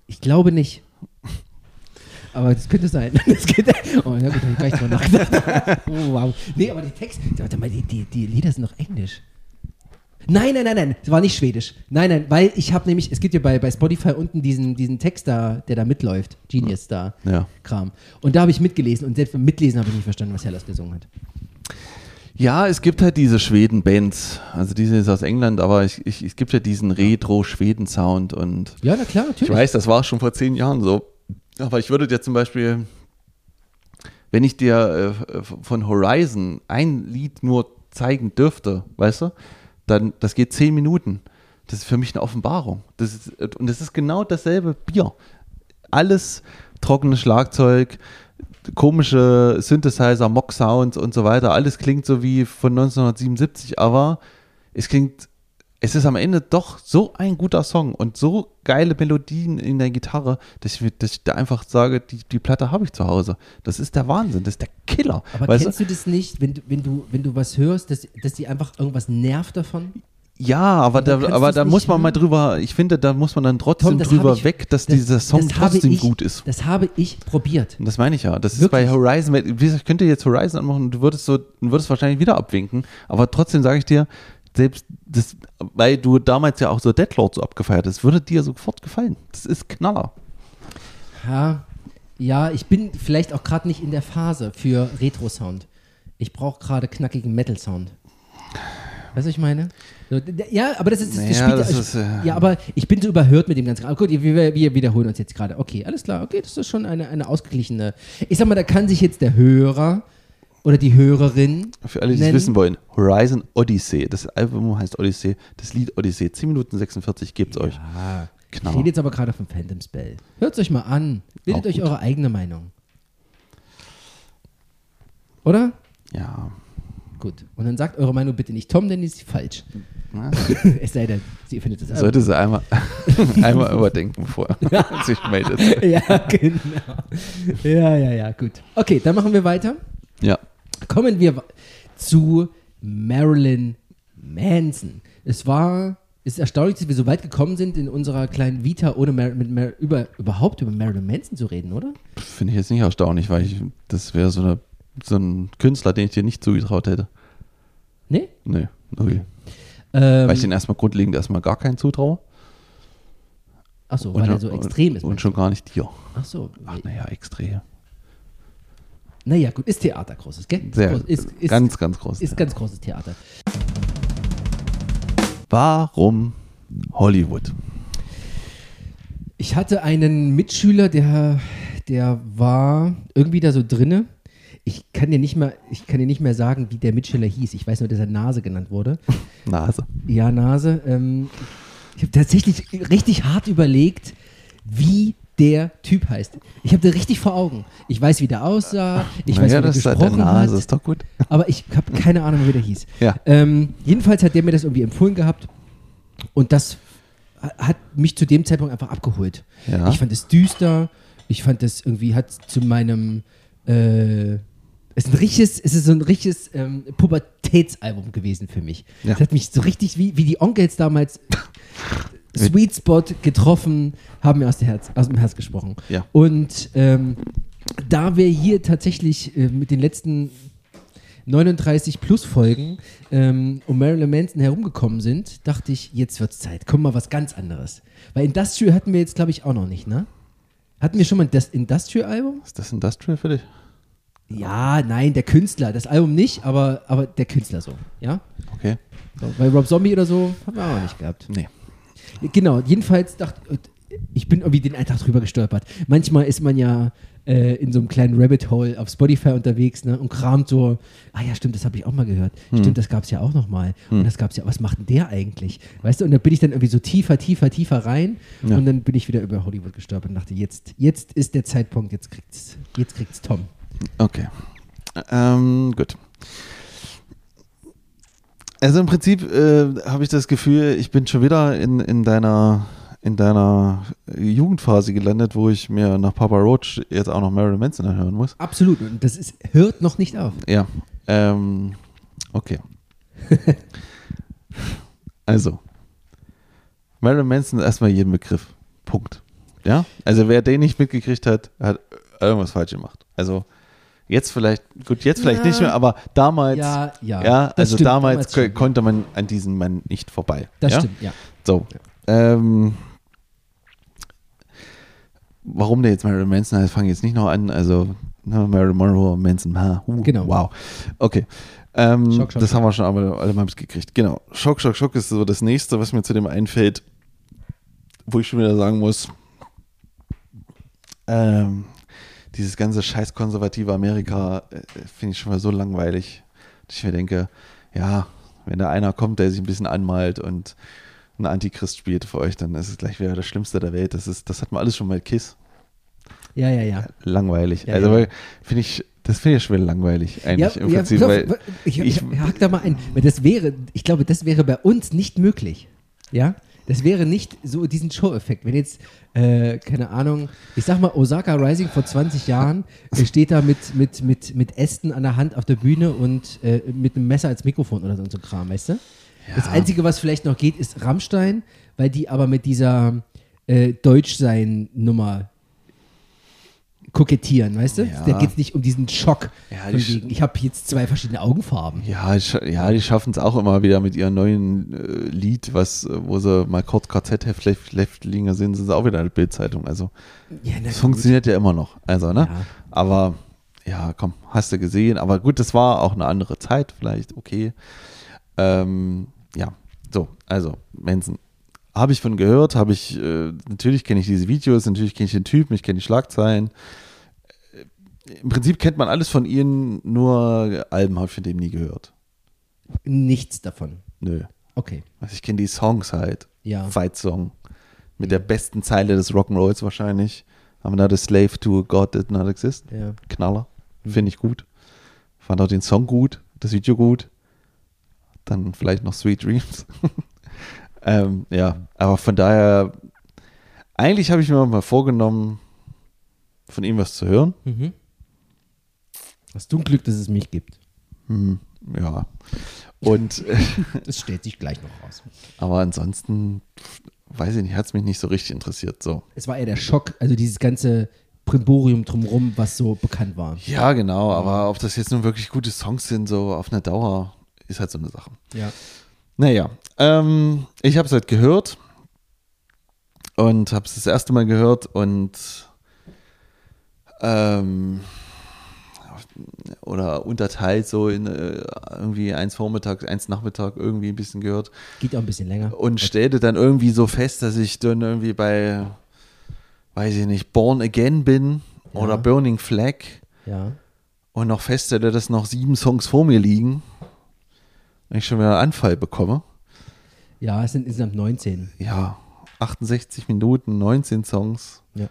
[SPEAKER 1] Ich glaube nicht. Aber das könnte sein. Das geht, oh, ja gut, habe ich gleich drüber nachgedacht. Oh, wow. Nee, aber die Texte, warte mal, die, die, die Lieder sind doch Englisch. Nein, nein, nein, nein, es war nicht Schwedisch. Nein, nein, weil ich habe nämlich, es gibt ja bei, bei Spotify unten diesen, diesen Text da, der da mitläuft, Genius da,
[SPEAKER 2] ja.
[SPEAKER 1] Kram. Und da habe ich mitgelesen und selbst beim Mitlesen habe ich nicht verstanden, was Hellas gesungen hat.
[SPEAKER 2] Ja, es gibt halt diese Schweden-Bands. Also diese ist aus England, aber ich, ich, es gibt ja diesen Retro-Schweden-Sound und.
[SPEAKER 1] Ja, na klar, natürlich.
[SPEAKER 2] Ich weiß, das war schon vor zehn Jahren so. Aber ich würde dir zum Beispiel, wenn ich dir äh, von Horizon ein Lied nur zeigen dürfte, weißt du, dann, das geht zehn Minuten. Das ist für mich eine Offenbarung. Das ist, und das ist genau dasselbe Bier. Alles trockenes Schlagzeug, komische Synthesizer, Mock-Sounds und so weiter. Alles klingt so wie von 1977, aber es klingt, es ist am Ende doch so ein guter Song und so geile Melodien in der Gitarre, dass ich, dass ich da einfach sage, die, die Platte habe ich zu Hause. Das ist der Wahnsinn, das ist der Killer.
[SPEAKER 1] Aber kennst du? du das nicht, wenn du, wenn du, wenn du was hörst, dass, dass die einfach irgendwas nervt davon?
[SPEAKER 2] Ja, aber da, aber da muss man hören. mal drüber, ich finde, da muss man dann trotzdem Tom, drüber ich, weg, dass das, dieser Song trotzdem
[SPEAKER 1] ich,
[SPEAKER 2] gut ist.
[SPEAKER 1] Das habe ich probiert.
[SPEAKER 2] Und das meine ich ja. Das Wirklich? ist bei Horizon, ich könnte jetzt Horizon anmachen und du würdest so, du würdest wahrscheinlich wieder abwinken, aber trotzdem sage ich dir, selbst das, weil du damals ja auch so Deadlord so abgefeiert hast, würde dir sofort gefallen. Das ist Knaller.
[SPEAKER 1] Ja, ja, ich bin vielleicht auch gerade nicht in der Phase für Retro-Sound. Ich brauche gerade knackigen Metal-Sound. Weißt du, was ich meine? Ja, aber das ist, das,
[SPEAKER 2] naja, das
[SPEAKER 1] ist äh, ja, aber ich bin so überhört mit dem ganzen. Gut, wir, wir, wiederholen uns jetzt gerade. Okay, alles klar. Okay, das ist schon eine, eine ausgeglichene. Ich sag mal, da kann sich jetzt der Hörer oder die Hörerin.
[SPEAKER 2] Für alle, die es wissen wollen, Horizon Odyssey. Das Album heißt Odyssey. Das Lied Odyssey. 10 Minuten 46 gibt's ja, euch.
[SPEAKER 1] Knauer. Ich rede jetzt aber gerade vom Phantom Spell. Hört es euch mal an. Bildet euch eure eigene Meinung. Oder?
[SPEAKER 2] Ja.
[SPEAKER 1] Gut. Und dann sagt eure Meinung bitte nicht Tom, denn die ist falsch. es sei denn, sie findet es
[SPEAKER 2] Sollte sie einmal, einmal überdenken vorher, ja. sich meldet.
[SPEAKER 1] Ja, genau. Ja, ja, ja, gut. Okay, dann machen wir weiter.
[SPEAKER 2] Ja.
[SPEAKER 1] Kommen wir zu Marilyn Manson. Es war, es ist erstaunlich, dass wir so weit gekommen sind in unserer kleinen Vita, ohne Mar Mar über, überhaupt über Marilyn Manson zu reden, oder?
[SPEAKER 2] Finde ich jetzt nicht erstaunlich, weil ich, das wäre so, eine, so ein Künstler, den ich dir nicht zugetraut hätte.
[SPEAKER 1] Nee?
[SPEAKER 2] Nee, null. Ähm, weil ich den erstmal grundlegend erstmal gar keinen zutraue.
[SPEAKER 1] Achso, weil er so extrem ist.
[SPEAKER 2] Und schon gar nicht dir.
[SPEAKER 1] Ach so.
[SPEAKER 2] Ach, naja, extrem.
[SPEAKER 1] Naja, gut, ist Theater großes, gell?
[SPEAKER 2] Sehr,
[SPEAKER 1] groß,
[SPEAKER 2] ist, ist, ganz, ganz groß.
[SPEAKER 1] Ist ganz großes Theater.
[SPEAKER 2] Warum Hollywood?
[SPEAKER 1] Ich hatte einen Mitschüler, der, der war irgendwie da so drinne. Ich kann dir nicht mehr, ich kann dir nicht mehr sagen, wie der Mitschüler hieß. Ich weiß nur, dass er Nase genannt wurde.
[SPEAKER 2] Nase.
[SPEAKER 1] Ja, Nase. Ähm, ich habe tatsächlich richtig hart überlegt, wie der Typ heißt. Ich habe den richtig vor Augen. Ich weiß, wie der aussah. Ich weiß,
[SPEAKER 2] ja,
[SPEAKER 1] wie der gesprochen der Nase,
[SPEAKER 2] hat. ist doch gut.
[SPEAKER 1] Aber ich habe keine Ahnung, wie der hieß.
[SPEAKER 2] Ja.
[SPEAKER 1] Ähm, jedenfalls hat der mir das irgendwie empfohlen gehabt. Und das hat mich zu dem Zeitpunkt einfach abgeholt.
[SPEAKER 2] Ja.
[SPEAKER 1] Ich fand es düster. Ich fand es irgendwie, hat zu meinem äh, es ist ein richtiges, es ist so ein richtiges ähm, Pubertätsalbum gewesen für mich.
[SPEAKER 2] Ja.
[SPEAKER 1] Das hat mich so richtig wie, wie die Onkels damals Sweet Spot getroffen, haben mir aus, Herz, aus dem Herz gesprochen.
[SPEAKER 2] Ja.
[SPEAKER 1] Und ähm, da wir hier tatsächlich äh, mit den letzten 39 plus Folgen ähm, um Marilyn Manson herumgekommen sind, dachte ich, jetzt wird's Zeit. Komm mal was ganz anderes. Weil Industrial hatten wir jetzt, glaube ich, auch noch nicht, ne? Hatten wir schon mal das Industrial-Album?
[SPEAKER 2] Ist das Industrial für dich?
[SPEAKER 1] Ja, nein, der Künstler. Das Album nicht, aber, aber der Künstler so. Ja?
[SPEAKER 2] Okay.
[SPEAKER 1] So, weil Rob Zombie oder so haben wir auch nicht gehabt.
[SPEAKER 2] Nee.
[SPEAKER 1] Genau, jedenfalls dachte ich, bin irgendwie den Eintrag drüber gestolpert. Manchmal ist man ja äh, in so einem kleinen Rabbit Hole auf Spotify unterwegs ne, und kramt so, ah ja, stimmt, das habe ich auch mal gehört. Hm. Stimmt, das gab es ja auch noch mal. Hm. Und das gab es ja, was macht denn der eigentlich? Weißt du, und da bin ich dann irgendwie so tiefer, tiefer, tiefer rein ja. und dann bin ich wieder über Hollywood gestolpert und dachte, jetzt, jetzt ist der Zeitpunkt, jetzt kriegt's, jetzt kriegt's Tom.
[SPEAKER 2] Okay. Ähm, gut. Also im Prinzip äh, habe ich das Gefühl, ich bin schon wieder in, in deiner in deiner Jugendphase gelandet, wo ich mir nach Papa Roach jetzt auch noch Marilyn Manson anhören muss.
[SPEAKER 1] Absolut. Und das ist, hört noch nicht auf.
[SPEAKER 2] Ja. Ähm, okay. also. Marilyn Manson ist erstmal jeden Begriff. Punkt. Ja? Also wer den nicht mitgekriegt hat, hat irgendwas falsch gemacht. Also Jetzt vielleicht, gut, jetzt vielleicht ja. nicht mehr, aber damals,
[SPEAKER 1] ja, ja,
[SPEAKER 2] ja also stimmt, damals, damals konnte man an diesem Mann nicht vorbei.
[SPEAKER 1] Das
[SPEAKER 2] ja?
[SPEAKER 1] stimmt, ja.
[SPEAKER 2] So. Ähm, warum der jetzt Marilyn Manson heißt, fange ich jetzt nicht noch an. Also, ne, Marilyn Monroe, Manson, ha, uh,
[SPEAKER 1] genau.
[SPEAKER 2] Wow. Okay. Ähm, Schock, Schock, das Schock. haben wir schon alle, alle mal mitgekriegt. Genau. Schock, Schock, Schock ist so das nächste, was mir zu dem einfällt, wo ich schon wieder sagen muss, ähm, dieses ganze scheiß konservative Amerika äh, finde ich schon mal so langweilig, dass ich mir denke, ja, wenn da einer kommt, der sich ein bisschen anmalt und ein Antichrist spielt für euch, dann ist es gleich wieder das Schlimmste der Welt. Das, ist, das hat man alles schon mal Kiss.
[SPEAKER 1] Ja, ja, ja.
[SPEAKER 2] Langweilig. Ja, also ja. finde ich, das finde ich schon wieder langweilig eigentlich ja, im Prinzip. Ja, weil
[SPEAKER 1] ich, ich, ich hack da mal ein. Das wäre, ich glaube, das wäre bei uns nicht möglich. Ja? Das wäre nicht so diesen Show-Effekt. Wenn jetzt, äh, keine Ahnung, ich sag mal, Osaka Rising vor 20 Jahren äh, steht da mit, mit, mit, mit Ästen an der Hand auf der Bühne und äh, mit einem Messer als Mikrofon oder so, so Kram, weißt du? Ja. Das Einzige, was vielleicht noch geht, ist Rammstein, weil die aber mit dieser äh, Deutschsein-Nummer kokettieren, weißt du? Ja. Da geht es nicht um diesen Schock. Ja, die ich habe jetzt zwei verschiedene Augenfarben.
[SPEAKER 2] Ja, ja die schaffen es auch immer wieder mit ihrem neuen äh, Lied, was, äh, wo sie mal kurz KZ-Häftlinge sind, sind sie auch wieder eine Bildzeitung. Also, ja, das funktioniert ja immer noch. Also, ne? Aber ja, komm, hast du gesehen. Aber gut, das war auch eine andere Zeit, vielleicht, okay. Ähm, ja, so, also, Manson. Habe ich von gehört, habe ich, äh, natürlich kenne ich diese Videos, natürlich kenne ich den Typen, ich kenne die Schlagzeilen. Äh, Im Prinzip kennt man alles von ihnen, nur Alben habe ich von dem nie gehört.
[SPEAKER 1] Nichts davon.
[SPEAKER 2] Nö.
[SPEAKER 1] Okay.
[SPEAKER 2] Also ich kenne die Songs halt.
[SPEAKER 1] Ja.
[SPEAKER 2] Fight Song. Mit der besten Zeile des Rock'n'Rolls wahrscheinlich. I'm not a slave to a God that not exist.
[SPEAKER 1] Ja.
[SPEAKER 2] Knaller. Finde ich gut. Fand auch den Song gut, das Video gut. Dann vielleicht noch Sweet Dreams. ähm, ja, aber von daher, eigentlich habe ich mir mal vorgenommen, von ihm was zu hören.
[SPEAKER 1] Mhm. Hast du ein Glück, dass es mich gibt?
[SPEAKER 2] Hm, ja. Und
[SPEAKER 1] das stellt sich gleich noch raus.
[SPEAKER 2] Aber ansonsten, weiß ich nicht, hat es mich nicht so richtig interessiert. So.
[SPEAKER 1] Es war eher der Schock, also dieses ganze Primborium drumherum, was so bekannt war.
[SPEAKER 2] Ja, genau, aber ob das jetzt nun wirklich gute Songs sind, so auf eine Dauer, ist halt so eine Sache.
[SPEAKER 1] Ja.
[SPEAKER 2] Naja, ähm, ich habe es halt gehört und habe es das erste Mal gehört und ähm, oder unterteilt so in äh, irgendwie eins Vormittag, eins Nachmittag irgendwie ein bisschen gehört.
[SPEAKER 1] Geht auch ein bisschen länger.
[SPEAKER 2] Und stellte dann irgendwie so fest, dass ich dann irgendwie bei, weiß ich nicht, Born Again bin
[SPEAKER 1] Ja.
[SPEAKER 2] oder Burning Flag
[SPEAKER 1] Ja.
[SPEAKER 2] und noch feststelle, dass noch sieben Songs vor mir liegen und ich schon wieder einen Anfall bekomme.
[SPEAKER 1] Ja, es sind insgesamt 19.
[SPEAKER 2] Ja, 68 Minuten, 19 Songs.
[SPEAKER 1] Ja.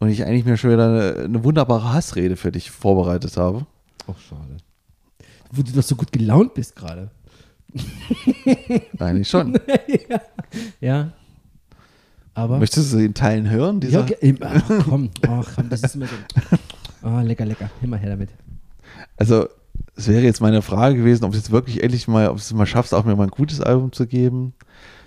[SPEAKER 2] Und ich eigentlich mir schon wieder eine, eine wunderbare Hassrede für dich vorbereitet habe.
[SPEAKER 1] Auch schade. Wo du doch so gut gelaunt bist gerade.
[SPEAKER 2] Eigentlich schon.
[SPEAKER 1] Ja. Aber.
[SPEAKER 2] Möchtest du den Teilen hören?
[SPEAKER 1] ja,
[SPEAKER 2] Dieser?
[SPEAKER 1] okay, ähm, ach, komm, ach, komm, das ist immer so. Ah, lecker, lecker. Immer her damit.
[SPEAKER 2] Also, es wäre jetzt meine Frage gewesen, ob du jetzt wirklich endlich mal, ob es mal schaffst, auch mir mal ein gutes Album zu geben.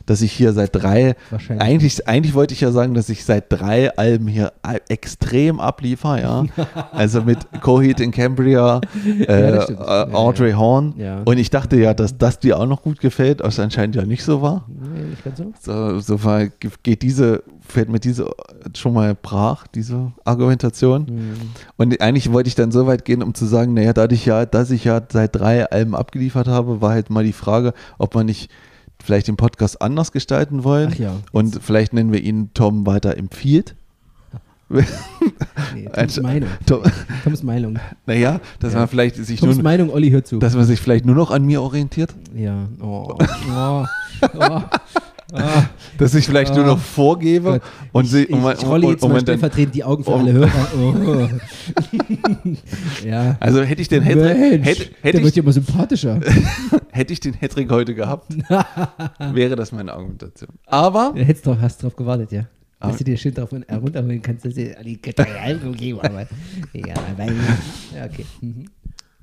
[SPEAKER 2] Dass ich hier seit drei, eigentlich, eigentlich wollte ich ja sagen, dass ich seit drei Alben hier extrem abliefer, ja. Also mit Coheed in Cambria, äh, äh,
[SPEAKER 1] Ja, ja.
[SPEAKER 2] Audrey Horn.
[SPEAKER 1] Ja.
[SPEAKER 2] Und ich dachte ja, dass das dir auch noch gut gefällt, was anscheinend ja nicht so war.
[SPEAKER 1] Nee, nicht ganz so.
[SPEAKER 2] So, so war, geht diese, fällt mir diese schon mal brach, diese Argumentation.
[SPEAKER 1] Hm.
[SPEAKER 2] Und eigentlich wollte ich dann so weit gehen, um zu sagen, naja, dadurch ja, dass ich ja seit drei Alben abgeliefert habe, war halt mal die Frage, ob man nicht vielleicht den Podcast anders gestalten wollen.
[SPEAKER 1] Ja.
[SPEAKER 2] Und vielleicht nennen wir ihn Tom weiter empfiehlt.
[SPEAKER 1] Nee, Toms
[SPEAKER 2] Also,
[SPEAKER 1] Meinung.
[SPEAKER 2] Tom,
[SPEAKER 1] Toms Meinung.
[SPEAKER 2] naja, dass
[SPEAKER 1] Ja.
[SPEAKER 2] man vielleicht sich
[SPEAKER 1] Toms
[SPEAKER 2] nur,
[SPEAKER 1] Meinung, Olli, hört zu.
[SPEAKER 2] dass man sich vielleicht nur noch an mir orientiert,
[SPEAKER 1] ja. Oh. Oh. Oh.
[SPEAKER 2] Dass ich vielleicht nur
[SPEAKER 1] Ah.
[SPEAKER 2] noch vorgebe
[SPEAKER 1] Gott.
[SPEAKER 2] und, sie,
[SPEAKER 1] ich,
[SPEAKER 2] und, man,
[SPEAKER 1] ich rolle jetzt
[SPEAKER 2] und
[SPEAKER 1] mal
[SPEAKER 2] man dann,
[SPEAKER 1] stellvertretend die Augen für alle Hörer. Oh. ja.
[SPEAKER 2] also hätte ich den Hattrick,
[SPEAKER 1] Mensch,
[SPEAKER 2] hätte,
[SPEAKER 1] der
[SPEAKER 2] hätte,
[SPEAKER 1] wird
[SPEAKER 2] ich,
[SPEAKER 1] ja immer sympathischer.
[SPEAKER 2] hätte ich den Hattrick heute gehabt, wäre das meine Argumentation. Aber
[SPEAKER 1] Du hättest drauf, hast drauf gewartet, ja. Dass du dir schön drauf herunterholen kannst, dass du die Album geben, aber ja, weil, okay. Mhm.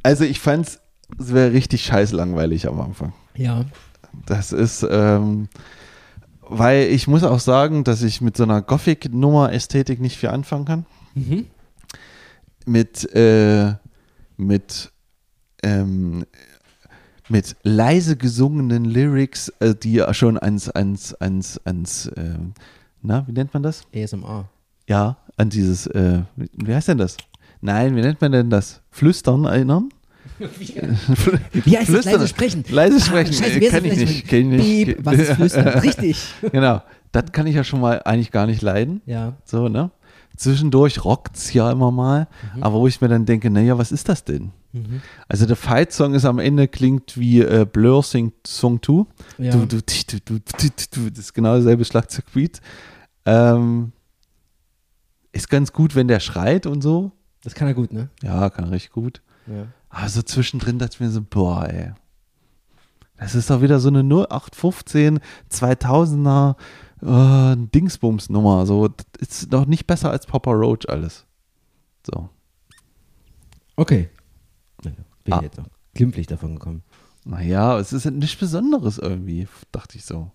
[SPEAKER 2] Also ich fand's, es wäre richtig scheiß langweilig am Anfang.
[SPEAKER 1] Ja,
[SPEAKER 2] Das ist, ähm, weil ich muss auch sagen, dass ich mit so einer Gothic-Nummer-Ästhetik nicht viel anfangen kann.
[SPEAKER 1] mhm.
[SPEAKER 2] Mit, äh, mit, ähm, mit leise gesungenen Lyrics, äh, die ja schon ans, ans, ans, ans, ähm, na, wie nennt man das?
[SPEAKER 1] ASMR.
[SPEAKER 2] Ja, an dieses, äh, wie heißt denn das? Nein, wie nennt man denn das? Flüstern erinnern?
[SPEAKER 1] Wie heißt das?
[SPEAKER 2] Flüstern.
[SPEAKER 1] Leise sprechen.
[SPEAKER 2] Leise sprechen,
[SPEAKER 1] Ah, scheiße,
[SPEAKER 2] äh,
[SPEAKER 1] das
[SPEAKER 2] ich nicht, kenn ich nicht.
[SPEAKER 1] Piep, was ist Flüstern? Richtig.
[SPEAKER 2] Genau, das kann ich ja schon mal eigentlich gar nicht leiden.
[SPEAKER 1] Ja,
[SPEAKER 2] So, ne? Zwischendurch rockt's ja immer mal, aber wo ich mir dann denke, naja, was ist das denn?
[SPEAKER 1] mhm.
[SPEAKER 2] Also der Fight-Song ist am Ende klingt wie äh, Blur singt Song 2.
[SPEAKER 1] ja.
[SPEAKER 2] Du, du, tsch, du, du, du, du, das ist genau dasselbe Schlagzeugbeat. Ähm, ist ganz gut, wenn der schreit und so.
[SPEAKER 1] Das kann er gut, ne?
[SPEAKER 2] Ja, kann richtig gut.
[SPEAKER 1] Ja.
[SPEAKER 2] Aber so zwischendrin dachte ich mir so, boah, ey. Das ist doch wieder so eine 0815 2000er äh, Dingsbums-Nummer. So, das ist doch nicht besser als Papa Roach alles. So.
[SPEAKER 1] Okay. Bin
[SPEAKER 2] Ah.
[SPEAKER 1] ich jetzt auch glimpflich davon gekommen.
[SPEAKER 2] Naja, es ist nichts Besonderes irgendwie, dachte ich so.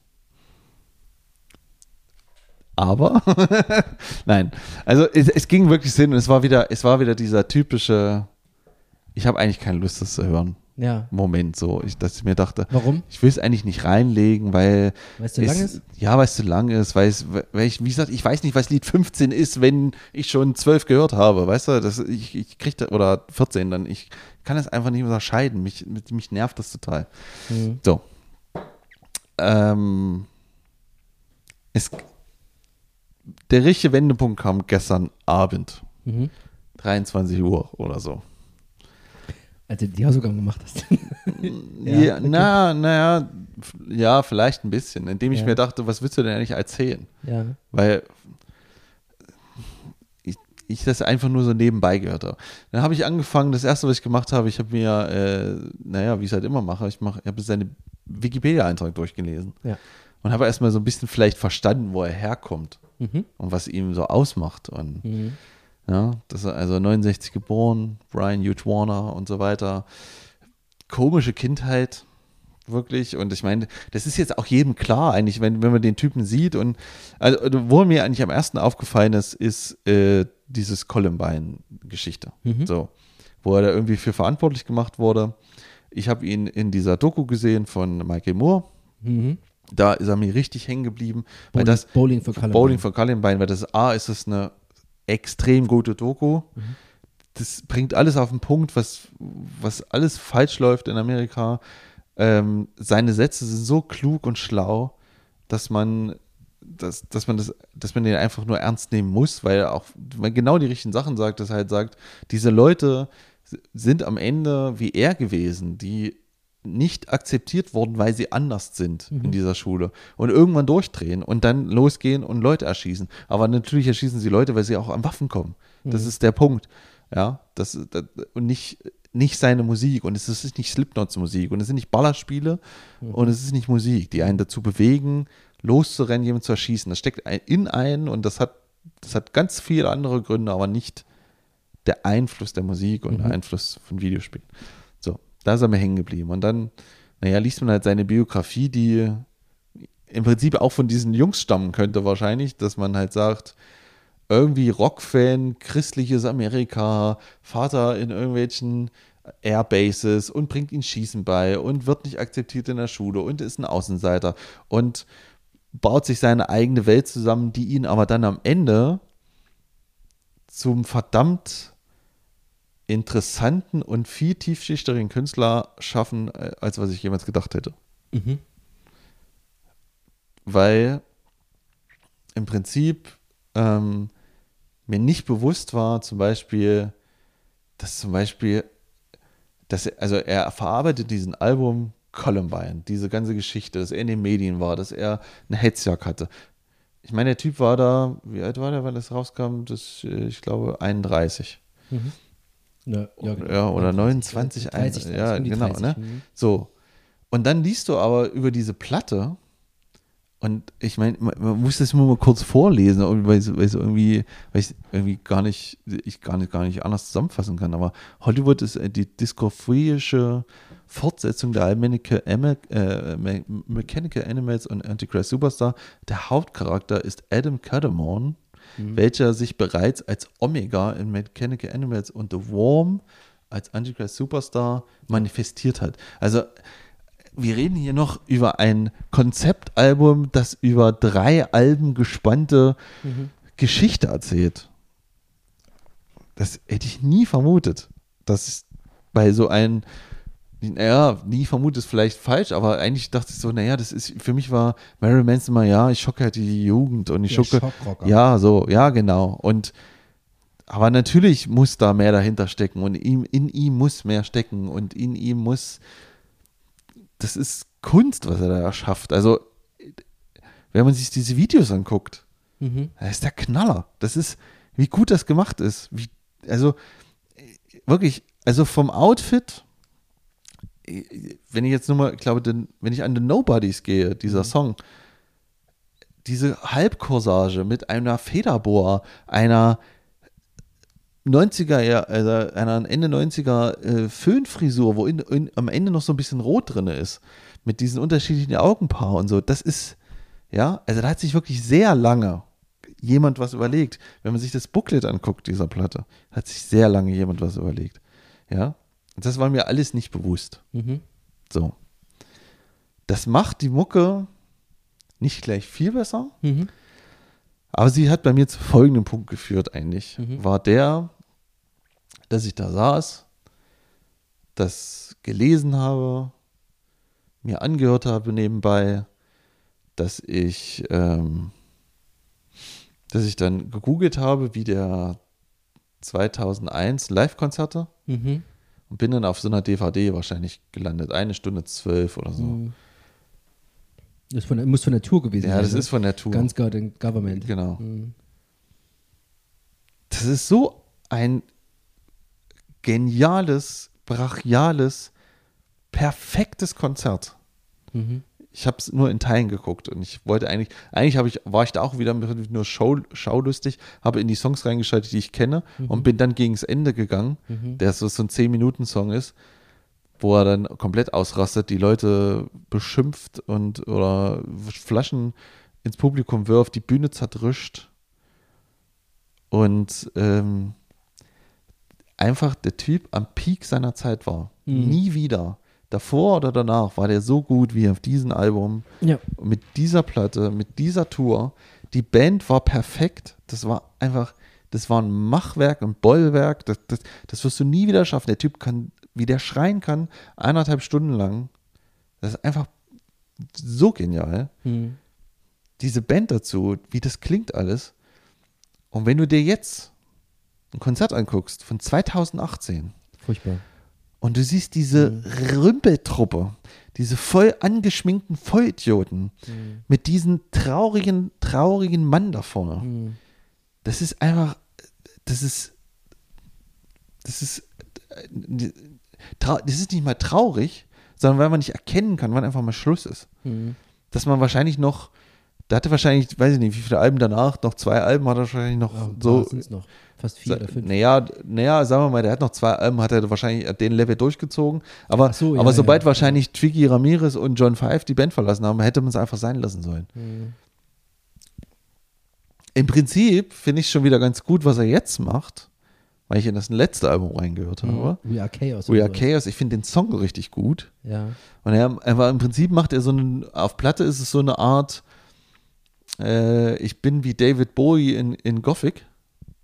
[SPEAKER 2] Aber, nein, also es, es ging wirklich Sinn und es war wieder, es war wieder dieser typische, ich habe eigentlich keine Lust, das zu hören.
[SPEAKER 1] ja.
[SPEAKER 2] Moment so, ich, dass ich mir dachte,
[SPEAKER 1] warum?
[SPEAKER 2] Ich will es eigentlich nicht reinlegen, weil
[SPEAKER 1] weil es zu lang ist.
[SPEAKER 2] Ja, weil es zu lang ist, weil, es, weil ich, wie gesagt, ich weiß nicht, was Lied 15 ist, wenn ich schon 12 gehört habe, weißt du, das, ich, ich krieg da, oder 14 dann, ich kann das einfach nicht unterscheiden, mich, mich nervt das total. Mhm. So. Ähm, es, der richtige Wendepunkt kam gestern Abend. Mhm. 23 Uhr oder so.
[SPEAKER 1] Also die Hausaufgaben gemacht hast.
[SPEAKER 2] ja, ja okay. na, naja, ja, vielleicht ein bisschen, indem ich ja. mir dachte, was willst du denn eigentlich erzählen?
[SPEAKER 1] Ja.
[SPEAKER 2] Weil ich, ich das einfach nur so nebenbei gehört habe. Dann habe ich angefangen, das erste, was ich gemacht habe, ich habe mir, äh, naja, wie ich es halt immer mache, ich, mach, ich habe seine Wikipedia-Eintrag durchgelesen.
[SPEAKER 1] Ja.
[SPEAKER 2] Und habe erstmal so ein bisschen vielleicht verstanden, wo er herkommt mhm. und was ihm so ausmacht. Und mhm. Ja, das ist also 69 geboren, Brian Hugh Warner und so weiter. Komische Kindheit, wirklich. Und ich meine, das ist jetzt auch jedem klar, eigentlich, wenn, wenn man den Typen sieht. Und also, wo mir eigentlich am ersten aufgefallen ist, ist äh, dieses Columbine-Geschichte. Mhm. So, wo er da irgendwie für verantwortlich gemacht wurde. Ich habe ihn in dieser Doku gesehen von Michael Moore. Mhm. Da ist er mir richtig hängen geblieben.
[SPEAKER 1] Bowling, weil das, Bowling für
[SPEAKER 2] Columbine. Bowling für Columbine, weil das A ist es eine extrem gute Doku. Mhm. Das bringt alles auf den Punkt, was, was alles falsch läuft in Amerika. Ähm, seine Sätze sind so klug und schlau, dass man, dass, dass man das, dass man den einfach nur ernst nehmen muss, weil er auch weil genau die richtigen Sachen sagt, dass er halt sagt, diese Leute sind am Ende wie er gewesen, die nicht akzeptiert worden, weil sie anders sind mhm. in dieser Schule und irgendwann durchdrehen und dann losgehen und Leute erschießen. Aber natürlich erschießen sie Leute, weil sie auch an Waffen kommen. Mhm. Das ist der Punkt. Ja, das, das, und nicht, nicht seine Musik und es ist nicht Slipknots Musik und es sind nicht Ballerspiele mhm. und es ist nicht Musik, die einen dazu bewegen, loszurennen, jemanden zu erschießen. Das steckt in einen und das hat, das hat ganz viele andere Gründe, aber nicht der Einfluss der Musik und mhm. der Einfluss von Videospielen. Da ist er mir hängen geblieben. Und dann, naja, liest man halt seine Biografie, die im Prinzip auch von diesen Jungs stammen könnte, wahrscheinlich, dass man halt sagt, irgendwie Rockfan, christliches Amerika, Vater in irgendwelchen Airbases und bringt ihn Schießen bei und wird nicht akzeptiert in der Schule und ist ein Außenseiter und baut sich seine eigene Welt zusammen, die ihn aber dann am Ende zum verdammt interessanten und viel tiefschichtigeren Künstler schaffen, äh, als was ich jemals gedacht hätte. Mhm. Weil im Prinzip ähm, mir nicht bewusst war, zum Beispiel, dass zum Beispiel, dass er, also er verarbeitet diesen Album Columbine, diese ganze Geschichte, dass er in den Medien war, dass er eine Hetzjagd hatte. Ich meine, der Typ war da, wie alt war der, wenn das rauskam? Das, äh, ich glaube, 31. Mhm.
[SPEAKER 1] Ja, ja,
[SPEAKER 2] genau. ja oder 29, 30, 30, ja, genau, 30, ne? Mhm. So. Und dann liest du aber über diese Platte und ich meine, man muss das nur mal kurz vorlesen, weil es irgendwie, weil ich irgendwie gar nicht, ich gar nicht, gar nicht anders zusammenfassen kann. Aber Hollywood ist die diskografische Fortsetzung der Mechanical, äh, Mechanical Animals und Antichrist Superstar. Der Hauptcharakter ist Adam Cadamon mhm. welcher sich bereits als Omega in Mechanical Animals und The Worm als Antichrist Superstar manifestiert hat. Also wir reden hier noch über ein Konzeptalbum, das über drei Alben gespannte mhm. Geschichte erzählt. Das hätte ich nie vermutet, dass bei so einem naja, nie vermutet ist vielleicht falsch, aber eigentlich dachte ich so, naja, das ist, für mich war Marilyn Manson mal, ja, ich schocke halt die Jugend und ich schocke, ja, so, ja, genau. Und, aber natürlich muss da mehr dahinter stecken und ihm, in ihm muss mehr stecken und in ihm muss, das ist Kunst, was er da erschafft. Also, wenn man sich diese Videos anguckt, mhm. das ist der Knaller. Das ist, wie gut das gemacht ist. Wie, also, wirklich, also vom Outfit, wenn ich jetzt nur mal, ich glaube, den, wenn ich an The Nobodies gehe, dieser mhm. Song, diese Halbcorsage mit einer Federbohr, einer 90er, ja, also einer Ende 90er äh, Föhnfrisur, wo in, in, am Ende noch so ein bisschen Rot drin ist, mit diesen unterschiedlichen Augenpaar und so, das ist, ja, also da hat sich wirklich sehr lange jemand was überlegt. Wenn man sich das Booklet anguckt, dieser Platte, hat sich sehr lange jemand was überlegt. Ja, Das war mir alles nicht bewusst. Mhm. So. Das macht die Mucke nicht gleich viel besser, mhm. aber sie hat bei mir zu folgendem Punkt geführt eigentlich. Mhm. War der, dass ich da saß, das gelesen habe, mir angehört habe nebenbei, dass ich, ähm, dass ich dann gegoogelt habe, wie der 2001 Live-Konzerte mhm. Und bin dann auf so einer DVD wahrscheinlich gelandet, eine Stunde zwölf oder so. Mhm.
[SPEAKER 1] Das von, muss von der Tour gewesen
[SPEAKER 2] sein. Ja, das ne? ist von der Tour.
[SPEAKER 1] Ganz Government.
[SPEAKER 2] Genau. Mhm. Das ist so ein geniales, brachiales, perfektes Konzert. Mhm. Ich habe es nur in Teilen geguckt und ich wollte eigentlich, eigentlich habe ich, war ich da auch wieder nur Show, schaulustig, habe in die Songs reingeschaltet, die ich kenne mhm. und bin dann gegen das Ende gegangen, mhm. der so, so ein 10-Minuten-Song ist, wo er dann komplett ausrastet, die Leute beschimpft und oder Flaschen ins Publikum wirft, die Bühne zerdrischt und ähm, einfach der Typ am Peak seiner Zeit war. Mhm. Nie wieder davor oder danach war der so gut wie auf diesem Album. Ja. Mit dieser Platte, mit dieser Tour. Die Band war perfekt. Das war einfach, das war ein Machwerk, ein Bollwerk. Das, das, das wirst du nie wieder schaffen. Der Typ kann, wie der schreien kann, eineinhalb Stunden lang. Das ist einfach so genial. Hm. Diese Band dazu, wie das klingt alles. Und wenn du dir jetzt ein Konzert anguckst von 2018.
[SPEAKER 1] Furchtbar.
[SPEAKER 2] Und du siehst diese mhm. Rümpeltruppe, diese voll angeschminkten Vollidioten mhm. mit diesem traurigen, traurigen Mann da vorne. Mhm. Das ist einfach, das ist, das ist, das ist nicht mal traurig, sondern weil man nicht erkennen kann, wann einfach mal Schluss ist. Mhm. Dass man wahrscheinlich noch, da hatte wahrscheinlich, weiß ich nicht, wie viele Alben danach, noch zwei Alben hat er wahrscheinlich noch ja, so.
[SPEAKER 1] Noch. Fast vier oder fünf.
[SPEAKER 2] Naja, naja, sagen wir mal, der hat noch zwei Alben, hat er wahrscheinlich den Level durchgezogen. Aber, so, ja, aber sobald ja, wahrscheinlich ja. Twiggy Ramirez und John Five die Band verlassen haben, hätte man es einfach sein lassen sollen. Mhm. Im Prinzip finde ich schon wieder ganz gut, was er jetzt macht, weil ich in das letzte Album reingehört mhm. habe.
[SPEAKER 1] We Are Chaos.
[SPEAKER 2] We Are Chaos. Ich finde den Song richtig gut.
[SPEAKER 1] Ja.
[SPEAKER 2] Und er, er im Prinzip macht er so einen, auf Platte ist es so eine Art, äh, ich bin wie David Bowie in, in Gothic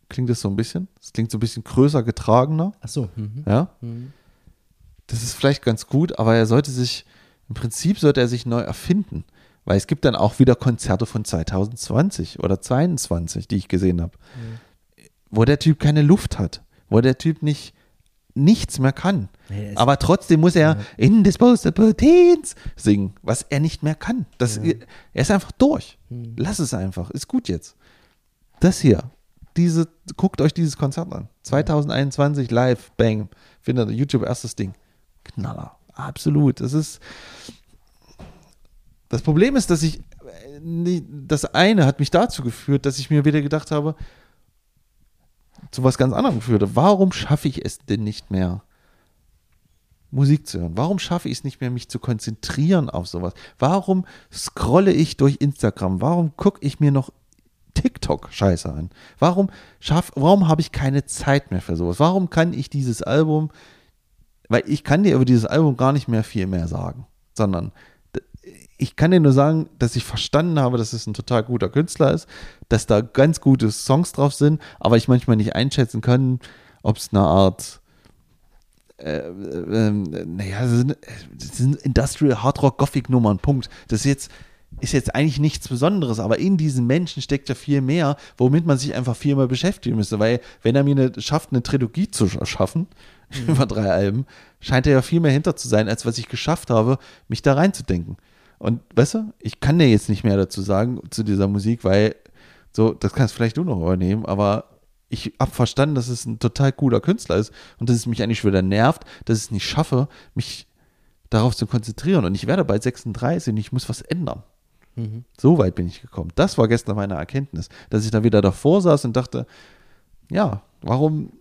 [SPEAKER 2] klingt das so ein bisschen. Es klingt so ein bisschen größer, getragener.
[SPEAKER 1] Ach so. Mhm.
[SPEAKER 2] Ja. Mhm. Das ist vielleicht ganz gut, aber er sollte sich, im Prinzip sollte er sich neu erfinden. Weil es gibt dann auch wieder Konzerte von 2020 oder 2022, die ich gesehen habe, mhm. wo der Typ keine Luft hat, wo der Typ nicht nichts mehr kann. Nee, aber trotzdem muss er ja. Indisposable Teens singen, was er nicht mehr kann. Das, ja. Er ist einfach durch. Mhm. Lass es einfach. Ist gut jetzt. Das hier diese, guckt euch dieses Konzert an. 2021 live, bang. Findet YouTube erstes Ding. Knaller. Absolut. Das ist. Das Problem ist, dass ich. Das eine hat mich dazu geführt, dass ich mir wieder gedacht habe, zu was ganz anderem geführt. Warum schaffe ich es denn nicht mehr, Musik zu hören? Warum schaffe ich es nicht mehr, mich zu konzentrieren auf sowas? Warum scrolle ich durch Instagram? Warum gucke ich mir noch TikTok-Scheiße an? Warum, warum habe ich keine Zeit mehr für sowas? Warum kann ich dieses Album, weil ich kann dir über dieses Album gar nicht mehr viel mehr sagen, sondern ich kann dir nur sagen, dass ich verstanden habe, dass es ein total guter Künstler ist, dass da ganz gute Songs drauf sind, aber ich manchmal nicht einschätzen kann, ob es eine Art äh, äh, naja, das sind, das sind Industrial Hard Rock Gothic Nummern, Punkt. Das ist jetzt ist jetzt eigentlich nichts Besonderes, aber in diesen Menschen steckt ja viel mehr, womit man sich einfach viel mehr beschäftigen müsste. Weil, wenn er mir eine, schafft, eine Trilogie zu schaffen, mhm. über drei Alben, scheint er ja viel mehr hinter zu sein, als was ich geschafft habe, mich da reinzudenken. Und weißt du, ich kann dir jetzt nicht mehr dazu sagen, zu dieser Musik, weil so, das kannst vielleicht du noch übernehmen, aber ich habe verstanden, dass es ein total cooler Künstler ist und dass es mich eigentlich wieder nervt, dass ich es nicht schaffe, mich darauf zu konzentrieren. Und ich werde bald 36 und ich muss was ändern. Mhm. So weit bin ich gekommen. Das war gestern meine Erkenntnis, dass ich da wieder davor saß und dachte, ja, warum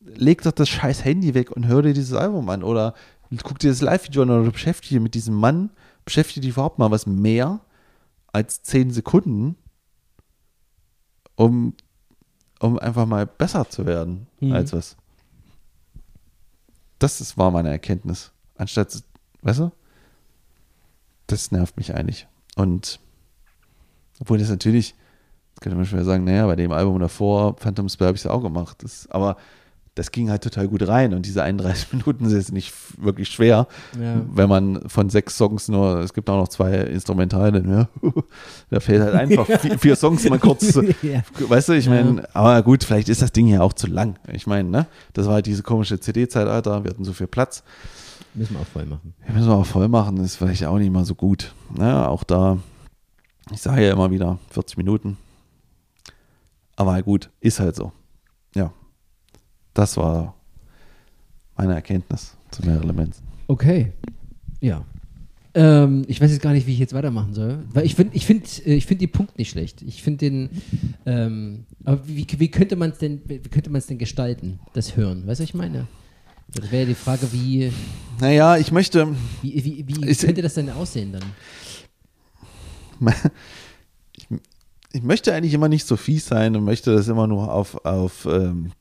[SPEAKER 2] leg doch das scheiß Handy weg und hör dir dieses Album an oder guck dir das Live-Video an oder beschäftige dich mit diesem Mann, beschäftige dich überhaupt mal was mehr als zehn Sekunden, um, um einfach mal besser zu werden mhm. als was. das ist, war meine Erkenntnis. Anstatt, weißt du? Das nervt mich eigentlich. Und obwohl das natürlich, das könnte man schwer sagen, naja, bei dem Album davor, Phantom Spell, habe ich es auch gemacht. Das, aber das ging halt total gut rein und diese 31 Minuten sind jetzt nicht wirklich schwer, ja. wenn man von sechs Songs nur, es gibt auch noch zwei Instrumentale, ne? da fehlt halt einfach vier, vier, Songs mal kurz, ja. weißt du, ich meine, ja. aber gut, vielleicht ist das Ding ja auch zu lang. Ich meine, ne, das war halt diese komische CD-Zeitalter, wir hatten so viel Platz.
[SPEAKER 1] Müssen wir auch voll machen.
[SPEAKER 2] Ja, müssen wir auch voll machen, ist vielleicht auch nicht mal so gut. Ne? Auch da, ich sage ja immer wieder 40 Minuten. Aber gut, ist halt so. Das war meine Erkenntnis zu mehreren Elementen.
[SPEAKER 1] Okay. Ja. Ähm, ich weiß jetzt gar nicht, wie ich jetzt weitermachen soll. Weil ich finde ich find, äh, ich find den Punkt nicht schlecht. Ich finde den. Ähm, aber wie, wie könnte man es denn, wie könnte man es denn gestalten, das Hören? Weißt du, was ich meine? Das wäre ja die Frage, wie.
[SPEAKER 2] Naja, ich möchte.
[SPEAKER 1] Wie, wie, wie ich, könnte das denn aussehen dann?
[SPEAKER 2] Ich, ich, möchte eigentlich immer nicht so fies sein und möchte das immer nur auf, auf ähm,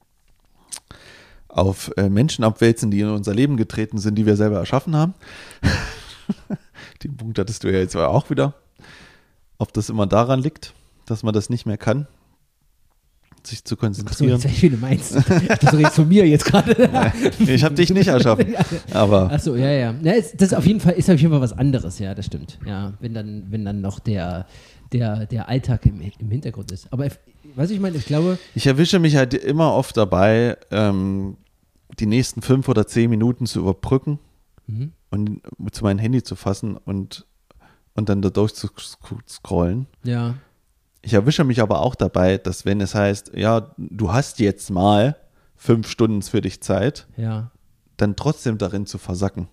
[SPEAKER 2] auf äh, Menschen abwälzen, die in unser Leben getreten sind, die wir selber erschaffen haben. Den Punkt hattest du ja jetzt auch wieder. Ob das immer daran liegt, dass man das nicht mehr kann, sich zu konzentrieren. Ach so,
[SPEAKER 1] jetzt, wie du meinst. Das redest von mir jetzt gerade.
[SPEAKER 2] ich habe dich nicht erschaffen. Aber
[SPEAKER 1] Achso, ja, ja. ja das ist auf jeden Fall ist auf jeden Fall was anderes, ja, das stimmt. Ja, wenn dann, wenn dann noch der, der, der Alltag im, im Hintergrund ist. Aber was ich meine, ich glaube.
[SPEAKER 2] Ich erwische mich halt immer oft dabei, ähm, die nächsten fünf oder zehn Minuten zu überbrücken mhm. und zu meinem Handy zu fassen und, und dann da durch zu scrollen.
[SPEAKER 1] Ja.
[SPEAKER 2] Ich erwische mich aber auch dabei, dass wenn es heißt, ja, du hast jetzt mal fünf Stunden für dich Zeit,
[SPEAKER 1] ja.
[SPEAKER 2] dann trotzdem darin zu versacken.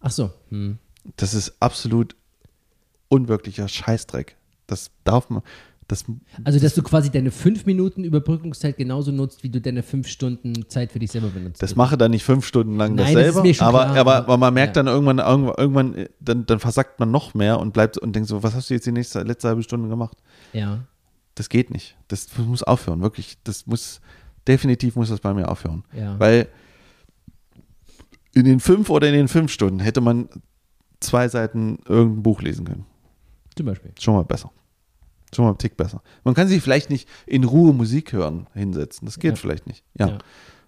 [SPEAKER 1] Ach so. Hm.
[SPEAKER 2] Das ist absolut unwirklicher Scheißdreck. Das darf man, das,
[SPEAKER 1] also, dass du quasi deine fünf Minuten Überbrückungszeit genauso nutzt, wie du deine fünf Stunden Zeit für dich selber benutzt.
[SPEAKER 2] Das mache dann nicht fünf Stunden lang Nein, dasselbe, das aber, klar, aber, aber, man merkt ja. dann irgendwann, irgendwann, dann, dann versackt man noch mehr und bleibt und denkt so, was hast du jetzt die nächste, letzte halbe Stunde gemacht?
[SPEAKER 1] Ja.
[SPEAKER 2] Das geht nicht. Das muss aufhören, wirklich. Das muss, definitiv muss das bei mir aufhören.
[SPEAKER 1] Ja.
[SPEAKER 2] Weil in den fünf oder in den fünf Stunden hätte man zwei Seiten irgendein Buch lesen können.
[SPEAKER 1] Zum Beispiel.
[SPEAKER 2] Schon mal besser. Schon mal ein Tick besser. Man kann sich vielleicht nicht in Ruhe Musik hören hinsetzen. Das geht ja. vielleicht nicht. Ja. ja.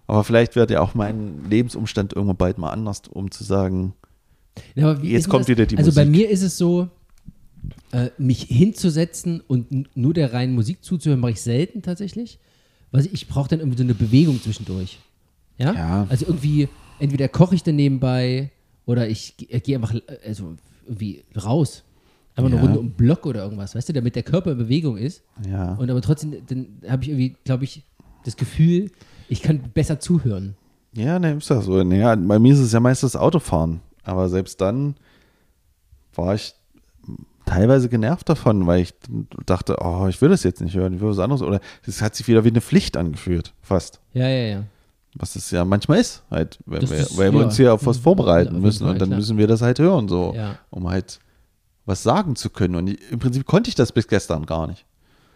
[SPEAKER 2] Aber vielleicht wird ja auch mein Lebensumstand irgendwann bald mal anders, um zu sagen,
[SPEAKER 1] ja, jetzt kommt das? wieder die also Musik. Also bei mir ist es so, äh, mich hinzusetzen und nur der reinen Musik zuzuhören, mache ich selten tatsächlich. Weil ich brauche dann irgendwie so eine Bewegung zwischendurch. Ja?
[SPEAKER 2] ja.
[SPEAKER 1] Also irgendwie, entweder koche ich dann nebenbei oder ich, ich gehe einfach also irgendwie raus. Einfach ja. eine Runde um Block oder irgendwas, weißt du, damit der Körper in Bewegung ist.
[SPEAKER 2] Ja.
[SPEAKER 1] Und aber trotzdem, dann habe ich irgendwie, glaube ich, das Gefühl, ich kann besser zuhören.
[SPEAKER 2] Ja, ne, ist das so. Naja, bei mir ist es ja meistens Autofahren. Aber selbst dann war ich teilweise genervt davon, weil ich dachte, oh, ich will das jetzt nicht hören, ich will was anderes. Oder es hat sich wieder wie eine Pflicht angefühlt, fast.
[SPEAKER 1] Ja, ja, ja.
[SPEAKER 2] Was es ja manchmal ist, halt, weil, wir, ist, weil wir uns hier auf was vorbereiten ja, müssen und dann klar. müssen wir das halt hören, so,
[SPEAKER 1] ja.
[SPEAKER 2] um halt was sagen zu können. Und im Prinzip konnte ich das bis gestern gar nicht.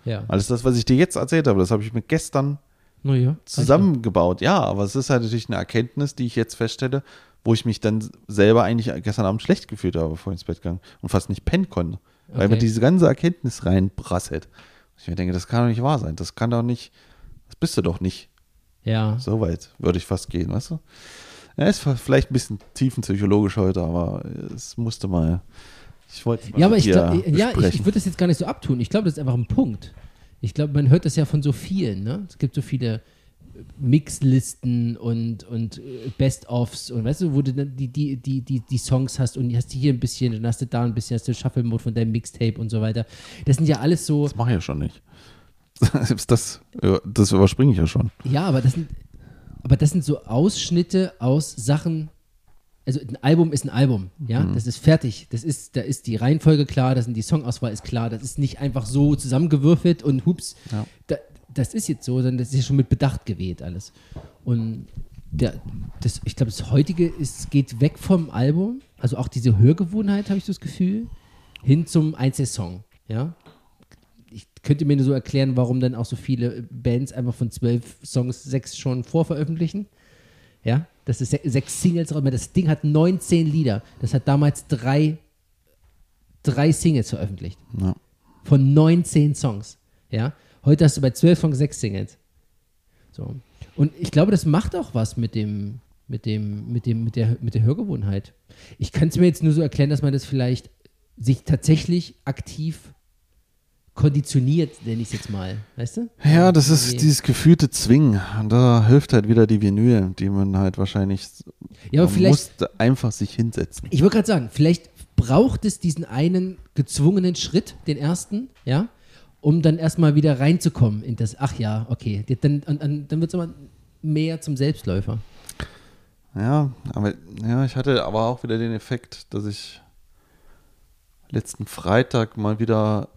[SPEAKER 1] Ja.
[SPEAKER 2] Alles das, was ich dir jetzt erzählt habe, das habe ich mir gestern ja, zusammengebaut. Ja, aber es ist halt natürlich eine Erkenntnis, die ich jetzt feststelle, wo ich mich dann selber eigentlich gestern Abend schlecht gefühlt habe, bevor ich ins Bett gegangen und fast nicht pennen konnte. Okay. Weil mir diese ganze Erkenntnis reinprasselt. Ich mir denke, das kann doch nicht wahr sein. Das kann doch nicht, das bist du doch nicht.
[SPEAKER 1] Ja.
[SPEAKER 2] So weit würde ich fast gehen, weißt du? Ja, ist vielleicht ein bisschen tiefenpsychologisch heute, aber es musste mal
[SPEAKER 1] ich wollte Ja, aber ich, glaub, ja, ich, ich würde das jetzt gar nicht so abtun. Ich glaube, das ist einfach ein Punkt. Ich glaube, man hört das ja von so vielen. Ne? Es gibt so viele Mixlisten und, und äh, Best-ofs und weißt du, wo du dann die, die, die, die, die Songs hast und hast du hier ein bisschen, dann hast du da ein bisschen, hast du Shuffle-Mode von deinem Mixtape und so weiter. Das sind ja alles so.
[SPEAKER 2] Das mache ich ja schon nicht. das, das überspringe ich ja schon.
[SPEAKER 1] Ja, aber das sind, aber das sind so Ausschnitte aus Sachen, also ein Album ist ein Album, ja, mhm. das ist fertig, das ist, da ist die Reihenfolge klar, da sind die Songauswahl ist klar, das ist nicht einfach so zusammengewürfelt und hups, ja. da, das ist jetzt so, sondern das ist ja schon mit Bedacht gewählt alles. Und der, das, ich glaube, das heutige ist, geht weg vom Album, also auch diese Hörgewohnheit, habe ich das Gefühl, hin zum Einzelsong, ja. Ich könnte mir nur so erklären, warum dann auch so viele Bands einfach von zwölf Songs sechs schon vorveröffentlichen, ja Das ist sechs Singles raus. Das Ding hat 19 Lieder. Das hat damals drei, drei Singles veröffentlicht. Ja. Von 19 Songs. Ja. Heute hast du bei 12 Songs sechs Singles. So. Und ich glaube, das macht auch was mit dem, mit dem, mit dem, mit der, mit der Hörgewohnheit. Ich kann es mir jetzt nur so erklären, dass man das vielleicht sich tatsächlich aktiv konditioniert, nenne ich es jetzt mal, weißt du?
[SPEAKER 2] Ja, das ist okay. dieses gefühlte Zwingen. Und da hilft halt wieder die Vinyl, die man halt wahrscheinlich
[SPEAKER 1] ja, aber vielleicht,
[SPEAKER 2] muss einfach sich hinsetzen.
[SPEAKER 1] Ich wollte gerade sagen, vielleicht braucht es diesen einen gezwungenen Schritt, den ersten, ja, um dann erstmal wieder reinzukommen in das, ach ja, okay, dann, dann, dann wird es immer mehr zum Selbstläufer.
[SPEAKER 2] Ja, aber ja, ich hatte aber auch wieder den Effekt, dass ich letzten Freitag mal wieder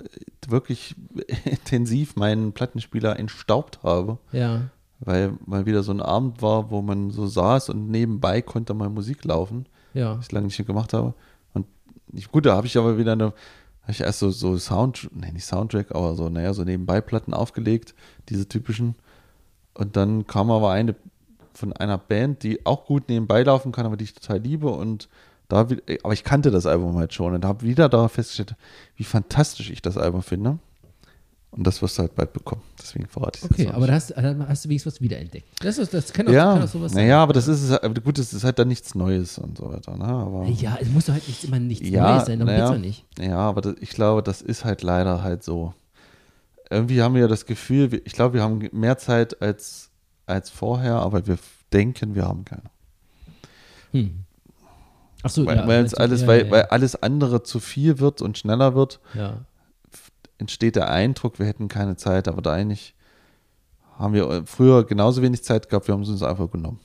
[SPEAKER 2] wirklich intensiv meinen Plattenspieler entstaubt habe.
[SPEAKER 1] Ja.
[SPEAKER 2] Weil mal wieder so ein Abend war, wo man so saß und nebenbei konnte mal Musik laufen.
[SPEAKER 1] Ja.
[SPEAKER 2] Was ich lange nicht gemacht habe. Und ich, gut, da habe ich aber wieder eine, habe ich erst so, so Sound, nee, nicht Soundtrack, aber so, naja, so nebenbei Platten aufgelegt, diese typischen. Und dann kam aber eine von einer Band, die auch gut nebenbei laufen kann, aber die ich total liebe und da, aber ich kannte das Album halt schon und habe wieder da festgestellt, wie fantastisch ich das Album finde. Und das wirst du halt bald bekommen. Deswegen verrate ich
[SPEAKER 1] es Okay, aber da hast, hast, du wenigstens was wiederentdeckt. Das, ist, das kann auch,
[SPEAKER 2] ja,
[SPEAKER 1] kann
[SPEAKER 2] auch sowas sein. Naja, aber das ist gut, das ist halt dann nichts Neues und so weiter. Ne? Aber,
[SPEAKER 1] ja, es muss doch halt nicht immer nichts
[SPEAKER 2] ja,
[SPEAKER 1] Neues sein, darum
[SPEAKER 2] naja,
[SPEAKER 1] geht's nicht.
[SPEAKER 2] Ja, aber das, ich glaube, das ist halt leider halt so. Irgendwie haben wir ja das Gefühl, ich glaube, wir haben mehr Zeit als, als vorher, aber wir denken, wir haben keine.
[SPEAKER 1] Hm. Ach so,
[SPEAKER 2] weil,
[SPEAKER 1] ja,
[SPEAKER 2] weil, alles, ja, weil, ja. weil alles andere zu viel wird und schneller wird, entsteht der Eindruck, wir hätten keine Zeit, aber da eigentlich haben wir früher genauso wenig Zeit gehabt, wir haben es uns einfach genommen.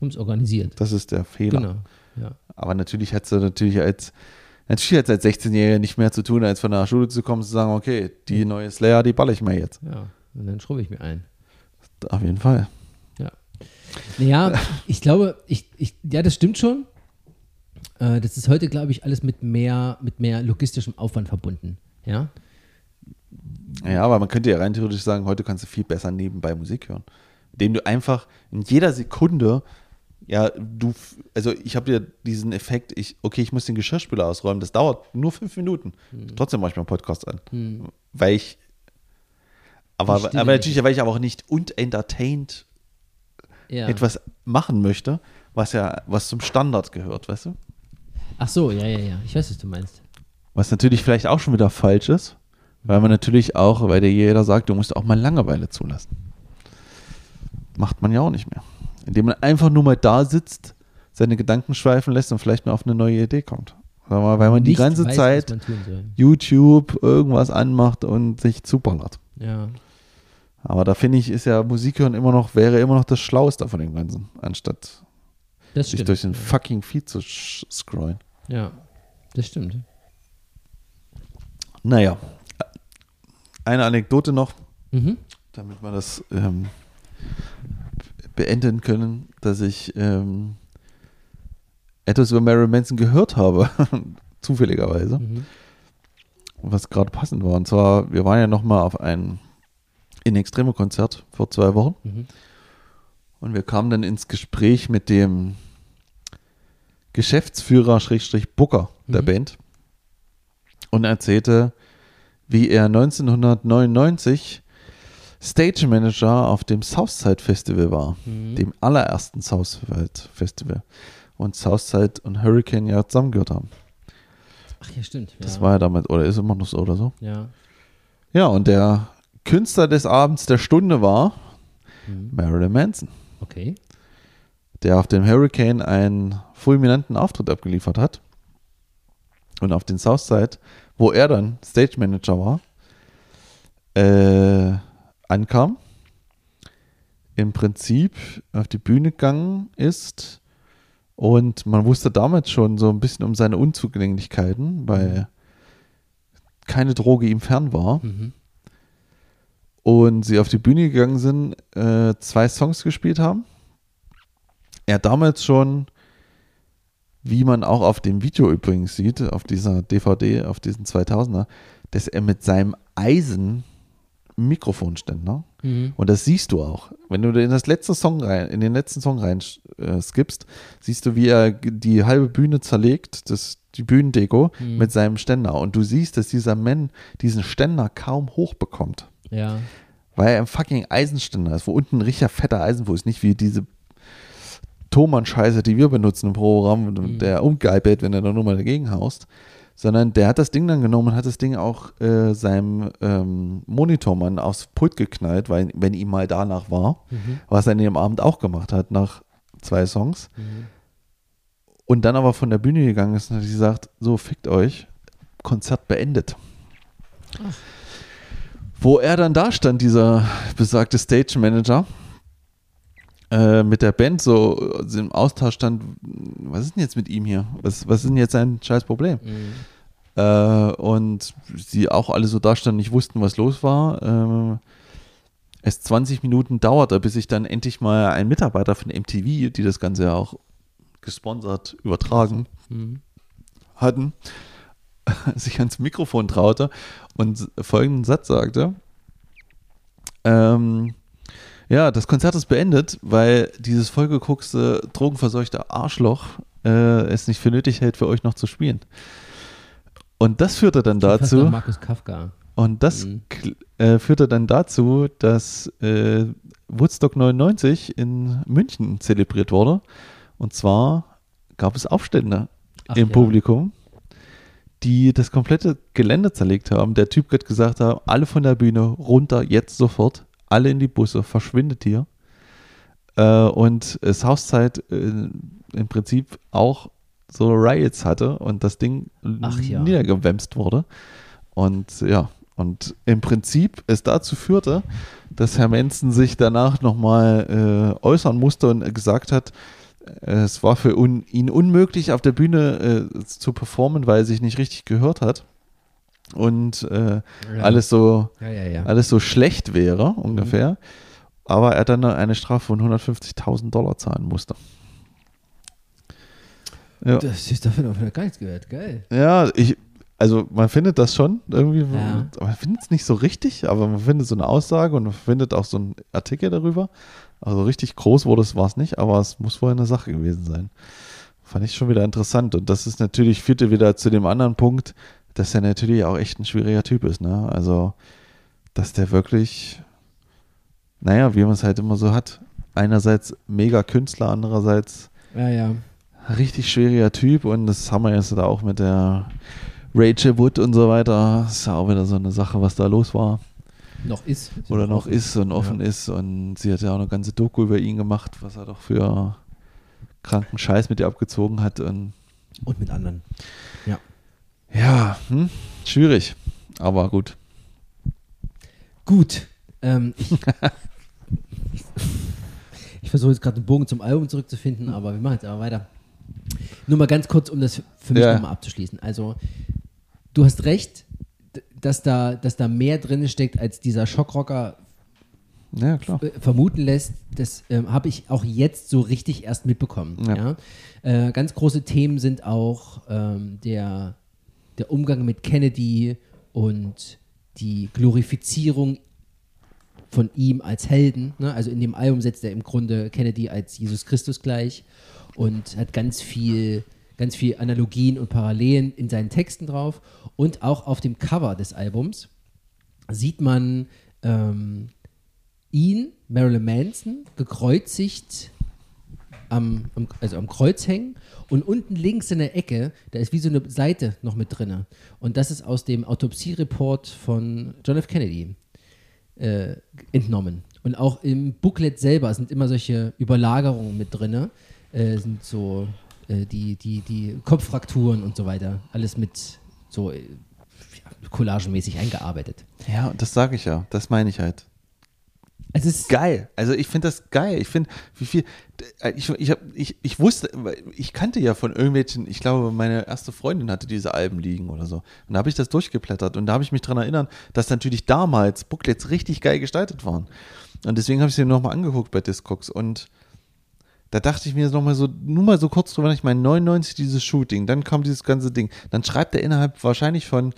[SPEAKER 1] Haben es organisiert.
[SPEAKER 2] Das ist der Fehler.
[SPEAKER 1] Genau, ja.
[SPEAKER 2] Aber natürlich hättest du natürlich als Natürlich hat es als 16-Jähriger nicht mehr zu tun, als von der Schule zu kommen und zu sagen, okay, die neue Slayer, die balle ich mir jetzt.
[SPEAKER 1] Ja, und dann schrubbe ich mir ein.
[SPEAKER 2] Auf jeden Fall.
[SPEAKER 1] Ja. Naja, ich glaube, ich, ich, ja, das stimmt schon. Äh, das ist heute, glaube ich, alles mit mehr, mit mehr logistischem Aufwand verbunden. Ja.
[SPEAKER 2] Ja, aber man könnte ja rein theoretisch sagen, heute kannst du viel besser nebenbei Musik hören. Indem du einfach in jeder Sekunde, ja, du, also ich habe dir diesen Effekt, ich, okay, ich muss den Geschirrspüler ausräumen, das dauert nur fünf Minuten. Hm. Trotzdem mache ich mir einen Podcast an. Hm. Weil ich, aber, aber natürlich, weil ich aber auch nicht und entertained ja. etwas machen möchte, was ja, was zum Standard gehört, weißt du?
[SPEAKER 1] Ach so, ja, ja, ja. Ich weiß, was du meinst.
[SPEAKER 2] Was natürlich vielleicht auch schon wieder falsch ist, weil man natürlich auch, weil dir jeder sagt, du musst auch mal Langeweile zulassen. Macht man ja auch nicht mehr. Indem man einfach nur mal da sitzt, seine Gedanken schweifen lässt und vielleicht mal auf eine neue Idee kommt. Weil man, weil man die ganze weiß, Zeit YouTube irgendwas anmacht und sich zuballert.
[SPEAKER 1] Ja.
[SPEAKER 2] Aber da finde ich, ist ja Musik hören immer noch, wäre immer noch das Schlauste von dem Ganzen, anstatt sich durch den fucking Feed zu scrollen.
[SPEAKER 1] Ja, das stimmt.
[SPEAKER 2] Naja, eine Anekdote noch,
[SPEAKER 1] mhm.
[SPEAKER 2] damit wir das ähm, beenden können, dass ich ähm, etwas über Marilyn Manson gehört habe, zufälligerweise, mhm. was gerade passend war. Und zwar, wir waren ja nochmal auf ein in Extremo Konzert vor zwei Wochen mhm. und wir kamen dann ins Gespräch mit dem Geschäftsführer Booker der mhm. Band und erzählte, wie er 1999 Stage Manager auf dem Southside Festival war, mhm. dem allerersten Southside Festival. Und Southside und Hurricane ja zusammengehört haben.
[SPEAKER 1] Ach ja, stimmt.
[SPEAKER 2] Das ja. war ja damit, oder ist immer noch so oder so?
[SPEAKER 1] Ja.
[SPEAKER 2] Ja, und der Künstler des Abends der Stunde war mhm. Marilyn Manson.
[SPEAKER 1] Okay
[SPEAKER 2] der auf dem Hurricane einen fulminanten Auftritt abgeliefert hat. Und auf den Southside, wo er dann Stage Manager war, äh, ankam, im Prinzip auf die Bühne gegangen ist und man wusste damals schon so ein bisschen um seine Unzugänglichkeiten, weil keine Droge ihm fern war. Mhm. Und sie auf die Bühne gegangen sind, äh, zwei Songs gespielt haben er damals schon, wie man auch auf dem Video übrigens sieht, auf dieser DVD, auf diesen 2000er, dass er mit seinem Eisen Mikrofonständer. Mhm. Und das siehst du auch. Wenn du in das letzte Song rein, in den letzten Song rein äh, skippst, siehst du, wie er die halbe Bühne zerlegt, das, die Bühnendeko mhm. mit seinem Ständer. Und du siehst, dass dieser Mann diesen Ständer kaum hochbekommt.
[SPEAKER 1] Ja.
[SPEAKER 2] Weil er ein fucking Eisenständer ist, wo unten ein richtiger fetter Eisenfuß, nicht wie diese Thomann-Scheiße, die wir benutzen im Programm, mhm. der umgeipelt, wenn er da nur mal dagegen haust sondern der hat das Ding dann genommen und hat das Ding auch äh, seinem ähm, Monitormann aufs Pult geknallt, weil, wenn ihm mal danach war, mhm. was er an dem Abend auch gemacht hat, nach zwei Songs. Mhm. Und dann aber von der Bühne gegangen ist und hat gesagt, so fickt euch, Konzert beendet. Ach. Wo er dann da stand, dieser besagte Stage Manager, äh, mit der Band so im Austausch stand, was ist denn jetzt mit ihm hier? Was, was ist denn jetzt sein scheiß Problem? Mhm. Äh, und sie auch alle so da standen, nicht wussten, was los war. Äh, es 20 Minuten dauerte, bis ich dann endlich mal ein Mitarbeiter von MTV, die das Ganze ja auch gesponsert übertragen mhm. hatten, sich ans Mikrofon traute und folgenden Satz sagte. Ähm, ja, das Konzert ist beendet, weil dieses vollgeguckste, drogenverseuchte Arschloch äh, es nicht für nötig hält, für euch noch zu spielen. Und das führte dann dazu.
[SPEAKER 1] Markus Kafka.
[SPEAKER 2] Und das mhm. äh, führte dann dazu, dass äh, Woodstock 99 in München zelebriert wurde. Und zwar gab es Aufstände Ach, im ja. Publikum, die das komplette Gelände zerlegt haben. Der Typ hat gesagt, alle von der Bühne runter, jetzt sofort alle in die Busse, verschwindet hier. Äh, und Southside äh, im Prinzip auch so Riots hatte und das Ding ja. niedergewämst wurde. Und ja, und im Prinzip es dazu führte, dass Herr Manson sich danach nochmal äh, äußern musste und gesagt hat, äh, es war für un ihn unmöglich, auf der Bühne äh, zu performen, weil er sich nicht richtig gehört hat und äh, ja. alles so ja, ja, alles so schlecht wäre ungefähr. Mhm. Aber er dann eine Strafe von 150.000 Dollar zahlen musste.
[SPEAKER 1] Ja. Das ist dafür noch gar nichts gehört, geil.
[SPEAKER 2] Ja, ich, also man findet das schon irgendwie, man findet es nicht so richtig, aber man findet so eine Aussage und man findet auch so einen Artikel darüber. Also richtig groß wurde es, war es nicht, aber es muss wohl eine Sache gewesen sein. Fand ich schon wieder interessant. Und das ist natürlich, führte wieder zu dem anderen Punkt, dass er natürlich auch echt ein schwieriger Typ ist, ne? Also, dass der wirklich, naja, wie man es halt immer so hat, einerseits mega Künstler, andererseits
[SPEAKER 1] ja, ja.
[SPEAKER 2] richtig schwieriger Typ und das haben wir jetzt da auch mit der Rachel Wood und so weiter. Das ist ja auch wieder so eine Sache, was da los war.
[SPEAKER 1] Noch ist.
[SPEAKER 2] Oder noch offen. ist und offen ja. ist und sie hat ja auch eine ganze Doku über ihn gemacht, was er doch für kranken Scheiß mit ihr abgezogen hat und
[SPEAKER 1] und mit anderen. Ja.
[SPEAKER 2] Hm, schwierig, aber gut.
[SPEAKER 1] Gut. Ähm, ich, ich versuche jetzt gerade einen Bogen zum Album zurückzufinden, aber wir machen jetzt aber weiter. Nur mal ganz kurz, um das für mich ja. nochmal abzuschließen. Also, du hast recht, dass da, dass da mehr drin steckt, als dieser Schockrocker
[SPEAKER 2] ja,
[SPEAKER 1] vermuten lässt. Das ähm, habe ich auch jetzt so richtig erst mitbekommen. Ja. ja? Äh, ganz große Themen sind auch ähm, der der Umgang mit Kennedy und die Glorifizierung von ihm als Helden. Ne? Also in dem Album setzt er im Grunde Kennedy als Jesus Christus gleich und hat ganz viel, ganz viel Analogien und Parallelen in seinen Texten drauf. Und auch auf dem Cover des Albums sieht man ähm, ihn, Marilyn Manson, gekreuzigt am, also am Kreuz hängen und unten links in der Ecke, da ist wie so eine Seite noch mit drin. Und das ist aus dem Autopsiereport von John F. Kennedy äh, entnommen. Und auch im Booklet selber sind immer solche Überlagerungen mit drin. Äh, sind so äh, die, die, die Kopffrakturen und so weiter. Alles mit so ja, collagenmäßig eingearbeitet.
[SPEAKER 2] Ja, das sage ich ja. Das meine ich halt.
[SPEAKER 1] Es ist
[SPEAKER 2] geil. Also ich finde das geil. Ich finde, wie viel. Ich, ich, hab, ich, ich wusste, ich kannte ja von irgendwelchen, ich glaube, meine erste Freundin hatte diese Alben liegen oder so. Und da habe ich das durchgeblättert und da habe ich mich daran erinnert, dass natürlich damals Booklets richtig geil gestaltet waren. Und deswegen habe ich sie nochmal angeguckt bei Discogs und da dachte ich mir noch mal so, nur mal so kurz drüber, ich meine, 99 dieses Shooting, dann kam dieses ganze Ding. Dann schreibt er innerhalb wahrscheinlich von,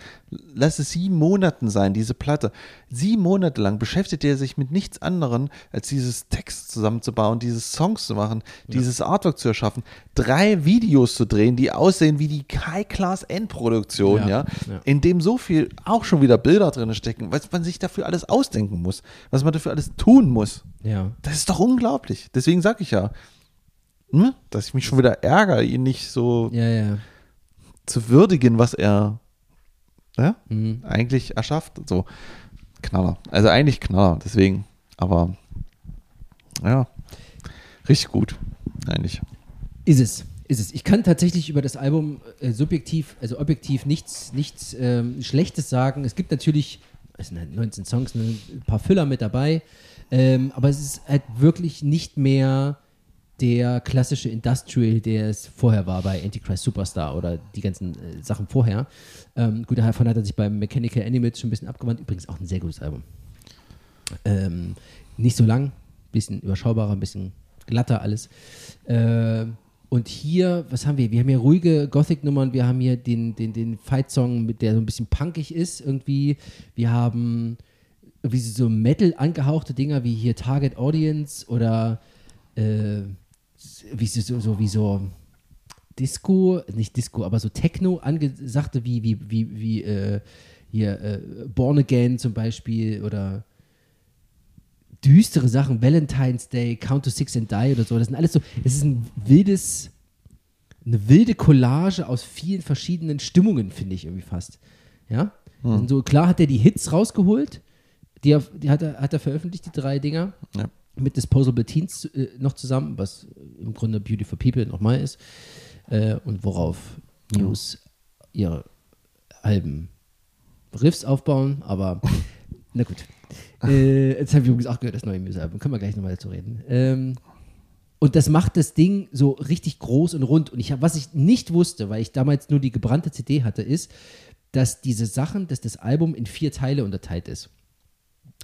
[SPEAKER 2] lass es sieben Monaten sein, diese Platte. Sieben Monate lang beschäftigt er sich mit nichts anderem, als dieses Text zusammenzubauen, dieses Songs zu machen, ja. dieses Artwork zu erschaffen, drei Videos zu drehen, die aussehen wie die High-Class-Endproduktion, ja, ja, ja, in dem so viel auch schon wieder Bilder drin stecken, was man sich dafür alles ausdenken muss, was man dafür alles tun muss.
[SPEAKER 1] Ja.
[SPEAKER 2] Das ist doch unglaublich. Deswegen sage ich ja, hm, dass ich mich schon wieder ärgere, ihn nicht so
[SPEAKER 1] ja, ja.
[SPEAKER 2] zu würdigen, was er ja, mhm. eigentlich erschafft. So Knaller. Also eigentlich Knaller, deswegen. Aber ja, richtig gut, eigentlich.
[SPEAKER 1] Ist es. Ist es. Ich kann tatsächlich über das Album äh, subjektiv, also objektiv nichts, nichts ähm, Schlechtes sagen. Es gibt natürlich, es sind halt 19 Songs, ne, ein paar Füller mit dabei, ähm, aber es ist halt wirklich nicht mehr der klassische Industrial, der es vorher war bei Antichrist Superstar oder die ganzen äh, Sachen vorher. Ähm, gut, davon hat er sich beim Mechanical Animals schon ein bisschen abgewandt. Übrigens auch ein sehr gutes Album. Ähm, nicht so lang, bisschen überschaubarer, ein bisschen glatter alles. Äh, und hier, was haben wir? Wir haben hier ruhige Gothic-Nummern, wir haben hier den, den, den Fight-Song, der so ein bisschen punkig ist irgendwie. Wir haben irgendwie so Metal angehauchte Dinger wie hier Target Audience oder äh, wie so, so wie so Disco, nicht Disco, aber so Techno angesagte wie, wie, wie, wie äh, hier äh, Born Again zum Beispiel oder düstere Sachen, Valentine's Day, Count to Six and Die oder so. Das sind alles so, es ist ein wildes, eine wilde Collage aus vielen verschiedenen Stimmungen, finde ich irgendwie fast. Ja? Hm. So, klar hat er die Hits rausgeholt, die, die hat, er, hat er veröffentlicht, die drei Dinger. Ja mit Disposable Teens äh, noch zusammen, was im Grunde Beautiful People nochmal ist. Äh, und worauf News ihre halben Riffs aufbauen, aber na gut. Äh, jetzt habe ich übrigens auch gehört, das neue Muse-Album. Können wir gleich nochmal dazu reden. Ähm, und das macht das Ding so richtig groß und rund. Und ich hab, was ich nicht wusste, weil ich damals nur die gebrannte CD hatte, ist, dass diese Sachen, dass das Album in vier Teile unterteilt ist.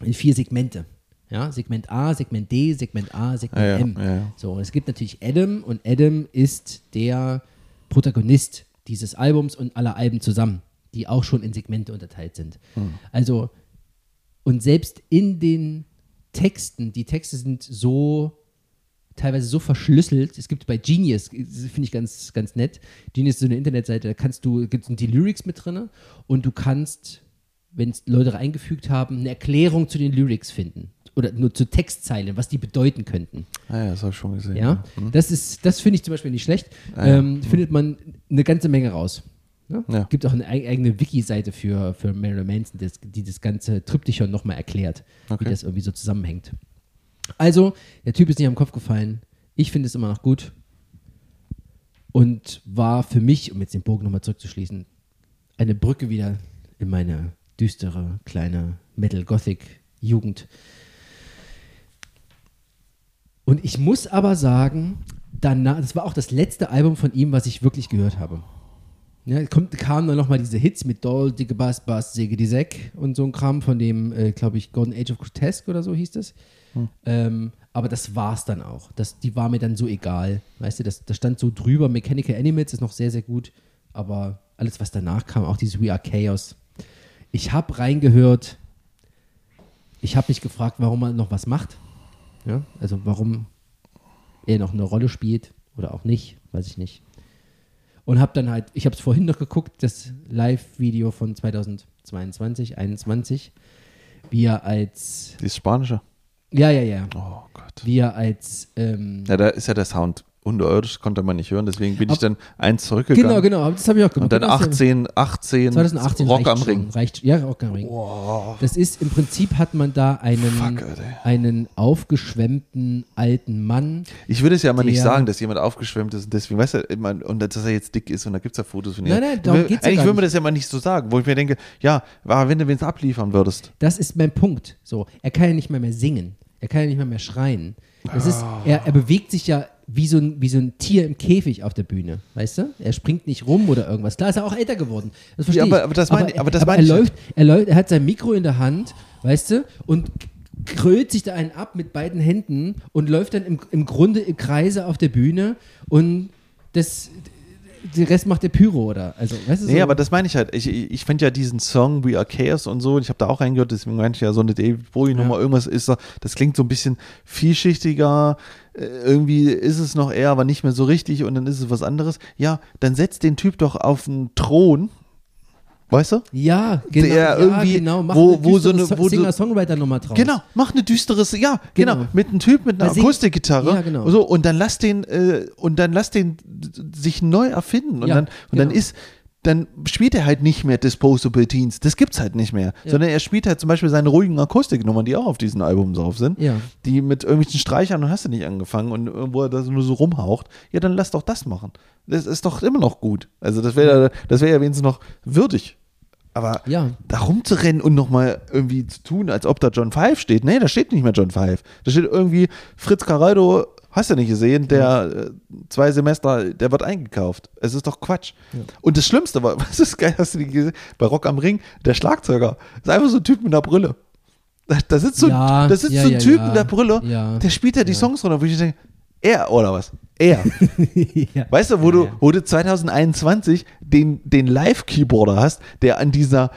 [SPEAKER 1] In vier Segmente. Ja, Segment A, Segment D, Segment A, Segment
[SPEAKER 2] ja,
[SPEAKER 1] M.
[SPEAKER 2] Ja.
[SPEAKER 1] So, und es gibt natürlich Adam und Adam ist der Protagonist dieses Albums und aller Alben zusammen, die auch schon in Segmente unterteilt sind. Hm. Also, und selbst in den Texten, die Texte sind so teilweise so verschlüsselt. Es gibt bei Genius, finde ich ganz, ganz nett. Genius ist so eine Internetseite, da kannst du, gibt es die Lyrics mit drin und du kannst, wenn es Leute eingefügt haben, eine Erklärung zu den Lyrics finden oder nur zu Textzeilen, was die bedeuten könnten.
[SPEAKER 2] Ah ja, das habe ich schon gesehen.
[SPEAKER 1] Ja, mhm. das ist, das finde ich zum Beispiel nicht schlecht. Ah, ja. ähm, findet man eine ganze Menge raus. Ne? Ja. Gibt auch eine eigene Wiki-Seite für, für Marilyn Manson, das, die das ganze Triptychon nochmal erklärt, okay. wie das irgendwie so zusammenhängt. Also, der Typ ist nicht am Kopf gefallen. Ich finde es immer noch gut. Und war für mich, um jetzt den Bogen nochmal zurückzuschließen, eine Brücke wieder in meine düstere, kleine Metal-Gothic-Jugend. Und ich muss aber sagen, danach, das war auch das letzte Album von ihm, was ich wirklich gehört habe. Ja, kommt, kamen dann nochmal diese Hits mit Doll, Dicke Bass, Bass, Säge die Säck und so ein Kram von dem, äh, glaube ich, Golden Age of Grotesque oder so hieß das. Hm. Ähm, aber das war's dann auch. Das, die war mir dann so egal. Weißt du, das, das stand so drüber. Mechanical Animals ist noch sehr, sehr gut. Aber alles, was danach kam, auch dieses We Are Chaos. Ich habe reingehört. Ich habe mich gefragt, warum man noch was macht. Ja? Also warum er noch eine Rolle spielt oder auch nicht, weiß ich nicht. Und habe dann halt, ich habe es vorhin noch geguckt, das Live-Video von 2022, 2021, wie er als.
[SPEAKER 2] Die Spanische.
[SPEAKER 1] Ja, ja, ja.
[SPEAKER 2] Oh Gott.
[SPEAKER 1] Wie er als. Ähm,
[SPEAKER 2] ja, da ist ja der Sound unterirdisch konnte man nicht hören, deswegen bin ich dann eins zurückgegangen.
[SPEAKER 1] Genau, genau, das habe ich auch
[SPEAKER 2] gemacht. Und dann 18, 18,
[SPEAKER 1] 2018
[SPEAKER 2] Rock am Ring.
[SPEAKER 1] reicht, ja, Rock am Ring. Wow. Das ist, im Prinzip hat man da einen, Fuck, einen aufgeschwemmten alten Mann.
[SPEAKER 2] Ich würde es ja immer nicht sagen, dass jemand aufgeschwemmt ist und deswegen, weißt du, und dass er jetzt dick ist und da gibt es ja Fotos von ihm.
[SPEAKER 1] Nein, nein, darum geht's
[SPEAKER 2] Eigentlich ja würde man das ja mal nicht so sagen, wo ich mir denke, ja, wenn du es abliefern würdest.
[SPEAKER 1] Das ist mein Punkt. So, er kann ja nicht mehr mehr singen. Er kann ja nicht mehr mehr schreien. Das ist, er, er bewegt sich ja wie so, ein, wie so ein Tier im Käfig auf der Bühne, weißt du? Er springt nicht rum oder irgendwas. Klar ist er auch älter geworden. Das verstehe
[SPEAKER 2] ja, aber, aber das meine
[SPEAKER 1] aber, aber, das aber er, läuft, er läuft, er hat sein Mikro in der Hand, weißt du? Und krölt sich da einen ab mit beiden Händen und läuft dann im, im Grunde im Kreise auf der Bühne und das, den Rest macht der Pyro, oder? Also, weißt du,
[SPEAKER 2] so? Nee, aber das meine ich halt. Ich, ich, ich finde ja diesen Song We Are Chaos und so, und ich habe da auch reingehört, deswegen meine ich ja so eine David Bowie-Nummer, ja. irgendwas ist da, das klingt so ein bisschen vielschichtiger, äh, irgendwie ist es noch eher, aber nicht mehr so richtig und dann ist es was anderes. Ja, dann setzt den Typ doch auf einen Thron Weißt du?
[SPEAKER 1] Ja, genau.
[SPEAKER 2] Der ja, irgendwie, genau. Mach wo, wo so eine
[SPEAKER 1] wo Singer-Songwriter-Nummer draus.
[SPEAKER 2] Genau, mach eine düsteres, ja, genau. genau. Mit einem Typ mit einer Akustikgitarre. Ja, genau. So, und dann lass den, äh, und dann lass den sich neu erfinden. Und, ja, dann, und genau. dann ist, dann spielt er halt nicht mehr Disposable Teens. Das gibt's halt nicht mehr. Ja. Sondern er spielt halt zum Beispiel seine ruhigen Akustiknummern, die auch auf diesem Album drauf sind.
[SPEAKER 1] Ja.
[SPEAKER 2] Die mit irgendwelchen Streichern und hast du nicht angefangen und wo er das nur so rumhaucht. Ja, dann lass doch das machen. Das ist doch immer noch gut. Also das wäre das wäre ja wenigstens noch würdig. Aber
[SPEAKER 1] ja.
[SPEAKER 2] da rumzurennen und nochmal irgendwie zu tun, als ob da John Five steht. Nee, da steht nicht mehr John Five. Da steht irgendwie Fritz Caraldo, hast du nicht gesehen, der ja. Äh, zwei Semester, der wird eingekauft. Es ist doch Quatsch. Ja. Und das Schlimmste war, was ist geil, hast du die gesehen? Bei Rock am Ring, der Schlagzeuger ist einfach so ein Typ mit einer Brille. Da, da sitzt so, ja, da sitzt so ein Typ mit der Brille, der spielt ja die Songs runter, wo ich denke, er oder was? Er. ja. Weißt du, wo, du, wo du 2021 den, den Live-Keyboarder hast, der an dieser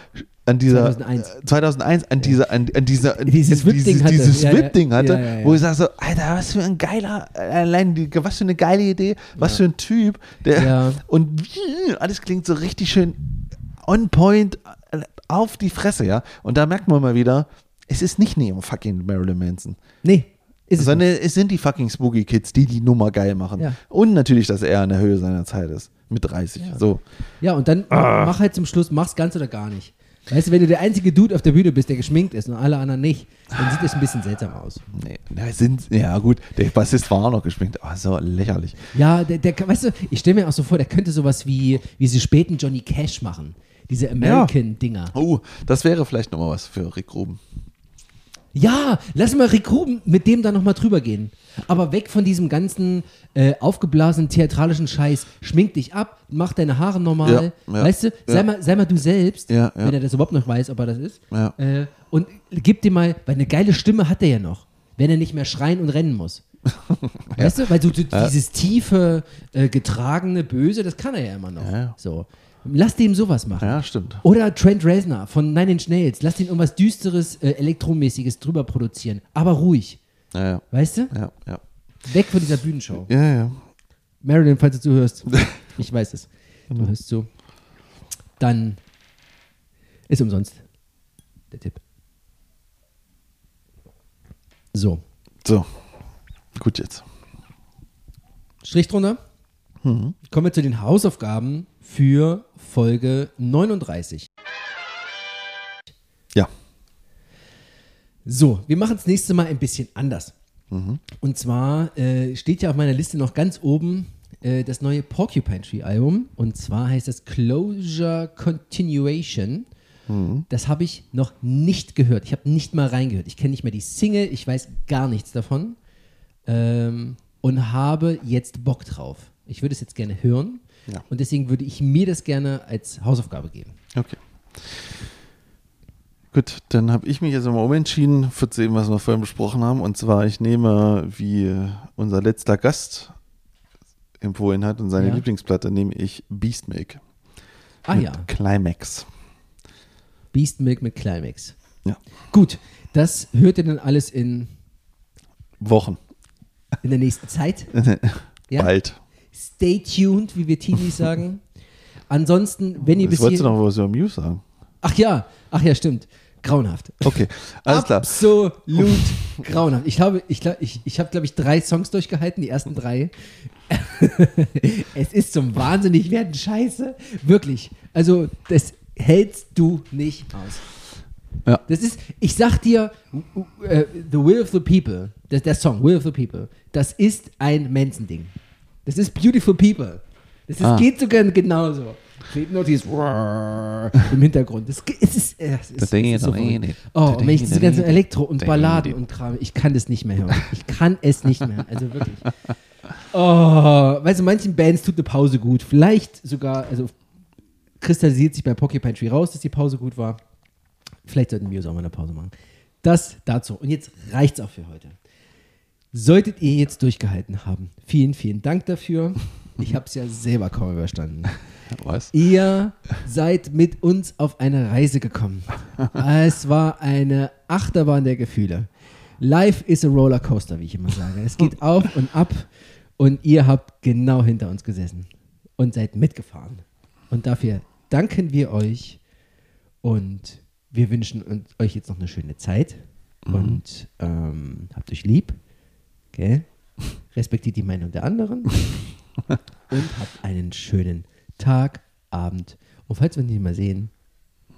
[SPEAKER 2] an dieser 2001, 2001 an dieser an, an dieser an
[SPEAKER 1] dieses Whip-Ding hatte,
[SPEAKER 2] dieses ja, Whip hatte ja, wo ich sage so Alter was für ein geiler allein die, was für eine geile Idee was für ein Typ der und alles klingt so richtig schön on point auf die Fresse ja und da merkt man mal wieder es ist nicht Neo fucking Marilyn Manson
[SPEAKER 1] nee
[SPEAKER 2] ist Sondern es, es, sind die fucking Spooky Kids, die die Nummer geil machen. Ja. Und natürlich, dass er in der Höhe seiner Zeit ist. Mit 30.
[SPEAKER 1] Ja,
[SPEAKER 2] so.
[SPEAKER 1] ja und dann ah. mach halt zum Schluss, mach's ganz oder gar nicht. Weißt du, wenn du der einzige Dude auf der Bühne bist, der geschminkt ist und alle anderen nicht, dann sieht das ein bisschen seltsam aus.
[SPEAKER 2] Nee, sind, ja gut, der Bassist war auch noch geschminkt, aber so lächerlich.
[SPEAKER 1] Ja, der, der weißt du, ich stelle mir auch so vor, der könnte sowas wie, wie diese späten Johnny Cash machen. Diese American-Dinger.
[SPEAKER 2] Ja. Oh, das wäre vielleicht nochmal was für Rick Ruben.
[SPEAKER 1] Ja, lass mal Rick Ruben mit dem da nochmal drüber gehen. Aber weg von diesem ganzen äh, aufgeblasenen theatralischen Scheiß. Schmink dich ab, mach deine Haare normal. Ja, ja, weißt du, sei, ja. mal, sei mal du selbst, wenn er das überhaupt noch weiß, ob er das ist. Äh, und gib dir mal, weil eine geile Stimme hat er ja noch, wenn er nicht mehr schreien und rennen muss. weißt du, weil du, du dieses tiefe, äh, getragene Böse, das kann er ja immer noch. So. Lass dem sowas machen.
[SPEAKER 2] Ja, stimmt.
[SPEAKER 1] Oder Trent Reznor von Nine Inch Nails. Lass den irgendwas Düsteres, äh, Elektromäßiges drüber produzieren. Aber ruhig.
[SPEAKER 2] Ja, ja.
[SPEAKER 1] Weißt du?
[SPEAKER 2] Ja, ja.
[SPEAKER 1] Weg von dieser Bühnenshow.
[SPEAKER 2] Ja, ja.
[SPEAKER 1] Marilyn, falls du zuhörst. ich weiß es. Du mhm. hörst zu. Dann ist umsonst der Tipp. So.
[SPEAKER 2] So. Gut jetzt.
[SPEAKER 1] Strich drunter. Mhm. Kommen wir zu den Hausaufgaben für Folge 39. So, wir machen es nächste Mal ein bisschen anders. Mhm. Und zwar äh, steht ja auf meiner Liste noch ganz oben äh, das neue Porcupine Tree Album. Und zwar heißt das Closure Continuation. Mhm. Das habe ich noch nicht gehört. Ich habe nicht mal reingehört. Ich kenne nicht mehr die Single. Ich weiß gar nichts davon. Ähm, und habe jetzt Bock drauf. Ich würde es jetzt gerne hören. Ja. Und deswegen würde ich mir das gerne als Hausaufgabe geben.
[SPEAKER 2] Okay. Gut, dann habe ich mich jetzt mal umentschieden für dem, was wir vorhin besprochen haben. Und zwar, ich nehme, wie unser letzter Gast empfohlen hat und seine ja. Lieblingsplatte, nehme ich Beastmilk.
[SPEAKER 1] Ah mit ja.
[SPEAKER 2] Climax.
[SPEAKER 1] Beastmilk mit Climax.
[SPEAKER 2] Ja.
[SPEAKER 1] Gut, das hört ihr dann alles in
[SPEAKER 2] Wochen.
[SPEAKER 1] In der nächsten Zeit?
[SPEAKER 2] ja? Bald.
[SPEAKER 1] Stay tuned, wie wir Teenies sagen. Ansonsten, wenn ihr
[SPEAKER 2] bis wolltest du noch was über Muse sagen?
[SPEAKER 1] Ach ja, ach ja, stimmt. Grauenhaft.
[SPEAKER 2] Okay, alles klar.
[SPEAKER 1] Absolut grauenhaft. Ich glaube, ich, ich, ich habe, glaube ich, drei Songs durchgehalten, die ersten drei. es ist zum wahnsinnig werden Scheiße. Wirklich. Also, das hältst du nicht aus.
[SPEAKER 2] Ja.
[SPEAKER 1] Das ist, ich sag dir, uh, uh, The Will of the People, das, der Song Will of the People, das ist ein Manson-Ding. Das ist Beautiful People. Das ist, ah. geht sogar genauso. Fehlt nur dieses im Hintergrund. Das, es ist, es ist, es ist so Oh, und wenn ich diese ganzen Elektro und Balladen und Kram, ich kann das nicht mehr hören. Ich kann es nicht mehr. Also wirklich. Oh, weißt du, manchen Bands tut eine Pause gut. Vielleicht sogar, also kristallisiert sich bei Porcupine Tree raus, dass die Pause gut war. Vielleicht sollten wir uns auch mal eine Pause machen. das dazu. Und jetzt reicht's auch für heute. Solltet ihr jetzt durchgehalten haben, vielen, vielen Dank dafür. Ich habe es ja selber kaum überstanden.
[SPEAKER 2] Was?
[SPEAKER 1] Ihr seid mit uns auf eine Reise gekommen. Es war eine Achterbahn der Gefühle. Life is a Rollercoaster, wie ich immer sage. Es geht auf und ab und ihr habt genau hinter uns gesessen und seid mitgefahren. Und dafür danken wir euch und wir wünschen euch jetzt noch eine schöne Zeit mhm. und ähm, habt euch lieb. Okay? Respektiert die Meinung der anderen und habt einen schönen Tag, Abend. Und falls wir uns nicht mal sehen,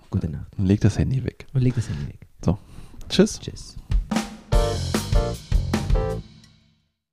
[SPEAKER 1] gute Nacht.
[SPEAKER 2] Und legt das Handy weg.
[SPEAKER 1] Und legt das Handy weg.
[SPEAKER 2] So. Tschüss.
[SPEAKER 1] Tschüss.